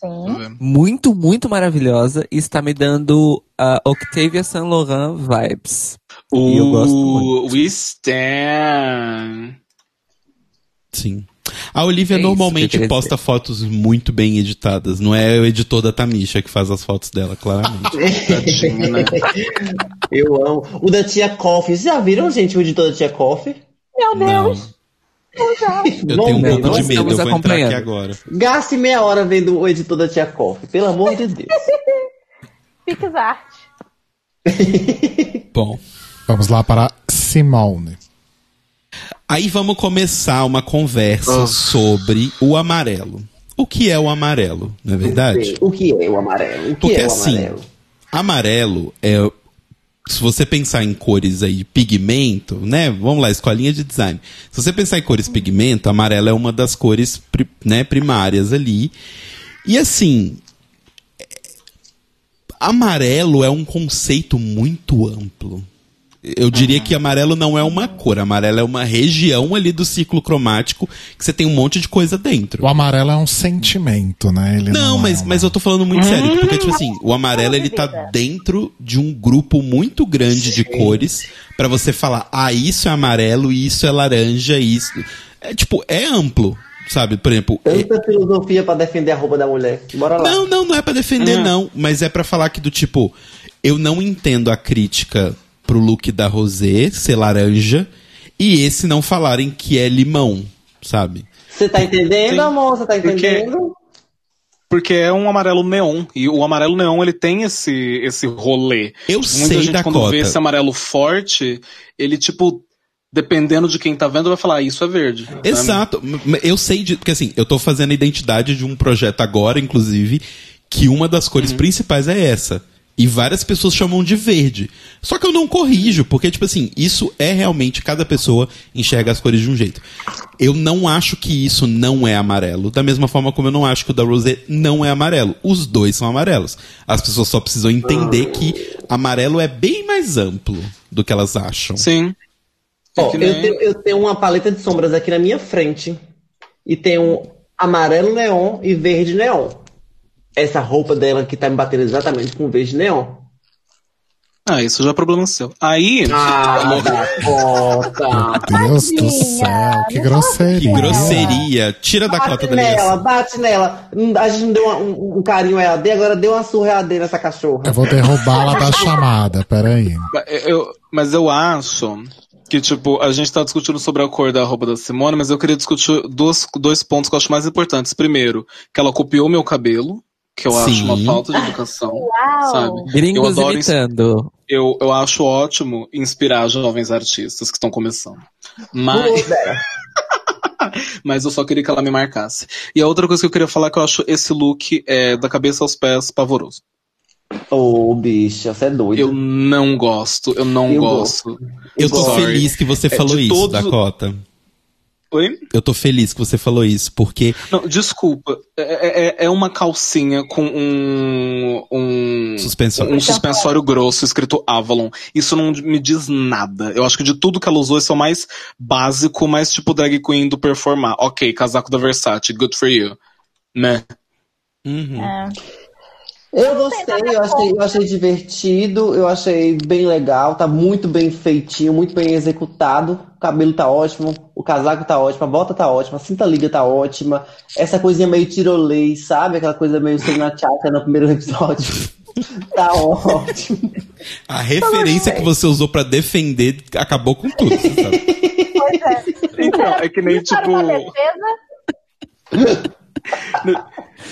Sim. Muito, muito maravilhosa. E está me dando a Octavia Saint Laurent vibes. E eu gosto muito. O We Stand. Sim. A Olivia É que normalmente posta fotos muito bem editadas. Não é o editor da Tamisha que faz as fotos dela, claramente. Tadinha, né? Eu amo. O da Tia Coffee. Vocês já viram, gente, o editor da Tia Coffee? Meu. Deus. Eu tenho um pouco nós de medo, eu vou entrar aqui agora. Gaste meia hora vendo o editor da Tia Coffee, pelo amor de Deus. Pixart. Bom. Vamos lá para Simone. Aí vamos começar uma conversa Ugh. sobre o amarelo. O que é o amarelo, não é verdade? O que é o amarelo? O que Porque é o assim, amarelo? amarelo é. Se você pensar em cores aí de pigmento, né? Vamos lá, escolinha de design. Se você pensar em cores pigmento, amarelo é uma das cores né, primárias ali. E assim. é- Amarelo é um conceito muito amplo. Eu diria que amarelo não é uma cor, amarelo é uma região ali do ciclo cromático que você tem um monte de coisa dentro. O amarelo é um sentimento, né? Ele Não, não, é mas, uma- mas eu tô falando muito sério, porque, tipo assim, o amarelo ele tá dentro de um grupo muito grande de cores pra você falar, ah, isso é amarelo, isso é laranja, isso. É tipo, é amplo, sabe? Por exemplo, é- Tanta filosofia pra defender a roupa da mulher. Bora lá. não, não, não é pra defender, não. Mas é pra falar que do tipo, eu não entendo a crítica pro look da Rosé ser laranja e esse não falarem que é limão, sabe? Você tá entendendo, Sim. amor? Você tá Porque- entendendo? Porque é um amarelo neon. E o amarelo neon, ele tem esse, esse rolê. Eu Muita sei gente, da quando cota. vê esse amarelo forte, ele, tipo, dependendo de quem tá vendo, vai falar, ah, isso é verde. Exato. Eu sei de. Porque assim, eu tô fazendo a identidade de um projeto agora, inclusive, que uma das cores principais é essa. E várias pessoas chamam de verde. Só que eu não corrijo, porque, tipo assim, isso é realmente. Cada pessoa enxerga as cores de um jeito. Eu não acho que isso não é amarelo. Da mesma forma como eu não acho que o da Rosé não é amarelo. Os dois são amarelos. As pessoas só precisam entender que amarelo é bem mais amplo do que elas acham. Sim. É Ó, eu, nem- tenho, eu tenho uma paleta de sombras aqui na minha frente. E tem um amarelo neon e verde neon. Essa roupa dela que tá me batendo exatamente com verde neon. Ah, isso já é problema seu. Aí, Ah, da cota. Deus do céu, que grosseria. Que grosseria. Tira da cota Bate da nela, ligação. bate nela. Hum, A gente não deu uma- um, um carinho a EAD, agora deu uma surra EAD nessa cachorra. Eu vou derrubá-la da chamada, peraí. eu, mas eu acho que, tipo, a gente tá discutindo sobre a cor da roupa da Simone, mas eu queria discutir dois, dois pontos que eu acho mais importantes. Primeiro, que ela copiou meu cabelo, que eu acho Sim. uma falta de educação. Uau. Sabe? Eu Gringos adoro ins- imitando. Eu, eu acho ótimo inspirar jovens artistas que estão começando. Mas, mas eu só queria que ela me marcasse. E a outra coisa que eu queria falar é que eu acho esse look é, da cabeça aos pés pavoroso. Ô, bicha, você é doido. Eu não gosto, eu não Eu gosto. Eu tô Sorry. feliz que você É, falou isso, todos- Dakota. Oi? Eu tô feliz que você falou isso, porque Não, desculpa. É, é- é uma calcinha com um. um Suspensório. Um suspensório grosso escrito Avalon. Isso não me diz nada. Eu acho que de tudo que ela usou, esse é o mais básico, mais tipo drag queen do performar. Ok, casaco da Versace, good for you. Né? Uhum. É. Eu gostei, eu achei, eu achei divertido, eu achei bem legal, tá muito bem feitinho, muito bem executado. O cabelo tá ótimo, o casaco tá ótimo, a bota tá ótima, a cinta liga tá ótima. Essa coisinha meio tirolês, sabe? Aquela coisa meio sendo na tchata no primeiro episódio. Tá ótimo. A referência que você usou pra defender acabou com tudo. sabe? Pois é. Então, é que nem tipo.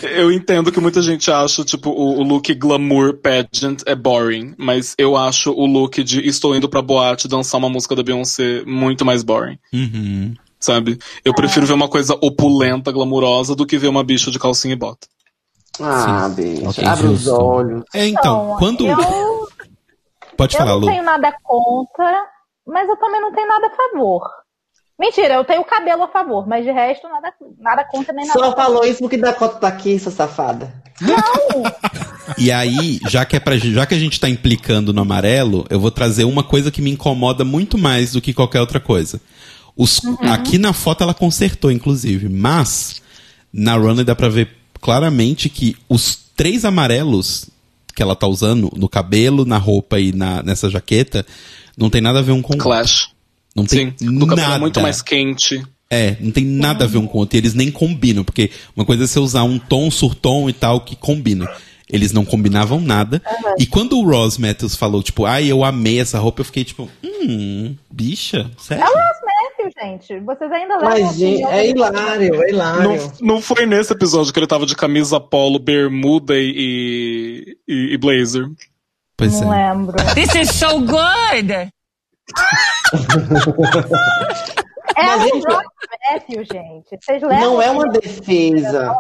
Eu entendo que muita gente acha, tipo, o, o look glamour pageant é boring, mas eu acho o look de estou indo pra boate dançar uma música da Beyoncé muito mais boring, Uhum. sabe? Eu prefiro ver uma coisa opulenta, glamurosa, do que ver uma bicha de calcinha e bota. Ah, bicho. Ok, abre os justo. olhos. É, então, Então, quando. eu, Pode eu falar, não Lu. tenho nada contra, mas eu também não tenho nada a favor. Mentira, eu tenho cabelo a favor, mas de resto, nada, nada contra nem nada Só falou isso porque Dakota tá aqui, sua safada. E aí, já que, é pra, já que a gente tá implicando no amarelo, eu vou trazer uma coisa que me incomoda muito mais do que qualquer outra coisa. Os, Aqui na foto ela consertou, inclusive, mas na runway dá pra ver claramente que os três amarelos que ela tá usando no cabelo, na roupa e na, nessa jaqueta não tem nada a ver um com o outro. Clash. Não tem Sim, cabelo nada. é muito mais quente. É, não tem nada a ver um com o outro. E eles nem combinam, porque uma coisa é você usar um tom, surtom e tal, que combina. Eles não combinavam nada. E quando o Ross Matthews falou, tipo, ai, eu amei essa roupa, eu fiquei tipo, hum, bicha, sério? É o Ross Matthews, gente. Vocês ainda levam Mas, gente, é hilário, é hilário. Não, não foi nesse episódio que ele tava de camisa polo, bermuda e, e, e blazer. Pois Não é. lembro. This is so good! É Mas, gente, Ross Matthews, gente. Vocês levam Não é uma defesa.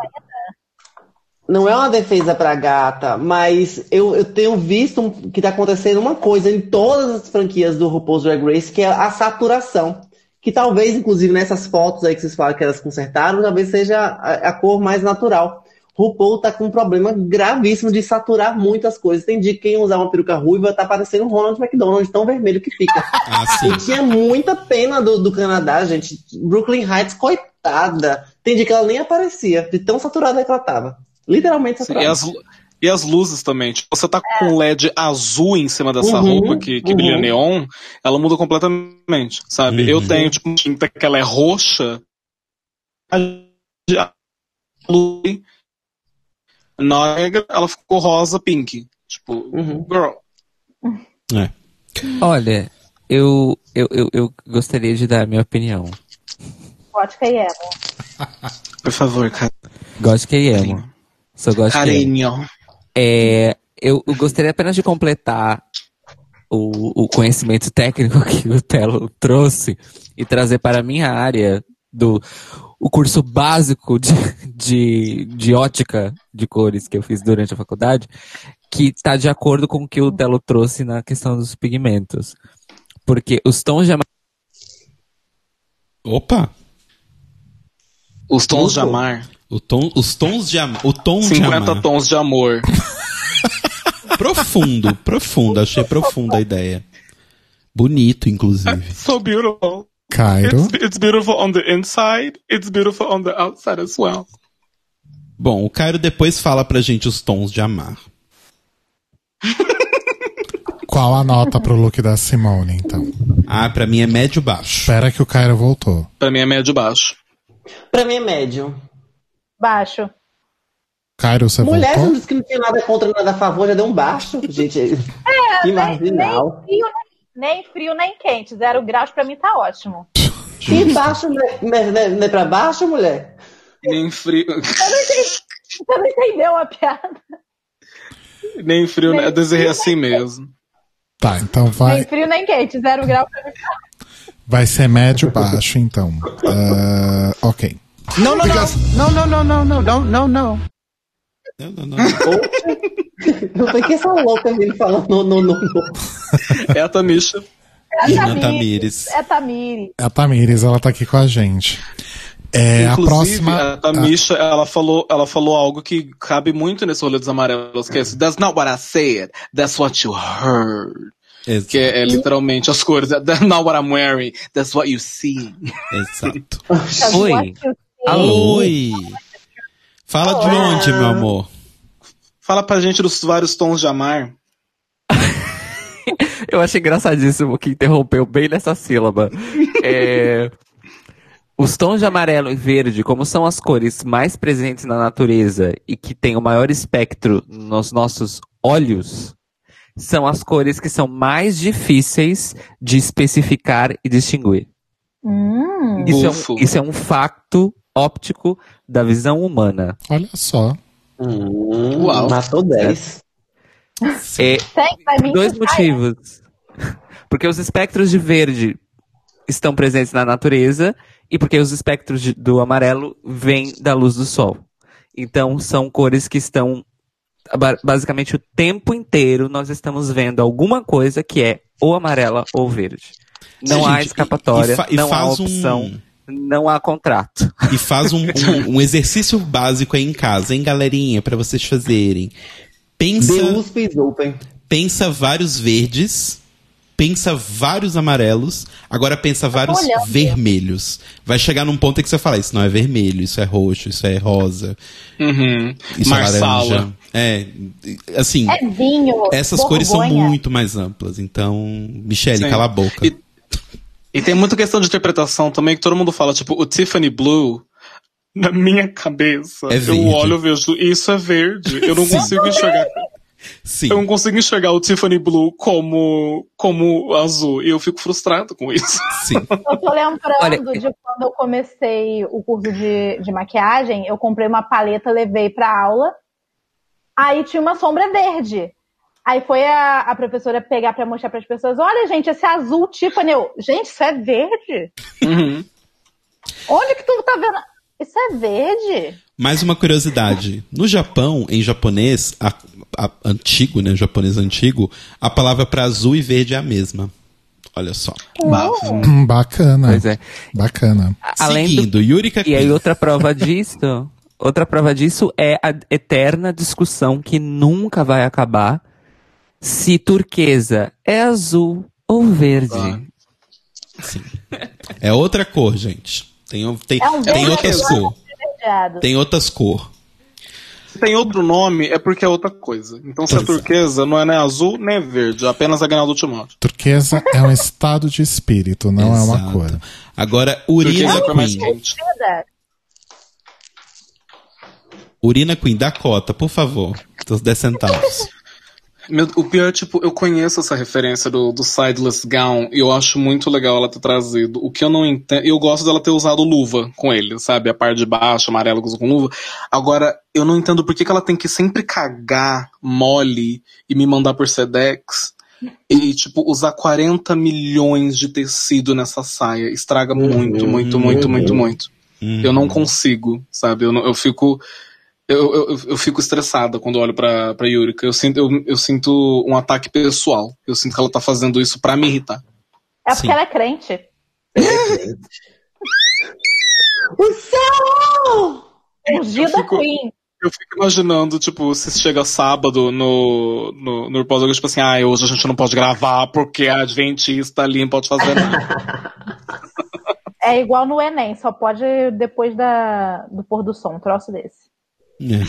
Não é uma defesa pra gata, mas eu, eu tenho visto que tá acontecendo uma coisa em todas as franquias do RuPaul's Drag Race, que é a saturação. Que talvez, inclusive, nessas fotos aí que vocês falam que elas consertaram, talvez seja a, a cor mais natural. RuPaul tá com um problema gravíssimo de saturar muitas coisas. Tem dia que quem usar uma peruca ruiva tá parecendo um Ronald McDonald, tão vermelho que fica. Ah, sim. Eu tinha muita pena do, do Canadá, gente. Brooklyn Heights, coitada. Tem dia que ela nem aparecia, de tão saturada que ela tava. Literalmente Sim, saturada. e, as, e as luzes também. Tipo, você tá com LED azul em cima dessa Uhum, roupa que, que uhum. brilha neon, ela muda completamente, sabe? Uhum. Eu tenho, tipo, uma tinta que ela é roxa. A a luz negra, ela ficou rosa, pink. Tipo, Uhum. girl. É. Olha, eu, eu, eu, eu gostaria de dar a minha opinião. Vodka e emo. Por favor, cara. Gosto que emo. Só gosto que emo. Carinho. É, eu, eu gostaria apenas de completar o, o conhecimento técnico que o Telo trouxe e trazer para a minha área do o curso básico de, de, de ótica de cores que eu fiz durante a faculdade, que está de acordo com o que o Telo trouxe na questão dos pigmentos. Porque os tons de amarelo Opa! Os tons de amar. O tom, os tons de amor. O tom de 50 amar. tons de amor. Profundo, profundo. Achei profunda a ideia. Bonito, inclusive. So beautiful. Cairo. It's, it's beautiful on the inside, it's beautiful on the outside as well. Bom, o Cairo depois fala pra gente os tons de amar. Qual a nota pro look da Simone, então? Ah, pra mim é médio baixo. Espera que o Cairo voltou. Pra mim é médio baixo. Pra mim é médio. Baixo. Cairo, você Mulher não voltou? disse que não tinha nada contra nada a favor, já deu um baixo. Gente, que Nem, nem, marginal. frio, nem, nem frio, nem quente. Zero graus pra mim tá ótimo. E baixo? Não é- não é- não é pra baixo, mulher? Nem frio, Você não entendeu a piada? nem frio, né? Eu desejei assim mesmo. Tá, então Nem vai, frio, nem quente. Zero graus pra mim tá vai ser médio baixo, então. Ah, ok. No, no, no, no, no, no, no, no, no, no. Não, não, não. Eu falei que essa louca me falando no, no, no, no. É a Tamisha. É a Tamires. É a Tamires. A Tamires, ela tá aqui com a gente. É, a Inclusive, próxima. a Tamisha, ela, falou, ela falou algo que cabe muito nesse rolê dos amarelos, que é That's not what I said, that's what you heard. Exato. Que é, é literalmente as cores. That's not what I'm wearing, that's what you see. Exato. Oi. Alô? Oi! Fala de onde, meu amor? Fala pra gente dos vários tons de amar. Eu achei engraçadíssimo que interrompeu bem nessa sílaba. É, Os tons de amarelo e verde, como são as cores mais presentes na natureza e que têm o maior espectro nos nossos olhos são as cores que são mais difíceis de especificar e distinguir. Hum. Isso é, um, isso é um facto óptico da visão humana. Olha só. Hum, Uau. Matou 10. É, Tem, mim, dois motivos. Porque os espectros de verde estão presentes na natureza e porque os espectros de- do amarelo vêm da luz do sol. Então são cores que estão ba- basicamente o tempo inteiro nós estamos vendo alguma coisa que é ou amarela ou verde. Não há Gente, escapatória, e e não há faz um- opção, não há contrato. E faz um, um- um exercício básico aí em casa, hein, galerinha, pra vocês fazerem. Pensa, The USP is open. pensa vários verdes, pensa vários amarelos, agora pensa vários olhando. vermelhos. Vai chegar num ponto em que você fala, isso não é vermelho, isso é roxo, isso é rosa, Uhum. isso é Marsala. laranja. É, assim, É vinho. essas cores são muito mais amplas. Então, Michele, Sim. cala a boca. E- E tem muita questão de interpretação também, que todo mundo fala, tipo, o Tiffany Blue, na minha cabeça, É eu olho e vejo, isso é verde. Eu não Sim. consigo enxergar. Sim. Eu não consigo enxergar o Tiffany Blue como, como azul. E eu fico frustrado com isso. Sim. Eu tô lembrando Olha- de quando eu comecei o curso de, de maquiagem, eu comprei uma paleta, levei pra aula, aí tinha uma sombra verde. Aí foi a, a professora pegar pra mostrar pras pessoas, olha gente, esse azul Tiffany, eu, gente, isso é verde? Uhum. Onde que tu tá vendo? Isso é verde? Mais uma curiosidade. No Japão, em japonês, a- a- antigo, né? Japonês antigo, a palavra para azul e verde é a mesma. Olha só. Bafo. Hum, bacana. Pois é. Bacana. Além do Seguindo, Yurika E aí outra prova disso, outra prova disso é a eterna discussão que nunca vai acabar se turquesa é azul ou verde. Ah. É outra cor, gente. Tem, tem, É um tem outras agora. cor. Verdeado. Tem outras cor. Se tem outro nome, é porque é outra coisa. Então, se é é. turquesa, não é nem azul nem verde, é apenas a Granada Timóteo. Turquesa é um estado de espírito, não é uma Exato. cor. Agora, Urina Turquesa é mais Queen. quente. Verdade. Urina Queen, Dakota, por favor. Dos 10 centavos. Meu- o pior é, tipo, eu conheço essa referência do, do Sideless Gown e eu acho muito legal ela ter trazido. O que eu não entendo. Eu gosto dela ter usado luva com ele, sabe? A parte de baixo, amarelo com luva. Agora, eu não entendo por que, que ela tem que sempre cagar mole e me mandar por Sedex. E, tipo, usar 40 milhões de tecido nessa saia. Estraga muito, muito, muito, muito, muito. Eu não consigo, sabe? Eu, não- eu fico. Eu, eu, eu fico estressada quando olho pra, pra Yurika. Eu sinto, eu, eu sinto um ataque pessoal. Eu sinto que ela tá fazendo isso pra me irritar. É porque Sim. ela é crente. O céu! Ungida fico- Queen. Eu fico imaginando, tipo, se chega sábado no, no, no Race, tipo assim, ah, hoje a gente não pode gravar porque a Adventista ali não pode fazer nada. É igual no Enem, só pode depois da, do pôr do som, um troço desse. É.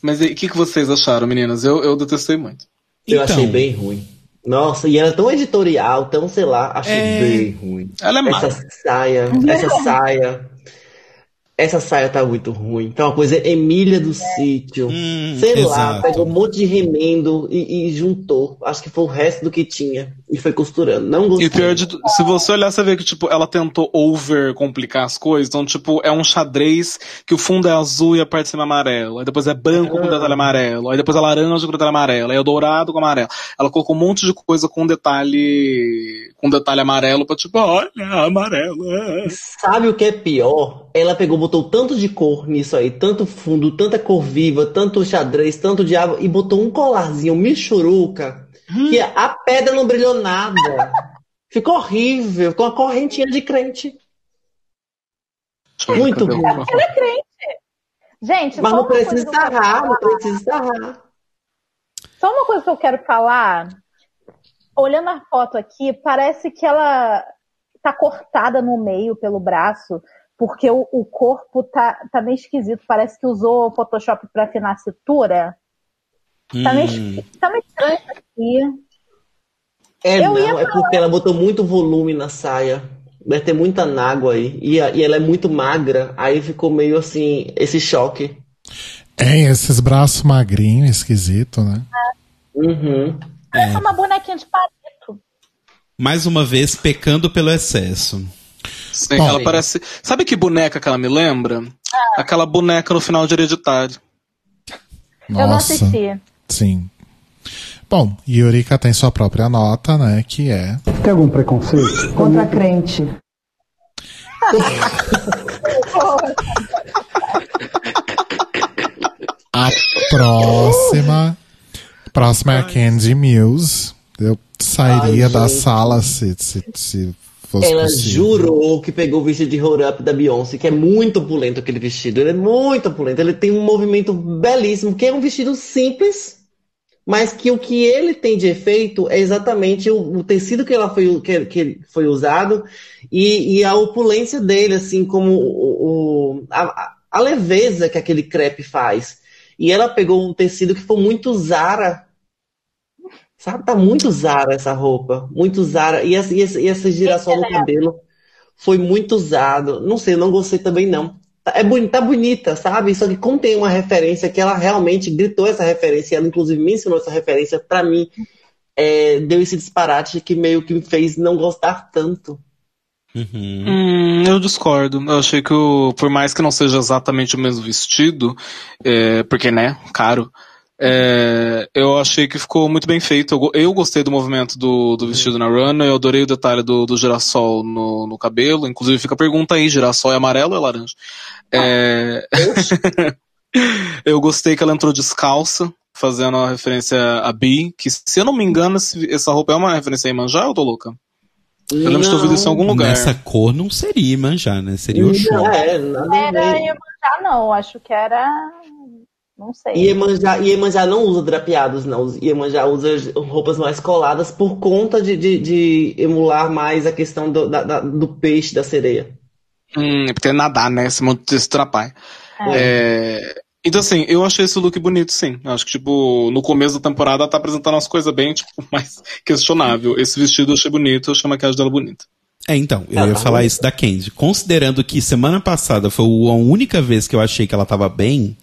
Mas o que, que vocês acharam, meninas? Eu, eu detestei muito. Eu Então, achei bem ruim. Nossa, e ela é tão editorial, tão, sei lá, achei É. bem ruim. Ela é má. Essa saia, essa saia. Essa saia tá muito ruim. Tá uma coisa Emília do sítio. Hum, Sei lá, exato. pegou um monte de remendo e, e juntou. Acho que foi o resto do que tinha. E foi costurando. Não E gostei. o pior de se você olhar, você vê que, tipo, ela tentou over complicar as coisas. Então, tipo, é um xadrez que o fundo é azul e a parte de cima é amarela. Aí depois é branco com detalhe amarelo. Aí depois é laranja com detalhe amarelo. Aí é dourado com amarelo. Ela colocou um monte de coisa com detalhe, com detalhe amarelo pra, tipo, olha, amarelo. é. Sabe o que é pior? Ela pegou, botou tanto de cor nisso aí, tanto fundo, tanta cor viva, tanto xadrez, tanto de água, e botou um colarzinho michuruca, que a pedra não brilhou nada. Ficou horrível, com a correntinha de crente. Muito Cadê o- bom. Gente, Mas não uma precisa que eu quero estarrar, falar. não precisa estarrar. Só uma coisa que eu quero falar. Olhando a foto aqui, parece que ela tá cortada no meio pelo braço, porque o, o corpo tá, tá meio esquisito. Parece que usou o Photoshop pra afinar a cintura. Tá meio, Hum. tá meio estranho isso aqui. É, Eu não, é porque ela botou muito volume na saia. Deve ter muita nágua aí. E, a- e ela é muito magra, aí ficou meio assim, esse choque. É, esses braços magrinhos, esquisito, né? Uhum. É uma bonequinha de palito. Mais uma vez, pecando pelo excesso. Sim, Bom. ela parece. Sabe que boneca que ela me lembra? Aquela boneca no final de Hereditário. Eu não Nossa, assisti. sim. Bom, Yurika tem sua própria nota, né? Que é. Tem algum preconceito? Contra crente. A próxima. Próxima é a Candy Muse. Eu sairia Ai, da gente. sala se, se, se fosse Ela possível. jurou que pegou o vestido de Hold Up da Beyoncé, que é muito opulento aquele vestido. Ele é muito opulento. Ele tem um movimento belíssimo, que é um vestido simples, mas que o que ele tem de efeito é exatamente o, o tecido que, ela foi, que, que foi usado e, e a opulência dele, assim, como o, o- a, a leveza que aquele crepe faz. E ela pegou um tecido que foi muito Zara. Sabe, tá muito Zara essa roupa. Muito Zara. E essa, e essa, e essa girassol no cabelo foi muito usado. Não sei, eu não gostei também, não. Tá- É bonita, tá bonita, sabe? Só que como tem uma referência que ela realmente gritou essa referência, ela inclusive mencionou essa referência, pra mim, é, deu esse disparate que meio que me fez não gostar tanto. Uhum. Hum, eu discordo. Eu achei que, o, por mais que não seja exatamente o mesmo vestido, é, porque, né, caro, é, eu achei que ficou muito bem feito. Eu, eu gostei do movimento do, do vestido na run, eu adorei o detalhe do, do girassol no, no cabelo. Inclusive, fica a pergunta aí: girassol é amarelo ou é laranja? É, eu gostei que ela entrou descalça, fazendo uma referência a Bi, que se eu não me engano, essa roupa é uma referência a Imanjá ou eu tô louca? Eu lembro de ter ouvido isso em algum lugar. Nessa cor não seria manjar, né? Seria o show. Não, é, nada a Era ver. Iemanjá, não. Acho que era. Não sei. Iemanjá, Iemanjá não usa drapeados, não. Iemanjá usa roupas mais coladas por conta de, de, de emular mais a questão do, da- da- do peixe, da sereia. Hum, é porque é nadar, né? Esse monte desse trapai. É, Então, assim, eu achei esse look bonito, sim. Eu acho que, tipo, no começo da temporada ela tá apresentando umas coisas bem, tipo, mais questionável. Esse vestido eu achei bonito, eu achei a maquiagem dela bonita. É, então, eu Ela ia tá falar isso da Candy. Considerando que semana passada foi a única vez que eu achei que ela tava bem,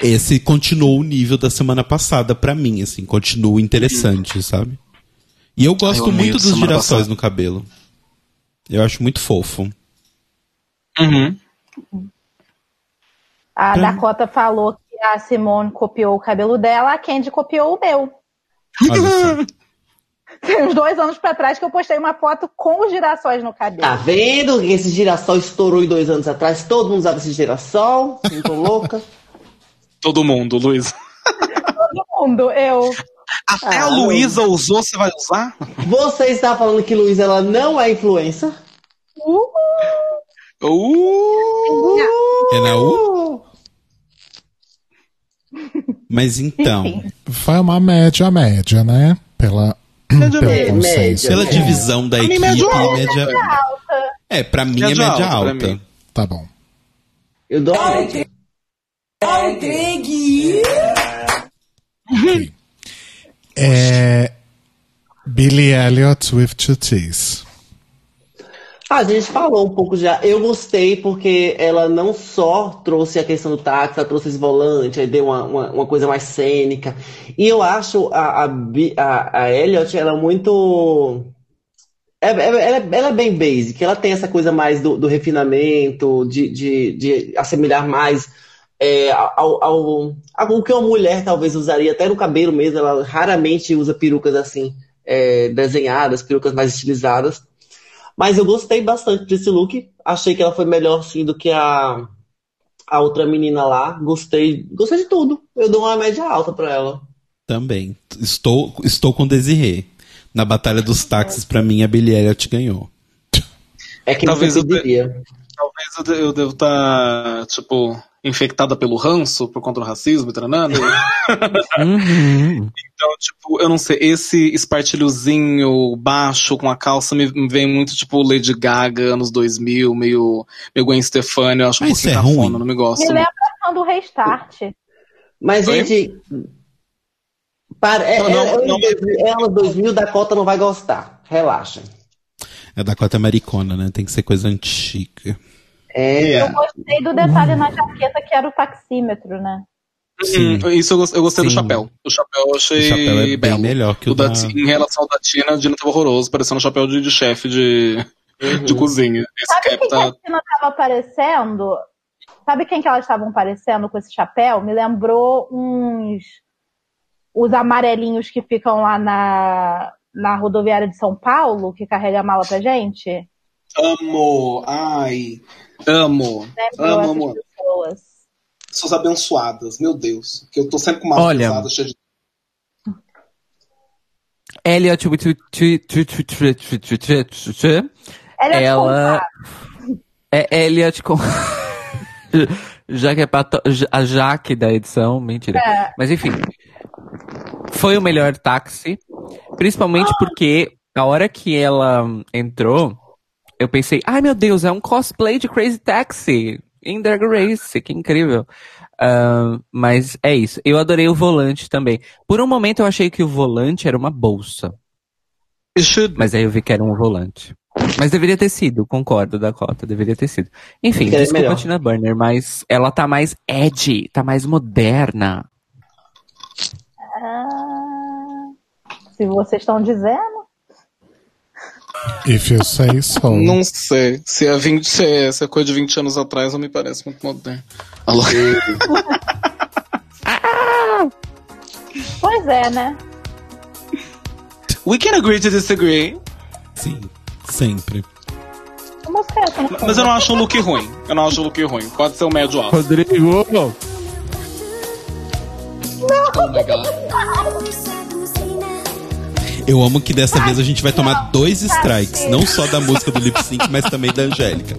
esse continuou o nível da semana passada pra mim, assim, continua interessante, sabe? E eu gosto eu muito dos girassóis passada. no cabelo. Eu acho muito fofo. Uhum. A Dakota falou que a Simone copiou o cabelo dela, a Candy copiou o meu. Tem uns dois anos pra trás que eu postei uma foto com os girassóis no cabelo. Tá vendo que esse girassol estourou em dois anos atrás? Todo mundo usava esse girassol. Não tô louca. Todo mundo, Luísa. Todo mundo, eu. Até Ah, a Luísa usou, você vai usar? Você está falando que Luísa ela não é influencer? Uh! É na U? Mas então, Foi uma média média, né? Pela, pelo média. consenso. pela É. divisão da Pra equipe, média alta. média. É, pra mim é Média média alta, alta. Tá bom. Eu dou uma média. É. Billy Elliot with two T's. Ah, a gente falou um pouco já. Eu gostei porque ela não só trouxe a questão do táxi, ela trouxe esse volante, aí deu uma, uma, uma coisa mais cênica. E eu acho a, a, a, a Elliot, ela é muito. é- é- Ela, é- ela é bem basic, ela tem essa coisa mais do, do refinamento, de, de, de assemelhar mais é, ao, ao, ao que uma mulher talvez usaria, até no cabelo mesmo, ela raramente usa perucas assim, é, desenhadas, perucas mais estilizadas. Mas eu gostei bastante desse look. Achei que ela foi melhor sim do que a, a outra menina lá. Gostei, gostei de tudo. Eu dou uma média alta pra ela. Também. Estou, estou com Desirê. Na Batalha dos Táxis, pra mim, a Billie Elliot ganhou. É que Talvez eu diria. Talvez eu, eu devo estar, tipo, infectada pelo ranço por conta do racismo e tranando. Uhum. Então, tipo, eu não sei, esse espartilhozinho baixo com a calça me, me vem muito, tipo, Lady Gaga, anos 2000, meio, meio Gwen Stefani, eu acho um Mas pouquinho é ruim? não me gosto. Me lembra quando o restart. Mas, Oi? gente. Para, é, Não, não, é, não, é, é anos 2000, Dakota não vai gostar. Relaxa. É da cota americana, né? Tem que ser coisa antiga. É. Eu gostei do detalhe na jaqueta que era o taxímetro, né? Sim. Hum, Isso eu, eu gostei do chapéu. O chapéu eu achei O chapéu é bem belo. melhor que o da da- Ti- Em relação ao da Tina, a Dina tava horroroso, parecendo um chapéu de, de chefe de, de cozinha. Esse Sabe quem que tá. a Tina tava parecendo? Sabe quem que elas estavam parecendo com esse chapéu? Me lembrou uns. Os amarelinhos que ficam lá na, na rodoviária de São Paulo, que carrega a mala pra gente. Amo! Ai! Amo. Né, amo, amo. Pessoas. abençoadas, meu Deus. Que eu tô sempre com uma Olha, pesada cheia de. Elliot ela é Elliot com já que é pato... a Jaque da edição, mentira. É. Mas enfim, foi o melhor táxi, principalmente porque a hora que ela entrou, eu pensei, ai meu Deus, é um cosplay de Crazy Taxi em Drag Race, que incrível. Ah, mas é isso. Eu adorei o volante também. Por um momento eu achei que o volante era uma bolsa. Mas aí eu vi que era um volante. Mas deveria ter sido, concordo, Dakota, deveria ter sido. Enfim, Seria desculpa melhor. a Tina Burner, mas ela tá mais edgy, tá mais moderna. Ah, se vocês estão dizendo. If you say so. Não sei. Se é, 20, se, é, se é coisa de 20 anos atrás, não me parece muito moderno. Alô? Pois é, né? We can agree to disagree. Sim, sempre. Né? Mas eu não acho o look ruim. Eu não acho o look ruim. Pode ser o médio alto. Rodrigo! Oh my god. Eu amo que dessa vez a gente vai tomar dois strikes, não só da música do lip sync, mas também da Angélica.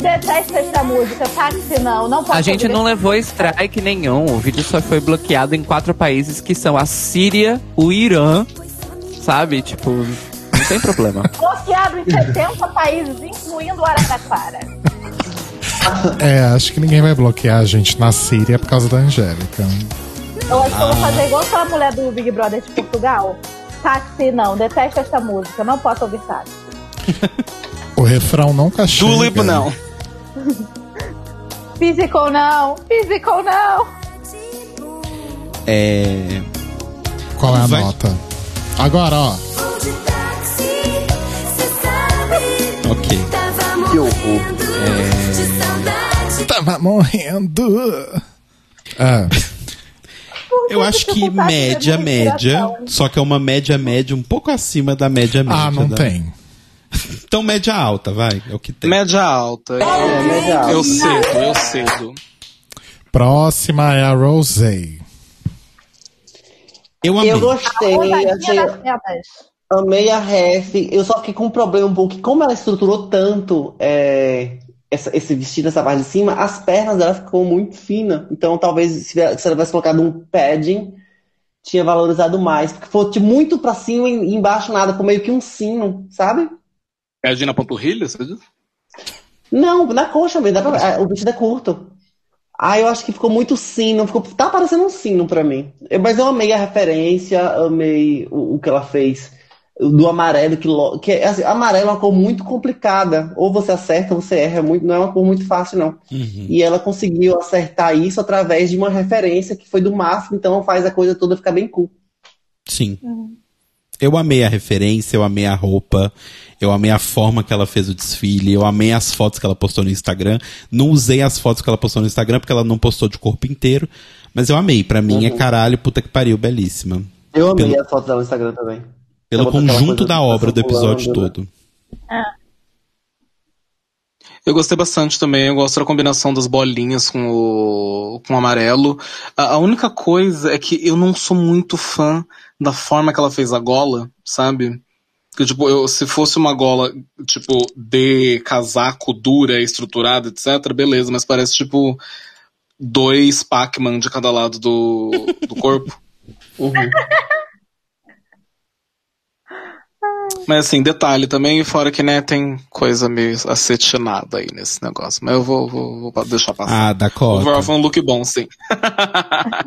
Detesto essa música, táxi não, não posso A gente não levou strike nenhum. O vídeo só foi bloqueado em quatro países que são a Síria, o Irã, sabe? Tipo, não tem problema. Bloqueado em 70 países, incluindo o Araraquara. É, acho que ninguém vai bloquear a gente na Síria por causa da Angélica. Eu acho que eu vou fazer igual aquela mulher do Big Brother de Portugal. Táxi não, detesto esta música, não posso ouvir táxi. O refrão nunca chega. Julep não. Physical não, physical não. É. Qual é a Vai- nota? Agora, ó. Ok. Que horror. Tava morrendo. É. Eu acho que média, média. Só que é uma média, média um pouco acima da média, média. Ah, não da- tem. Então, média alta, vai. É o que tem. Média alta. É, média alta. Eu cedo, eu cedo. Próxima é a Rosé. Eu amei. Eu gostei, achei, setas. amei a ref. Eu só fiquei com um problema um pouco, como ela estruturou tanto é, essa- esse vestido, essa parte de cima, as pernas dela ficou muito fina. Então talvez se, ela tivesse colocado um padding, tinha valorizado mais. Porque foi tipo, muito pra cima e embaixo nada, com meio que um sino, sabe? Pede na panturrilha, você diz? Não, na coxa mesmo, pra, ah, o vestido é curto. Ah, eu acho que ficou muito sino, ficou, tá parecendo um sino pra mim. Eu- mas eu amei a referência, amei o, o que ela fez do amarelo, que, que assim, amarelo é uma cor muito complicada. Ou você acerta ou você erra, é muito, não é uma cor muito fácil, não. Uhum. E ela conseguiu acertar isso através de uma referência que foi do máximo, então faz a coisa toda ficar bem cool. Sim. Eu amei a referência, eu amei a roupa, eu amei a forma que ela fez o desfile, eu amei as fotos que ela postou no Instagram. Não usei as fotos que ela postou no Instagram porque ela não postou de corpo inteiro, mas eu amei. Pra mim é caralho, puta que pariu, belíssima. Eu amei Pelo- as fotos dela no Instagram também. Pelo conjunto da obra do episódio circulando, todo. Eu gostei bastante também. Eu gosto da combinação das bolinhas com o, com o amarelo. A, a única coisa é que eu não sou muito fã da forma que ela fez a gola, sabe? Que, tipo, eu, se fosse uma gola, tipo, de casaco dura, estruturada, etc., beleza, mas parece, tipo, dois Pac-Man de cada lado do, do corpo. Uhum. Mas assim, detalhe também, fora que, né, tem coisa meio acetinada aí nesse negócio. Mas eu vou, vou, vou deixar passar. Ah, O Dakota. overall foi um look bom, sim.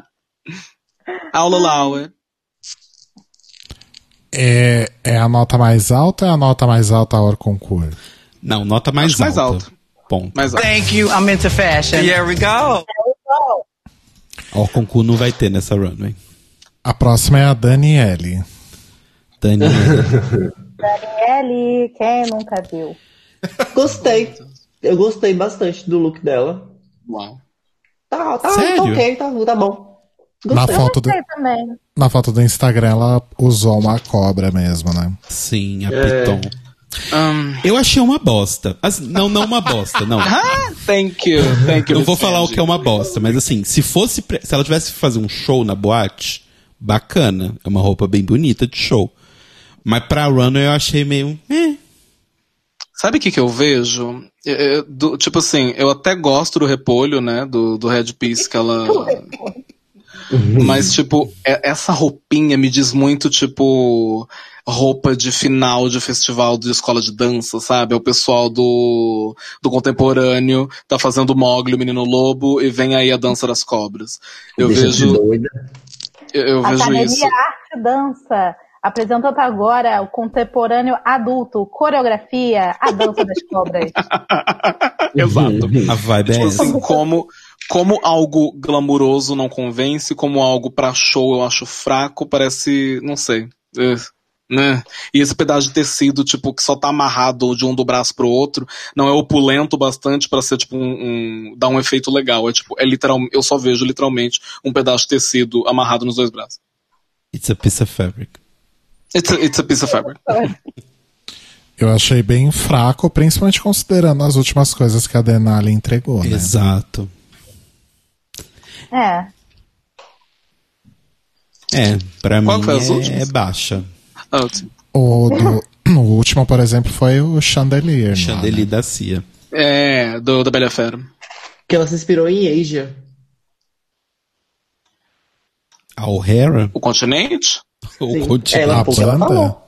Aula Lauer. É, é a nota mais alta ou é a nota mais alta a hora concurso? Não, nota mais Acho mais alta. Ponto. Mas ó, Thank you. I'm into fashion. Here we go. Ó, o concurso não vai ter nessa runway. A próxima é a Daniele. Daniel. Daniele, quem nunca viu? Gostei. Eu gostei bastante do look dela. Uau. Tá, tá, Sério? tá ok, tá, tá bom. Na Gostei. foto, do, também. na foto do Instagram, ela usou uma cobra mesmo, né? Sim, a É. Piton. Um, Eu achei uma bosta. Não, não uma bosta, não. ah, thank you, thank you. Não vou falar o que é uma bosta, mas assim, se fosse. pre- Se ela tivesse que fazer um show na boate, bacana. É uma roupa bem bonita de show. Mas pra runway eu achei meio. eh. Sabe o que, que eu vejo? Do- tipo assim, eu até gosto do repolho, né? Do, do Red Piece que ela. Mas, tipo, é- essa roupinha me diz muito, tipo, roupa de final de festival de escola de dança, sabe? É o pessoal do, do contemporâneo, tá fazendo Mogli, o menino lobo, e vem aí a dança das cobras. Eu Deixa de vejo, doida. eu, eu vejo Academia isso. Arte Dança. Apresentando agora o contemporâneo adulto, coreografia, a dança das cobras. Exato. A vibe é Tipo essa. assim, como, como algo glamuroso não convence, como algo pra show eu acho fraco, parece, não sei, é, né? E esse pedaço de tecido, tipo, que só tá amarrado de um do braço pro outro, não é opulento bastante pra ser, tipo, um, um- dar um efeito legal. É tipo, é literal, eu só vejo literalmente um pedaço de tecido amarrado nos dois braços. It's a piece of fabric. It's a, it's a piece of fabric. Eu achei bem fraco, principalmente considerando as últimas coisas que a Denali entregou, né? Exato. É. É, pra Qual mim foi as é, últimas? é baixa. Ah, O, do, o último, por exemplo, foi o Chandelier. lá, Chandelier né? da Cia. É, do, da Bela Fera. Que ela se inspirou em Asia. A O'Hara? O continente? Ou Sim. continua? Ela- ela banda? falou.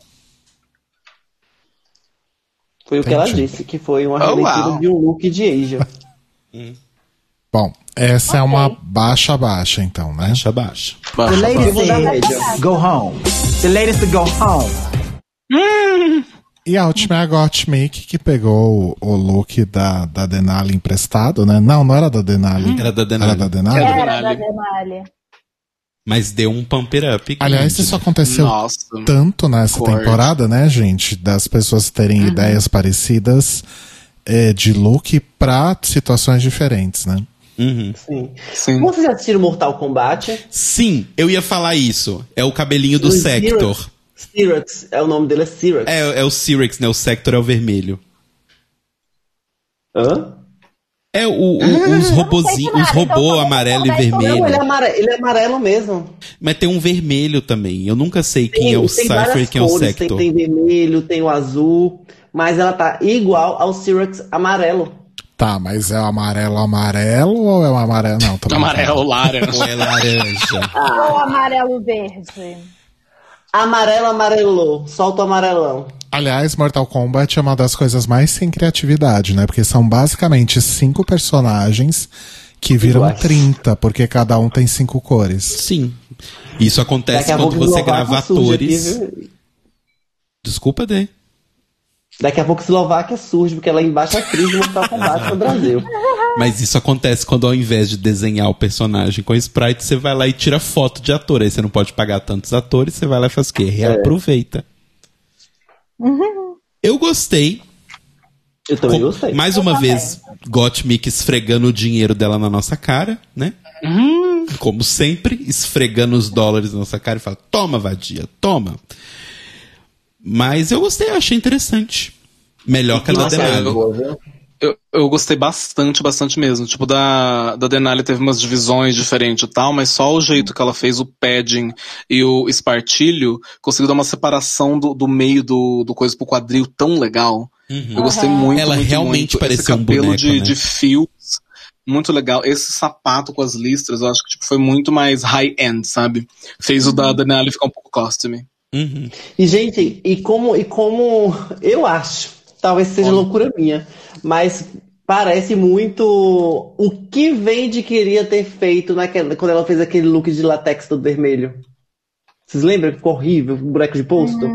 Foi o que ela disse, que foi uma Oh, releitura wow. de um look de Asia. Bom, essa é Ok. uma baixa baixa, então, né? Baixa, baixa. The Baixa, dar said, média. go home. The said, go home. E a última é a Gottmik, que pegou o, o look da, da Denali emprestado, né? Não, não era da Denali. Era da Denali. Era da Denali? Era. Era da Denali. Mas deu um pump it up. Aliás, isso né? aconteceu Nossa. tanto nessa Forte. temporada, né, gente? Das pessoas terem ideias parecidas é, de look pra situações diferentes, né? Uhum. Sim. Sim. Vocês já assistiram Mortal Kombat? Sim, eu ia falar isso. É o cabelinho do O Sector. Cyrax, é o nome dele, é Cyrax. É, é o Cyrex, né? O Sector é o vermelho. Hã? É o, o- os robozinhos, os então robô amarelo e Não, ele é, vermelho. amare- ele é amarelo mesmo. Mas tem um vermelho também. Eu nunca sei quem é o tem Cypher e quem é o cores, Sector. Tem, tem vermelho, tem o azul, mas ela tá igual ao Cyrax amarelo. Tá, mas é o amarelo amarelo ou é o amarelo? Não, brincando. Amarelo, laranja. Ou é laranja. Ou amarelo verde. Amarelo, amarelou. Solta o amarelão. Aliás, Mortal Kombat é uma das coisas mais sem criatividade, né? Porque são basicamente cinco personagens que viram Iguais. 30, porque cada um tem cinco cores. Sim. Isso acontece a quando você grava aqui, atores. viu? Desculpa, Dê. Daqui a pouco Eslováquia surge, porque ela é embaixo atriz de Mortal Kombat no Brasil. Mas isso acontece quando ao invés de desenhar o personagem com sprite, você vai lá e tira foto de ator. Aí você não pode pagar tantos atores, você vai lá e faz o quê? Reaproveita. Eu gostei. Eu também Com- gostei. Mais uma vez, Gottmik esfregando o dinheiro dela na nossa cara, né? Como sempre, esfregando os dólares na nossa cara e fala: toma, vadia, toma. Mas eu gostei, eu achei interessante. Melhor que a da Denali. Eu- Eu, gostei bastante, bastante mesmo. Tipo, da, da Denali teve umas divisões diferentes e tal, mas só o jeito que ela fez o padding e o espartilho conseguiu dar uma separação do, do meio do, do coisa pro quadril tão legal. Eu gostei muito, Ela muito, realmente muito. parecia Esse um cabelo boneco, de, né? de fios, muito legal. Esse sapato com as listras, eu acho que tipo, foi muito mais high-end, sabe? Fez o da Denali ficar um pouco costume. Uhum. E, gente, e como, e como eu acho, talvez seja loucura minha, mas parece muito o que Vende queria ter feito naquela, quando ela fez aquele look de latex todo vermelho. Vocês lembram que ficou horrível, o boneco de posto?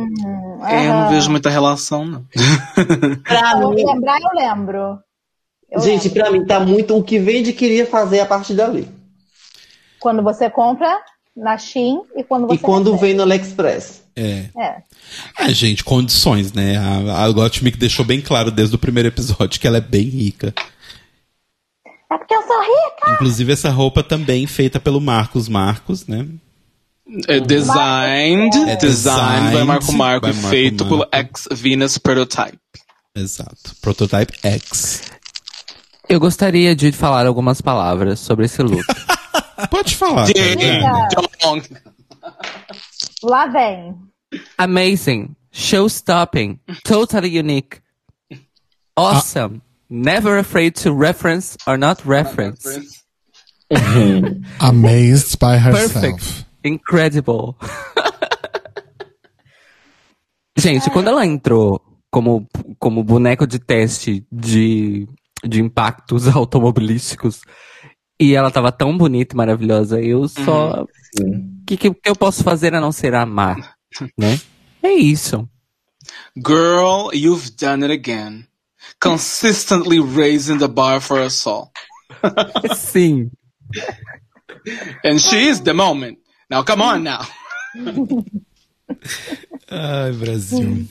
É, eu não vejo muita relação, não. Pra mim, lembrar, eu lembro. Eu gente, lembro. pra mim tá muito o que Vende queria fazer a partir dali. Quando você compra na Shein e quando você E quando recebe. vem no AliExpress. É. É. É, gente, condições, né? A, a Gottmik deixou bem claro desde o primeiro episódio que ela é bem rica. É porque eu sou rica. Inclusive, essa roupa também feita pelo Marcos Marcos, né? É designed, É designed by Marco Marco by e Marco feito pelo Marco. ex-Venus Prototype. Exato. Prototype X. Eu gostaria de falar algumas palavras sobre esse look. Pode falar. Carolina. Lá vem. Amazing, show-stopping, totally unique, awesome, never afraid to reference or not reference, Amazed by herself. perfect, incredible. Gente, quando ela entrou como, como boneco de teste de, de impactos automobilísticos e ela tava tão bonita e maravilhosa, eu só. O que, que, que eu posso fazer a não ser amar? Né? É isso. Girl, you've done it again. Consistently raising the bar for us all. Sim. And she is the moment. Now come on now. Ai, Brasil.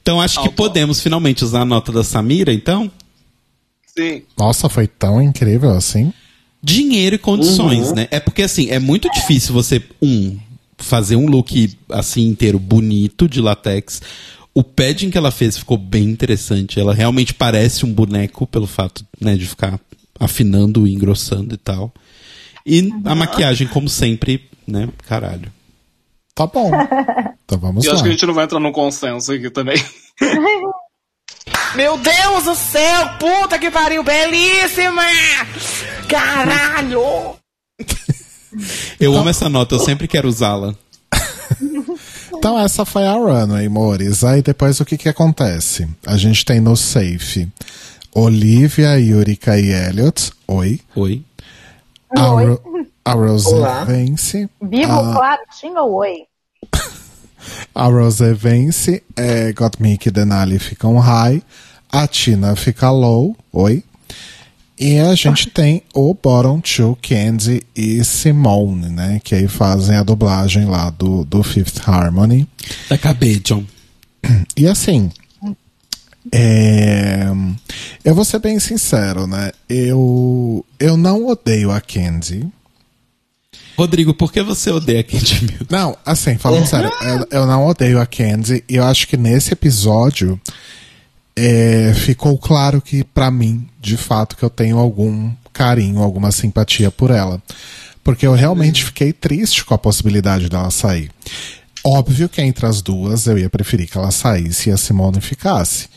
Então acho que podemos finalmente usar a nota da Samira, então? Sim. Nossa, foi tão incrível assim. Dinheiro e condições, né? É porque assim, é muito difícil você, um, fazer um look assim inteiro bonito de latex. O padding que ela fez ficou bem interessante. Ela realmente parece um boneco pelo fato, né, de ficar afinando e engrossando e tal. E a maquiagem, como sempre, né, caralho. Tá bom. Então vamos E eu lá. acho que a gente não vai entrar num consenso aqui também. Meu Deus do céu, puta que pariu, belíssima! Caralho! Eu amo essa nota, eu sempre quero usá-la. Então essa foi a runway, amores. Aí depois o que que acontece? A gente tem no safe Olivia, Yurika e Elliot. Oi. Oi. A, Oi. Ro a Rose Olá. vence. Vivo, Ah. claro, tinha o oi. A Rose vence. É, Gottmik e Denali ficam high. A Tina fica low. Oi. E a gente tem o Bottom Two, Candy e Simone, né? Que aí fazem a dublagem lá do, do Fifth Harmony. Acabei, John. E assim, é, eu vou ser bem sincero, né? Eu, eu não odeio a Candy. Rodrigo, por que você odeia Candy Mills? Não, assim, falando sério, eu, eu não odeio a Candy. E eu acho que nesse episódio é, ficou claro que, pra mim, de fato, que eu tenho algum carinho, alguma simpatia por ela. Porque eu realmente fiquei triste com a possibilidade dela sair. Óbvio que entre as duas eu ia preferir que ela saísse e a Simone ficasse.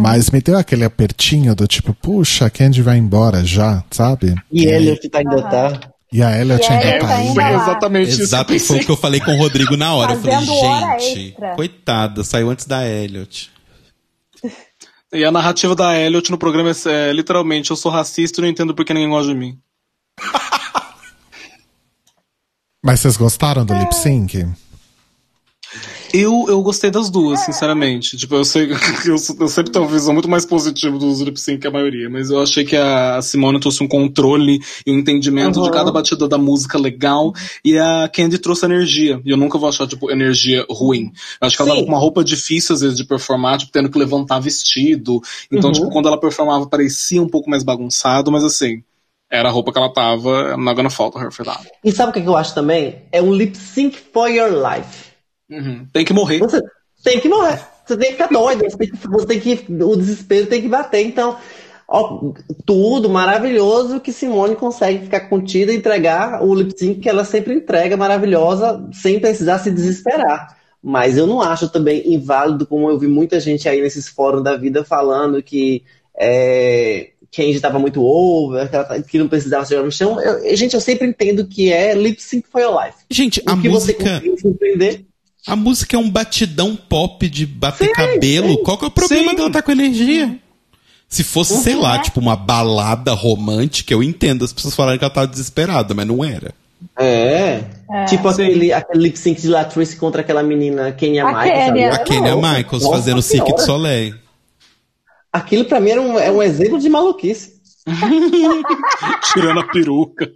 Mas me deu aquele apertinho do tipo, puxa, a Candy vai embora já, sabe? E Elliot tá ainda tá. E a Elliot E a ainda tá ainda aí. Foi exatamente isso que eu Exato, foi o que eu falei com o Rodrigo na hora. Eu Fazendo falei, hora gente, coitada, saiu antes da Elliot. E a narrativa da Elliot no programa é, é, literalmente, eu sou racista e não entendo porque ninguém gosta de mim. Mas vocês gostaram do lip sync? Eu, eu gostei das duas, sinceramente. Tipo, eu sei que eu, eu sempre tenho uma visão muito mais positiva dos lip sync que a maioria, mas eu achei que a Simone trouxe um controle e um entendimento de Uhum. cada batida da música legal, e a Candy trouxe energia. E eu nunca vou achar, tipo, energia ruim. Eu acho que ela Sim. tava com uma roupa difícil, às vezes, de performar, tipo, tendo que levantar vestido. Então, Uhum. tipo, quando ela performava, parecia um pouco mais bagunçado, mas assim, era a roupa que ela tava, I'm not gonna fault her for that. E sabe o que que eu acho também? É um lip sync for your life. Uhum. Tem que morrer. Você tem que morrer. Você tem que ficar doido. Você tem que, você tem que- o desespero tem que bater. Então, ó, tudo maravilhoso que Simone consegue ficar contida e entregar o lip sync que ela sempre entrega, maravilhosa, sem precisar se desesperar. Mas eu não acho também inválido, como eu vi muita gente aí nesses fóruns da vida falando que é, Kenji estava muito over, que, que não precisava chegar no chão. Eu- gente, eu sempre entendo que é lip sync for your life. Gente, O a que você música, conseguir surpreender. A música é um batidão pop de bater cabelo. Qual que é o problema sim. dela estar com energia? Se fosse, sei lá, tipo uma balada romântica, eu entendo as pessoas falarem que ela tava desesperada, mas não era. É. É. Tipo aquele, aquele lip sync de Latrice contra aquela menina Kenya A Michaels. Kenya. A Kenya Nossa, Michaels nossa fazendo Cirque du Senhora. Soleil. Aquilo pra mim era um, é um exemplo de maluquice. Tirando a peruca.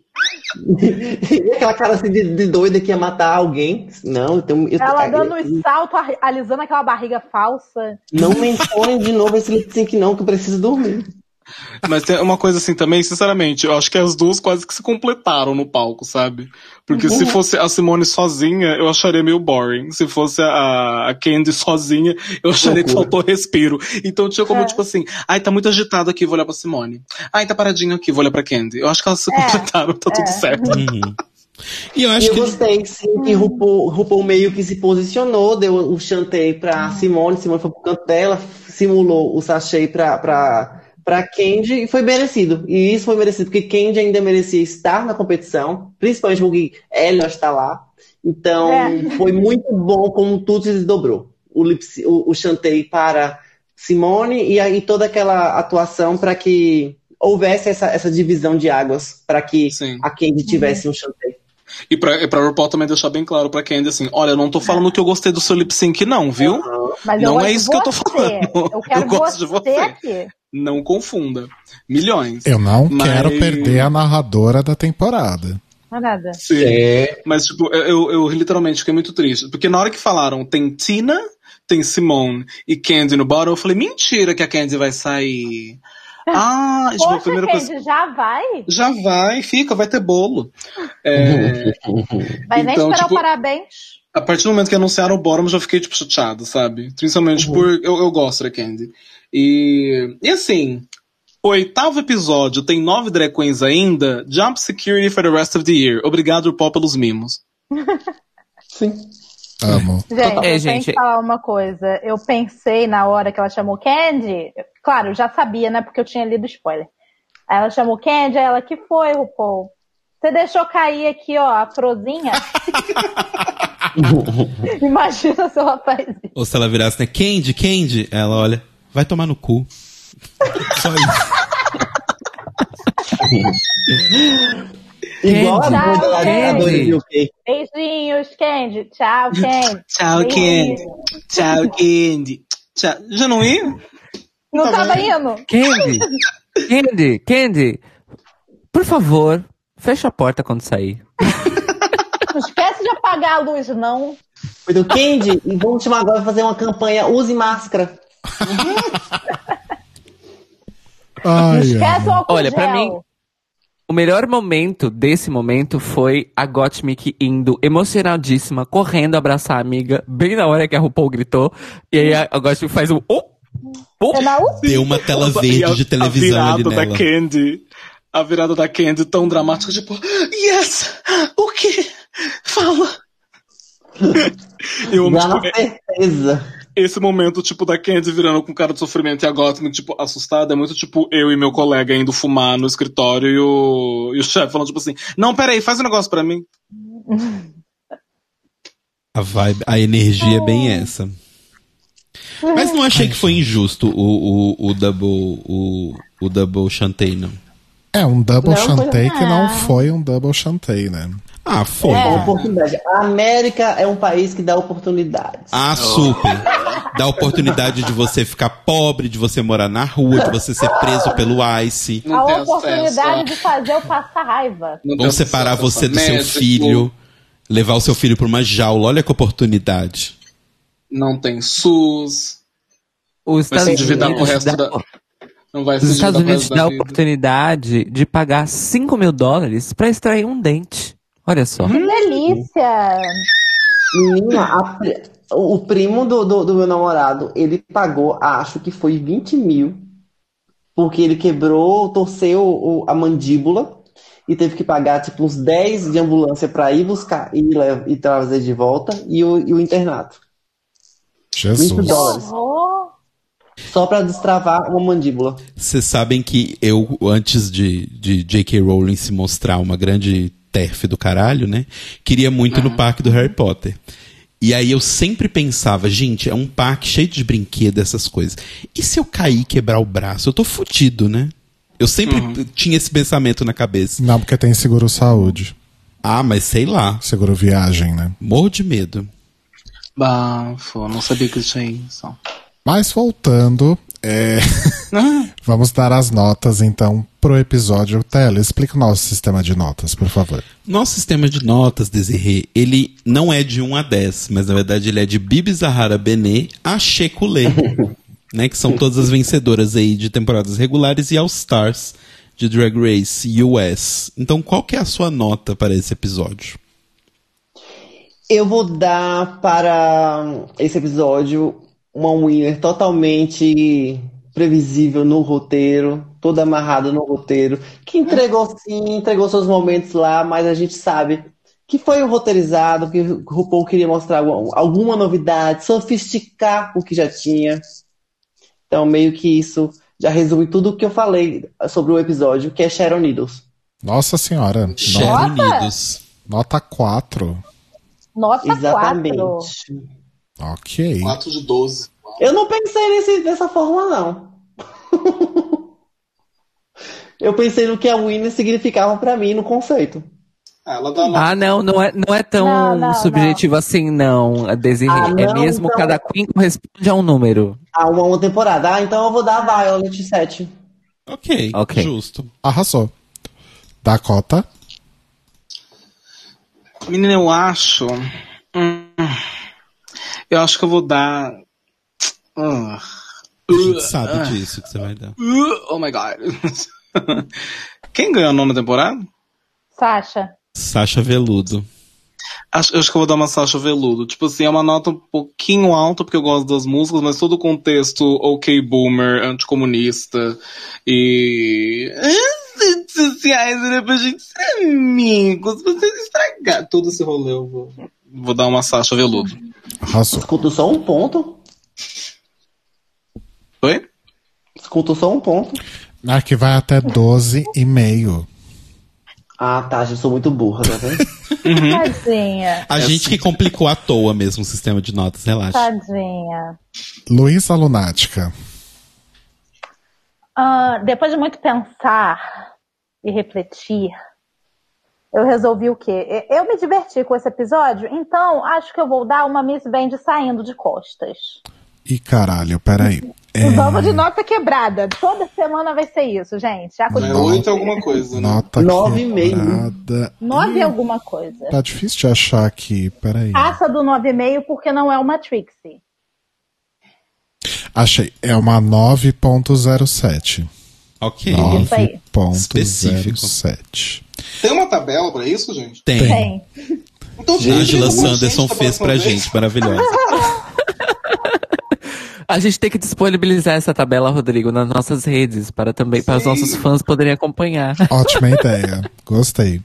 E aquela cara assim de, de doida que ia matar alguém. Não, eu tenho. Eu, Ela eu- dando os saltos, ar- alisando aquela barriga falsa. Não mencione de novo esse lip sync, não, que eu preciso dormir. Mas tem uma coisa assim também, sinceramente, eu acho que as duas quase que se completaram no palco, sabe? Porque se fosse a Simone sozinha, eu acharia meio boring. Se fosse a, a Candy sozinha, eu acharia que faltou respiro. Então tinha como, É. tipo assim, ai, tá muito agitado aqui, vou olhar pra Simone. Ai, tá paradinho aqui, vou olhar pra Candy. Eu acho que elas se É. completaram, tá tudo É. certo. Uhum. E eu E acho eu que. gostei, sim, que RuPaul, RuPaul meio que se posicionou, deu o chantei pra Simone, Simone foi pro canto dela, simulou o sachê pra, pra, pra Candy e foi merecido. E isso foi merecido, porque Candy ainda merecia estar na competição, principalmente porque ela está lá. Então, É. foi muito bom como tudo se desdobrou. O, lip, sy- o, o chantei para Simone e aí toda aquela atuação para que houvesse essa, essa divisão de águas, para que Sim. a Candy tivesse um chantei. E pra, e pra RuPaul também deixar bem claro pra Candy, assim, olha, eu não tô falando que eu gostei do seu lip sync, não, viu? Mas Não é isso que eu tô falando. Eu quero Eu gosto de você, você. aqui. Não confunda. Milhões. Eu não Mas- quero perder a narradora da temporada. Não é nada. Sim. É. Mas, tipo, eu, eu, eu literalmente fiquei muito triste. Porque na hora que falaram, tem Tina, tem Simone e Candy no bottom, eu falei, mentira que a Candy vai sair. Ah, tipo, a primeira Candy, coisa. já vai? Já vai, fica, vai ter bolo. É, Vai nem Então, esperar tipo, o parabéns. a partir do momento que anunciaram o bottom, eu já fiquei, tipo, chateado, sabe? Principalmente por. Eu, eu gosto da Candy. E, e assim, o oitavo episódio tem nove drag queens ainda. Jump security for the rest of the year. Obrigado, Pop, pelos mimos. Sim. Amo. Gente, É, eu tenho gente. que falar uma coisa. Eu pensei na hora que ela chamou Candy. Claro, eu já sabia, né? Porque eu tinha lido spoiler. Aí ela chamou Candy, aí ela, que foi, RuPaul? Você deixou cair aqui, ó, a frozinha? Imagina se ela faz isso. Ou se ela virasse, né? Candy, Candy. Ela olha, vai tomar no cu. Só isso. Igual a Candy. UK. Beijinhos, Candy. Tchau, Candy. Tchau, Beijinhos. Tchau, Candy. Tchau. Já não ia? Não Tá tava indo? Candy! Candy, Candy, por favor, fecha a porta quando sair. Não esquece de apagar a luz, não. Foi do Candy, e vamos chamar agora fazer uma campanha Use Máscara. Não Ai, esquece o amo. álcool Olha, pra gel. mim- O melhor momento desse momento foi a Gottmik indo emocionadíssima, correndo abraçar a amiga, bem na hora que a RuPaul gritou. E aí a, a Gottmik faz um. Oh, oh. É? Deu uma tela verde a- de televisão a ali virada nela. da Candy. A virada da Candy tão dramática, tipo, yes! O quê? Fala! Eu amo, tipo, na certeza. Esse momento, tipo, da Candy virando com cara de sofrimento e a Gotham, tipo, assustada, é muito tipo eu e meu colega indo fumar no escritório e o, e o chefe falando, tipo assim, não, peraí, faz um negócio pra mim. A vibe, a energia é bem essa. Mas não achei que foi injusto o, o, o double o, o double chantei, não. É um double Não, foi- chantei que não foi um double chantei, né? Ah, foi. É oportunidade. A América é um país que dá oportunidades. Ah, super. Dá oportunidade de você ficar pobre, de você morar na rua, de você ser preso pelo ICE. Não A oportunidade acesso de fazer eu passar raiva. Não Vão separar acesso você do seu médico, filho, levar o seu filho pra uma jaula. Olha que oportunidade. Não tem SUS. Os Vai Estados se endividar pro Unidos resto da. Não vai Os Estados Unidos dá a oportunidade de pagar 5 mil dólares pra extrair um dente. Olha só. Que delícia! Menina, a o primo do, do, do meu namorado, ele pagou, acho que foi 20 mil, porque ele quebrou, torceu o- a mandíbula e teve que pagar tipo uns 10 de ambulância pra ir buscar e, lev- e trazer de volta e o, e o internato. 20 Jesus. dólares. Oh, Só pra destravar uma mandíbula. Vocês sabem que eu, antes de, de J.K. Rowling se mostrar uma grande terf do caralho, né? Queria muito no parque do Harry Potter. E aí eu sempre pensava, gente, é um parque cheio de brinquedos, essas coisas. E se eu cair e quebrar o braço? Eu tô fudido, né? Eu sempre tinha esse pensamento na cabeça. Não, porque tem seguro saúde. Ah, mas sei lá. Seguro viagem, né? Morro de medo. Bafo, não sabia que isso tinha isso. Mas voltando, é, vamos dar as notas então pro episódio. Tela, explica o nosso sistema de notas, por favor. Nosso sistema de notas, Desirê, ele não é de 1 a 10, mas na verdade ele é de Bibi Zahara Benê a Shekulé, né? Que são todas as vencedoras aí de temporadas regulares e All Stars de Drag Race US. Então, qual que é a sua nota para esse episódio? Eu vou dar para esse episódio uma winner totalmente previsível no roteiro, toda amarrada no roteiro, que entregou sim, entregou seus momentos lá, mas a gente sabe que foi roteirizado, que o RuPaul queria mostrar alguma, novidade, sofisticar o que já tinha. Então, meio que isso já resume tudo o que eu falei sobre o episódio, que é Sharon Needles. Nossa senhora. Sharon Unidos. nota 4. Nota Exatamente. 4. Ok. 4 de 12. Eu não pensei nesse, dessa forma, não. eu pensei no que a winner significava pra mim no conceito. Ah, ela dá nota. Ah, não, não é, não é tão Não, não, subjetivo assim, não, a Desiree. Ah, é não, mesmo, então- cada queen corresponde a um número. A uma, uma temporada. Ah, então eu vou dar a Violet 7. Ok, Ok. justo. Arrasou. Dakota. Menina, eu acho. hum, eu acho que eu vou dar. Ah, A gente sabe disso que você vai dar. uh, oh my god. Quem ganhou a nona temporada? Sasha. Sasha Veludo. Acho, eu acho que eu vou dar uma Sasha Veludo. Tipo assim, é uma nota um pouquinho alta, porque eu gosto das músicas, mas todo o contexto ok boomer, anticomunista e. as redes sociais era pra gente ser amigos. Vocês estragaram todo esse rolê. Eu vou, vou dar uma Sasha Veludo. Arrasou. Escuto só um ponto. Oi? Escuto só um ponto. Ah, que vai até 12,5. Ah, tá. Já sou muito burra, tá vendo? Tadinha. A gente que complicou à toa mesmo o sistema de notas, relaxa. Tadinha. Luísa Lunática. Ah, depois de muito pensar e refletir, eu resolvi o quê? Eu me diverti com esse episódio, então acho que eu vou dar uma Miss Band saindo de costas. Ih, caralho, peraí. É, Vamos de nota quebrada. Toda semana vai ser isso, gente. Já É oito alguma coisa, né? nota Nove e meio. quebrada. Nove e alguma coisa. Tá difícil de achar aqui, peraí. Passa do 9,5 porque não é uma Trixie. Achei. É uma 9.07. Ok. Isso aí. 9.07. Tem uma tabela pra isso, gente? Tem. Tem. Então, Angela gente, Sanderson da fez pra vez. gente, maravilhosa. A gente tem que disponibilizar essa tabela, Rodrigo, nas nossas redes, para também para os nossos fãs poderem acompanhar. Ótima ideia. Gostei.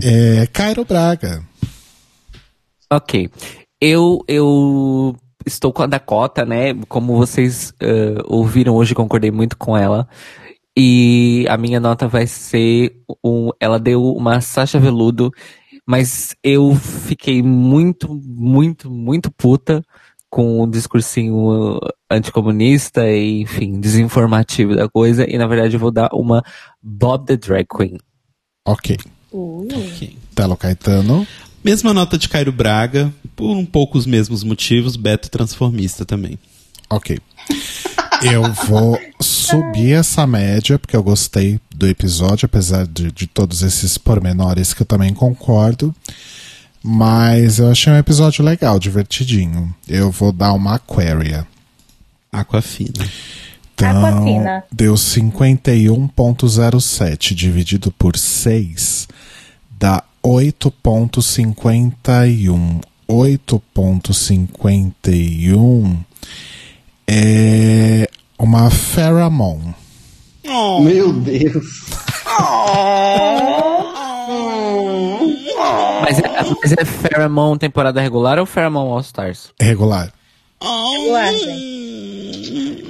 É, Cairo Braga. Ok. Eu, eu estou com a Dakota, né? Como vocês eh, ouviram hoje, concordei muito com ela. E a minha nota vai ser um. Ela deu uma Sasha Veludo, mas eu fiquei muito, muito, muito puta com o discursinho anticomunista e, enfim, desinformativo da coisa. E na verdade eu vou dar uma Bob the Drag Queen. Ok. Ok. Telo Caetano. Mesma nota de Cairo Braga, por um pouco os mesmos motivos, Beto Transformista também. Ok. Eu vou subir essa média, porque eu gostei do episódio, apesar de, de todos esses pormenores que eu também concordo. Mas eu achei um episódio legal, divertidinho. Eu vou dar uma Aquaria. Aquafina. Então, Aquafina. deu 51.07 dividido por 6 dá 8.51. 8.51 é uma Pheromone. Meu Deus. Mas é, mas é Pheromone temporada regular ou Pheromone All Stars? Regular. Guardem.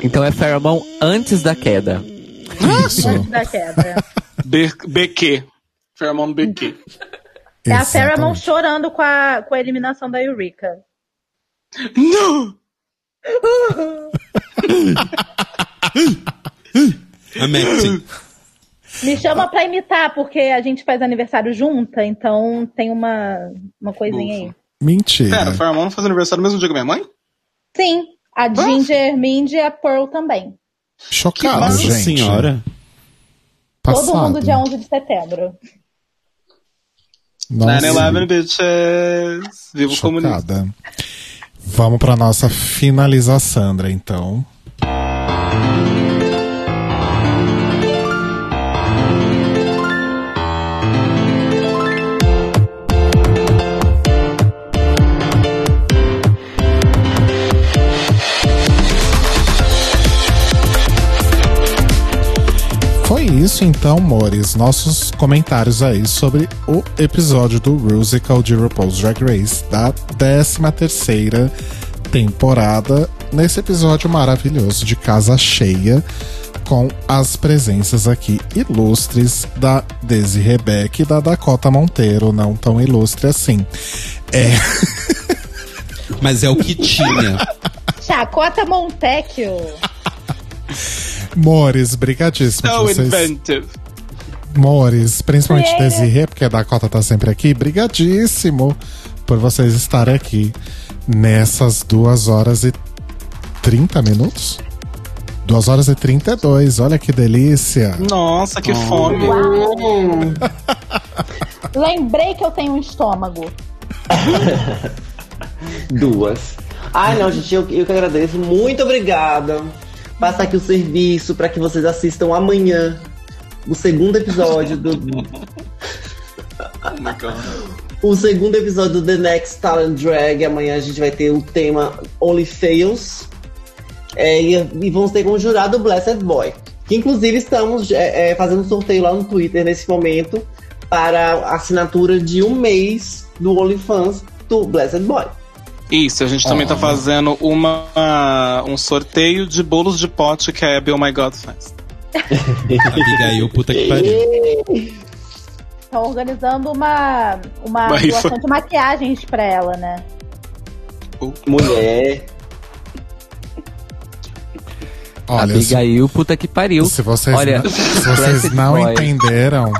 Então é Pheromone antes da queda. Isso. Antes da queda. B- BQ. Pheromone BQ. É a Pheromone chorando com a, com a eliminação da Eureka. Não! A. Me chama pra imitar, porque a gente faz aniversário junta, então tem uma, uma coisinha aí. Mentira. Pera, Pheromone faz aniversário no mesmo dia que minha mãe? Sim, a Ginger Mindy e a Pearl também. Chocado, Nossa gente. senhora. Passado. Todo mundo dia 11 de setembro. Nossa, 9-11, bitches. Viva o comunismo. Vamos pra nossa finalização, Sandra, então. Foi isso então, amores. Nossos comentários aí sobre o episódio do Musical de RuPaul's Drag Race da 13 terceira temporada. Nesse episódio maravilhoso de casa cheia, com as presenças aqui ilustres da Desi Rebeck e da Dakota Monteiro, não tão ilustre assim. É, Mas é o que tinha. Chacota Montecchio. Mores, brigadíssimo So de vocês. inventive. Mores, principalmente Yeah. Desirê, porque a Dakota tá sempre aqui. Brigadíssimo por vocês estarem aqui nessas duas horas e 30 minutos? Duas horas e 32, olha que delícia. Nossa, que fome. Lembrei que eu tenho um estômago. Duas. Ai, não, gente, eu, eu que agradeço. Muito obrigada. Passa aqui o serviço para que vocês assistam amanhã o segundo episódio do. o segundo episódio do The Next Talent Drag. Amanhã a gente vai ter o tema Only Fails. É, e, e vamos ter como jurado o Blessed Boy. Que inclusive estamos é, é, fazendo um sorteio lá no Twitter nesse momento para a assinatura de um mês do OnlyFans do Blessed Boy. Isso, a gente também tá fazendo uma, um sorteio de bolos de pote que a Abby Oh My God faz. Abigail, puta que pariu. Estão organizando uma, uma Uma rifa. doação de maquiagens pra ela, né? Mulher. Olha, Abigail, puta que pariu. se vocês, Olha, não, se vocês não entenderam,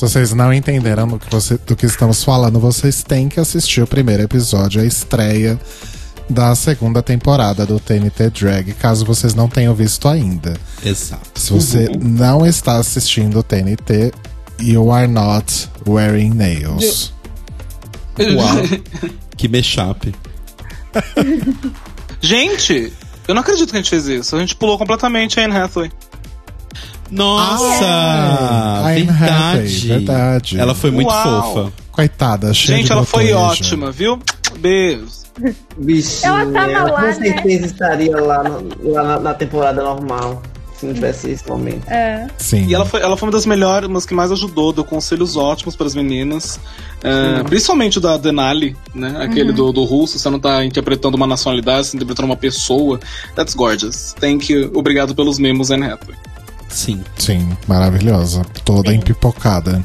se vocês não entenderam do que, você, do que estamos falando, vocês têm que assistir o primeiro episódio, a estreia da segunda temporada do TNT Drag, caso vocês não tenham visto ainda. Exato. Se você não está assistindo o TNT, you are not wearing nails. Uau. que mashup. Gente, eu não acredito que a gente fez isso. A gente pulou completamente a Anne Hathaway. Nossa! Ah, I'm verdade. verdade. Ela foi muito Uau. fofa. Coitada, cheia Gente, de ela foi ótima, viu? Beijos. Bichinha, Ela tava lá, com né? certeza estaria lá, no- lá na, na temporada normal. Se não tivesse esse momento. É. Sim. E ela foi, ela foi uma das melhores, umas que mais ajudou, deu conselhos ótimos para as meninas. É, principalmente o da Denali, né? Aquele do, do russo, você não tá interpretando uma nacionalidade, você tá interpretando uma pessoa. That's gorgeous. Thank you. Obrigado pelos memos, Anne Hathaway. Sim. Sim, maravilhosa. Toda empipocada.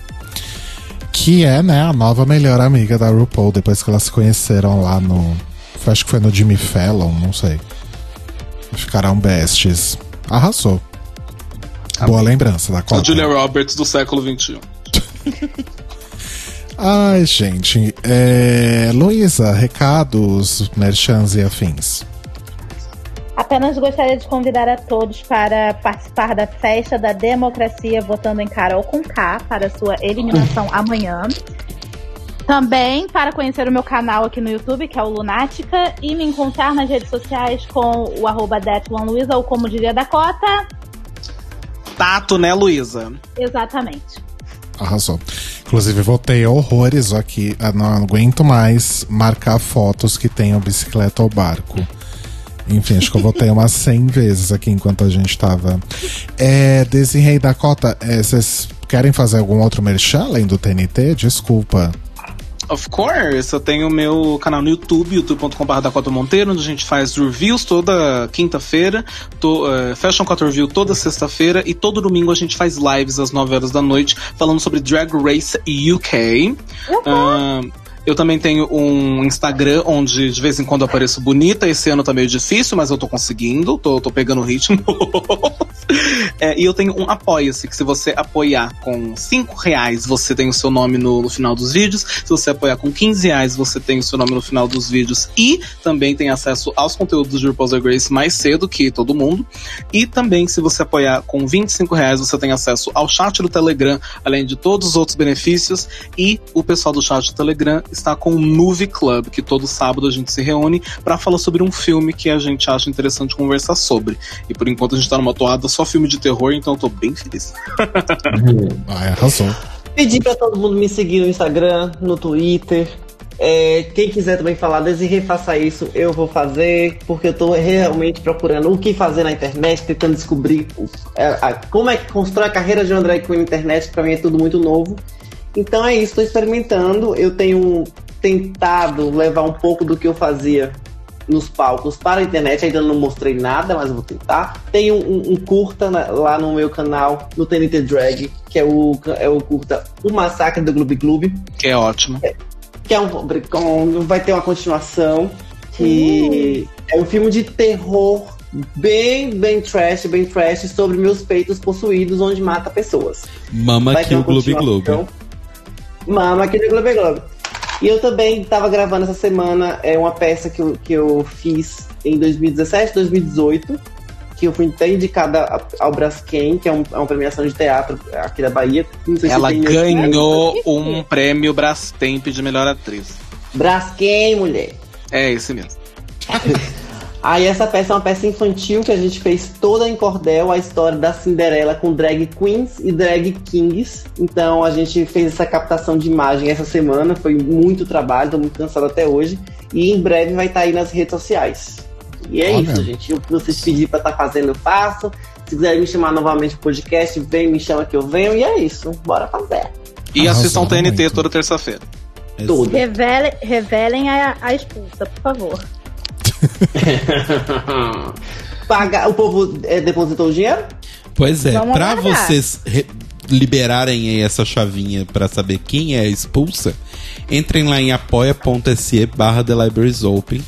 Que é, né, a nova melhor amiga da RuPaul, depois que elas se conheceram lá no. Acho que foi no Jimmy Fallon, não sei. Ficaram besties. Arrasou. Boa lembrança da A Copa. Julia Roberts do século XXI. Ai, gente. É... Luísa, recados, merchans e afins. Apenas gostaria de convidar a todos para participar da festa da democracia votando em Carol com K para sua eliminação amanhã. Também para conhecer o meu canal aqui no YouTube, que é o Lunática, e me encontrar nas redes sociais com o arroba ou como diria Dakota. Tato, né, Luísa? Exatamente. Arrasou. Inclusive, voltei horrores aqui. Eu não aguento mais marcar fotos que tenham bicicleta ou barco. Enfim, acho que eu voltei umas 100 vezes aqui enquanto a gente tava. É, Desirei Dakota, é, vocês querem fazer algum outro merchan além do TNT? Desculpa. Of course, eu tenho o meu canal no YouTube, youtube.com.br Dakota Monteiro, onde a gente faz reviews toda quinta-feira, eh, Fashion Cut Review toda sexta-feira e todo domingo a gente faz lives às 9 horas da noite falando sobre Drag Race UK. Ah, eu também tenho um Instagram onde de vez em quando apareço bonita. Esse ano tá meio difícil, mas eu tô conseguindo, tô, tô pegando o ritmo. É, e eu tenho um Apoia-se, que se você apoiar com 5 reais, você tem o seu nome no, no final dos vídeos. Se você apoiar com 15 reais, você tem o seu nome no final dos vídeos. E também tem acesso aos conteúdos de RuPaul's Drag Race mais cedo que todo mundo. E também, se você apoiar com 25 reais, você tem acesso ao chat do Telegram, além de todos os outros benefícios. E o pessoal do chat do Telegram está com o Movie Club, que todo sábado a gente se reúne para falar sobre um filme que a gente acha interessante conversar sobre. E por enquanto a gente tá numa toada só filme de terror, então eu tô bem feliz. Ai, arrasou. Pedir pra todo mundo me seguir no Instagram, no Twitter. É, quem quiser também falar, Desirê, faça isso, eu vou fazer, porque eu tô realmente procurando o que fazer na internet, tentando descobrir o- a- a- como é que constrói a carreira de uma drag queen na internet, pra mim é tudo muito novo. Então é isso, tô experimentando, eu tenho tentado levar um pouco do que eu fazia nos palcos para a internet, ainda não mostrei nada, mas vou tentar. Tem um, um- um curta na- lá no meu canal, no TNT Drag, que é o, é o curta O Massacre do Gloob Gloob, Que é ótimo. que é um, vai ter uma continuação, que é um filme de terror bem, bem trash, bem trash, sobre meus peitos possuídos, onde mata pessoas. Mama Vai aqui ter o Mama aqui no Globo Globo. E eu também estava gravando essa semana é uma peça que eu, que eu fiz em 2017, 2018, que eu fui até indicada ao Braskem, que é, um- é uma premiação de teatro aqui da Bahia. Ela ganhou um prêmio Brastemp de melhor atriz. Braskem, mulher. É esse mesmo. Aí essa peça é uma peça infantil que a gente fez toda em cordel, a história da Cinderela com drag queens e drag kings. Então a gente fez essa captação de imagem essa semana, foi muito trabalho, tô muito cansado até hoje. E em breve vai estar aí nas redes sociais. E é Olha. isso, gente. O que vocês pedirem pra estar fazendo, eu faço. Se quiserem me chamar novamente pro podcast, vem, me chama que eu venho. E é isso. Bora fazer. E Arrasou assistam TNT muito. toda terça-feira. Tudo. Revele, revelem a, a expulsa, por favor. Paga, o povo é, depositou o dinheiro? Pois é, aguardar. vocês re- liberarem aí essa chavinha pra saber quem é a expulsa, entrem lá em apoia.se barra The Libraries Open.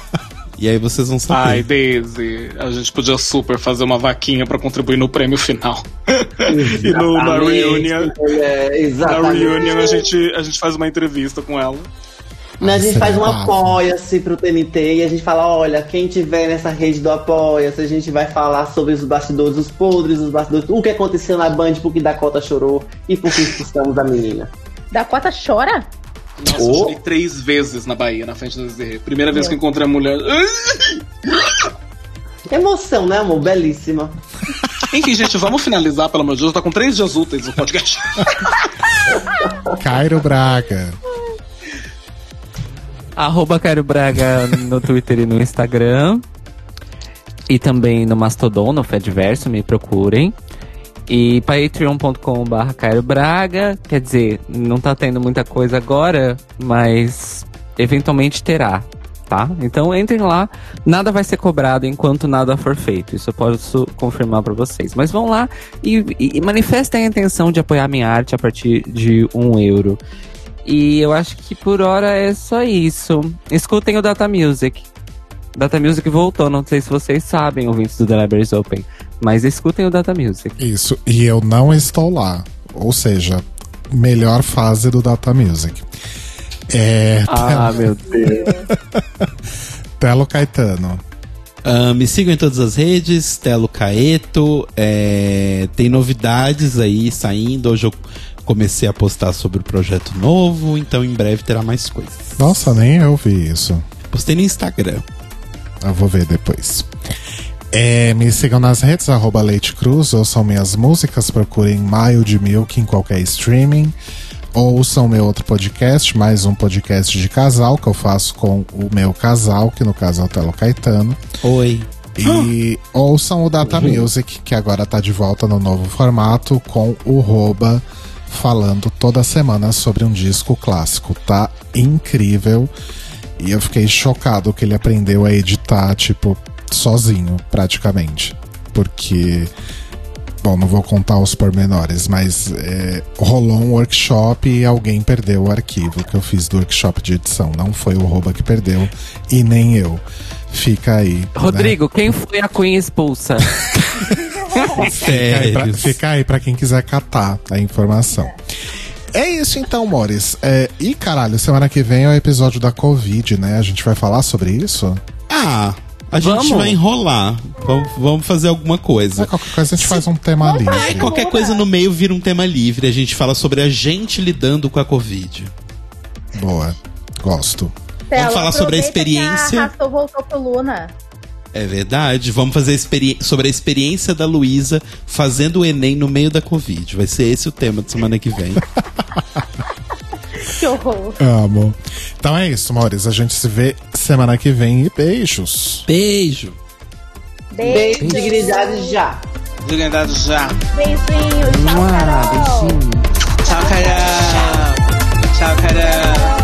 e aí vocês vão saber. Ai, Daisy, a gente podia super fazer uma vaquinha pra contribuir no prêmio final. e no, na reunion, mulher, na reunion a gente, a gente faz uma entrevista com ela. Né, a gente faz um apoia-se pro TNT e a gente fala, olha, quem tiver nessa rede do apoia-se, a gente vai falar sobre os bastidores, os podres, os bastidores, o que aconteceu na Band, por que Dakota chorou e por que expulsamos a menina. Dakota chora? Nossa, eu Oh. chorei três vezes na Bahia, na frente da Desirê. Primeira vez que eu encontrei a mulher. Emoção, né, amor? Belíssima. Enfim, gente, vamos finalizar, pelo amor de Deus. Tá com três dias úteis o podcast. Cairo Braga. Arroba Cairo Braga no Twitter e no Instagram. E também no Mastodon, no Fediverso, me procurem. E patreon.com.br Cairo Braga. Quer dizer, não tá tendo muita coisa agora, mas eventualmente terá, tá? Então entrem lá. Nada vai ser cobrado enquanto nada for feito. Isso eu posso confirmar pra vocês. Mas vão lá e- e manifestem a intenção de apoiar minha arte a partir de um euro. E eu acho que por hora é só isso. Escutem o Data Music. Data Music voltou, não sei se vocês sabem, ouvintes do The Libraries Open. Mas escutem o Data Music. Isso, e eu não estou lá. Ou seja, melhor fase do Data Music. É. Ah, meu Deus. Telo Caetano. Ah, me sigam em todas as redes, Telo Caeto. é, tem novidades aí saindo. Hoje eu comecei a postar sobre o projeto novo, então em breve terá mais coisas. Nossa, nem eu vi isso. Postei no Instagram. Eu vou ver depois. É, me sigam nas redes, arroba Leite Cruz, ouçam minhas músicas, procurem Maio de Milk em qualquer streaming. Ouçam meu outro podcast, mais um podcast de casal que eu faço com o meu casal, que no caso é o Telo Caetano. Oi. E ouçam o Data Music, que agora tá de volta no novo formato, com o Roba falando toda semana sobre um disco clássico. Tá incrível. E eu fiquei chocado que ele aprendeu a editar, tipo, sozinho, praticamente. Porque. Bom, não vou contar os pormenores, mas é, rolou um workshop e alguém perdeu o arquivo que eu fiz do workshop de edição. Não foi o Roba que perdeu e nem eu. Fica aí. né? Rodrigo, quem foi a Queen expulsa? Fica aí, fica pra quem quiser catar a informação. É isso então, Mores. É, e caralho, semana que vem é o episódio da Covid, né? A gente vai falar sobre isso? Ah, a gente Vamos. vai enrolar. Vamos, vamos fazer alguma coisa. É, qualquer coisa a gente faz um tema É, livre. qualquer coisa no meio vira um tema livre. A gente fala sobre a gente lidando com a Covid. Boa. Gosto. Tela, falar sobre a aproveita que experiência. A Arrastou voltou pro Luna. É verdade. Vamos fazer sobre a experiência da Luísa fazendo o Enem no meio da Covid. Vai ser esse o tema de semana que vem. Que horror. Amo. Então é isso, Mores. A gente se vê semana que vem e beijos. Beijo. Beijo. Beijo, dignidade já. Dignidade já. Beijinho. Tchau, Carol. Tchau, Carol. Tchau, Carol.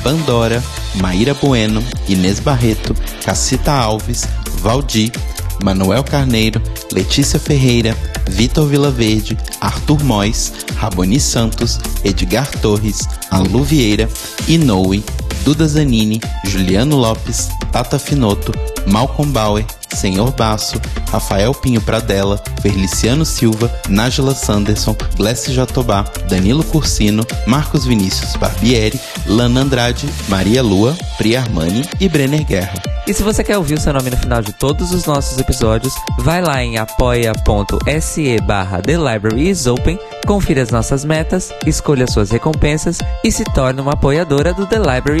Pandora, Maíra Bueno, Inês Barreto, Cacita Alves, Valdir, Manuel Carneiro, Letícia Ferreira, Vitor Vilaverde, Arthur Mois, Raboni Santos, Edgar Torres, Alu Vieira, Inoue, Duda Zanini, Juliano Lopes, Tata Finoto, Malcolm Bauer, Senhor Basso, Rafael Pinho Pradella, Feliciano Silva, Nájila Sanderson, Glessi Jatobá, Danilo Cursino, Marcos Vinícius Barbieri, Lana Andrade, Maria Lua, Pri Armani e Brenner Guerra. E se você quer ouvir o seu nome no final de todos os nossos episódios, vai lá em apoia.se barra The Library is Open, confira as nossas metas, escolha suas recompensas e se torne uma apoiadora do The Library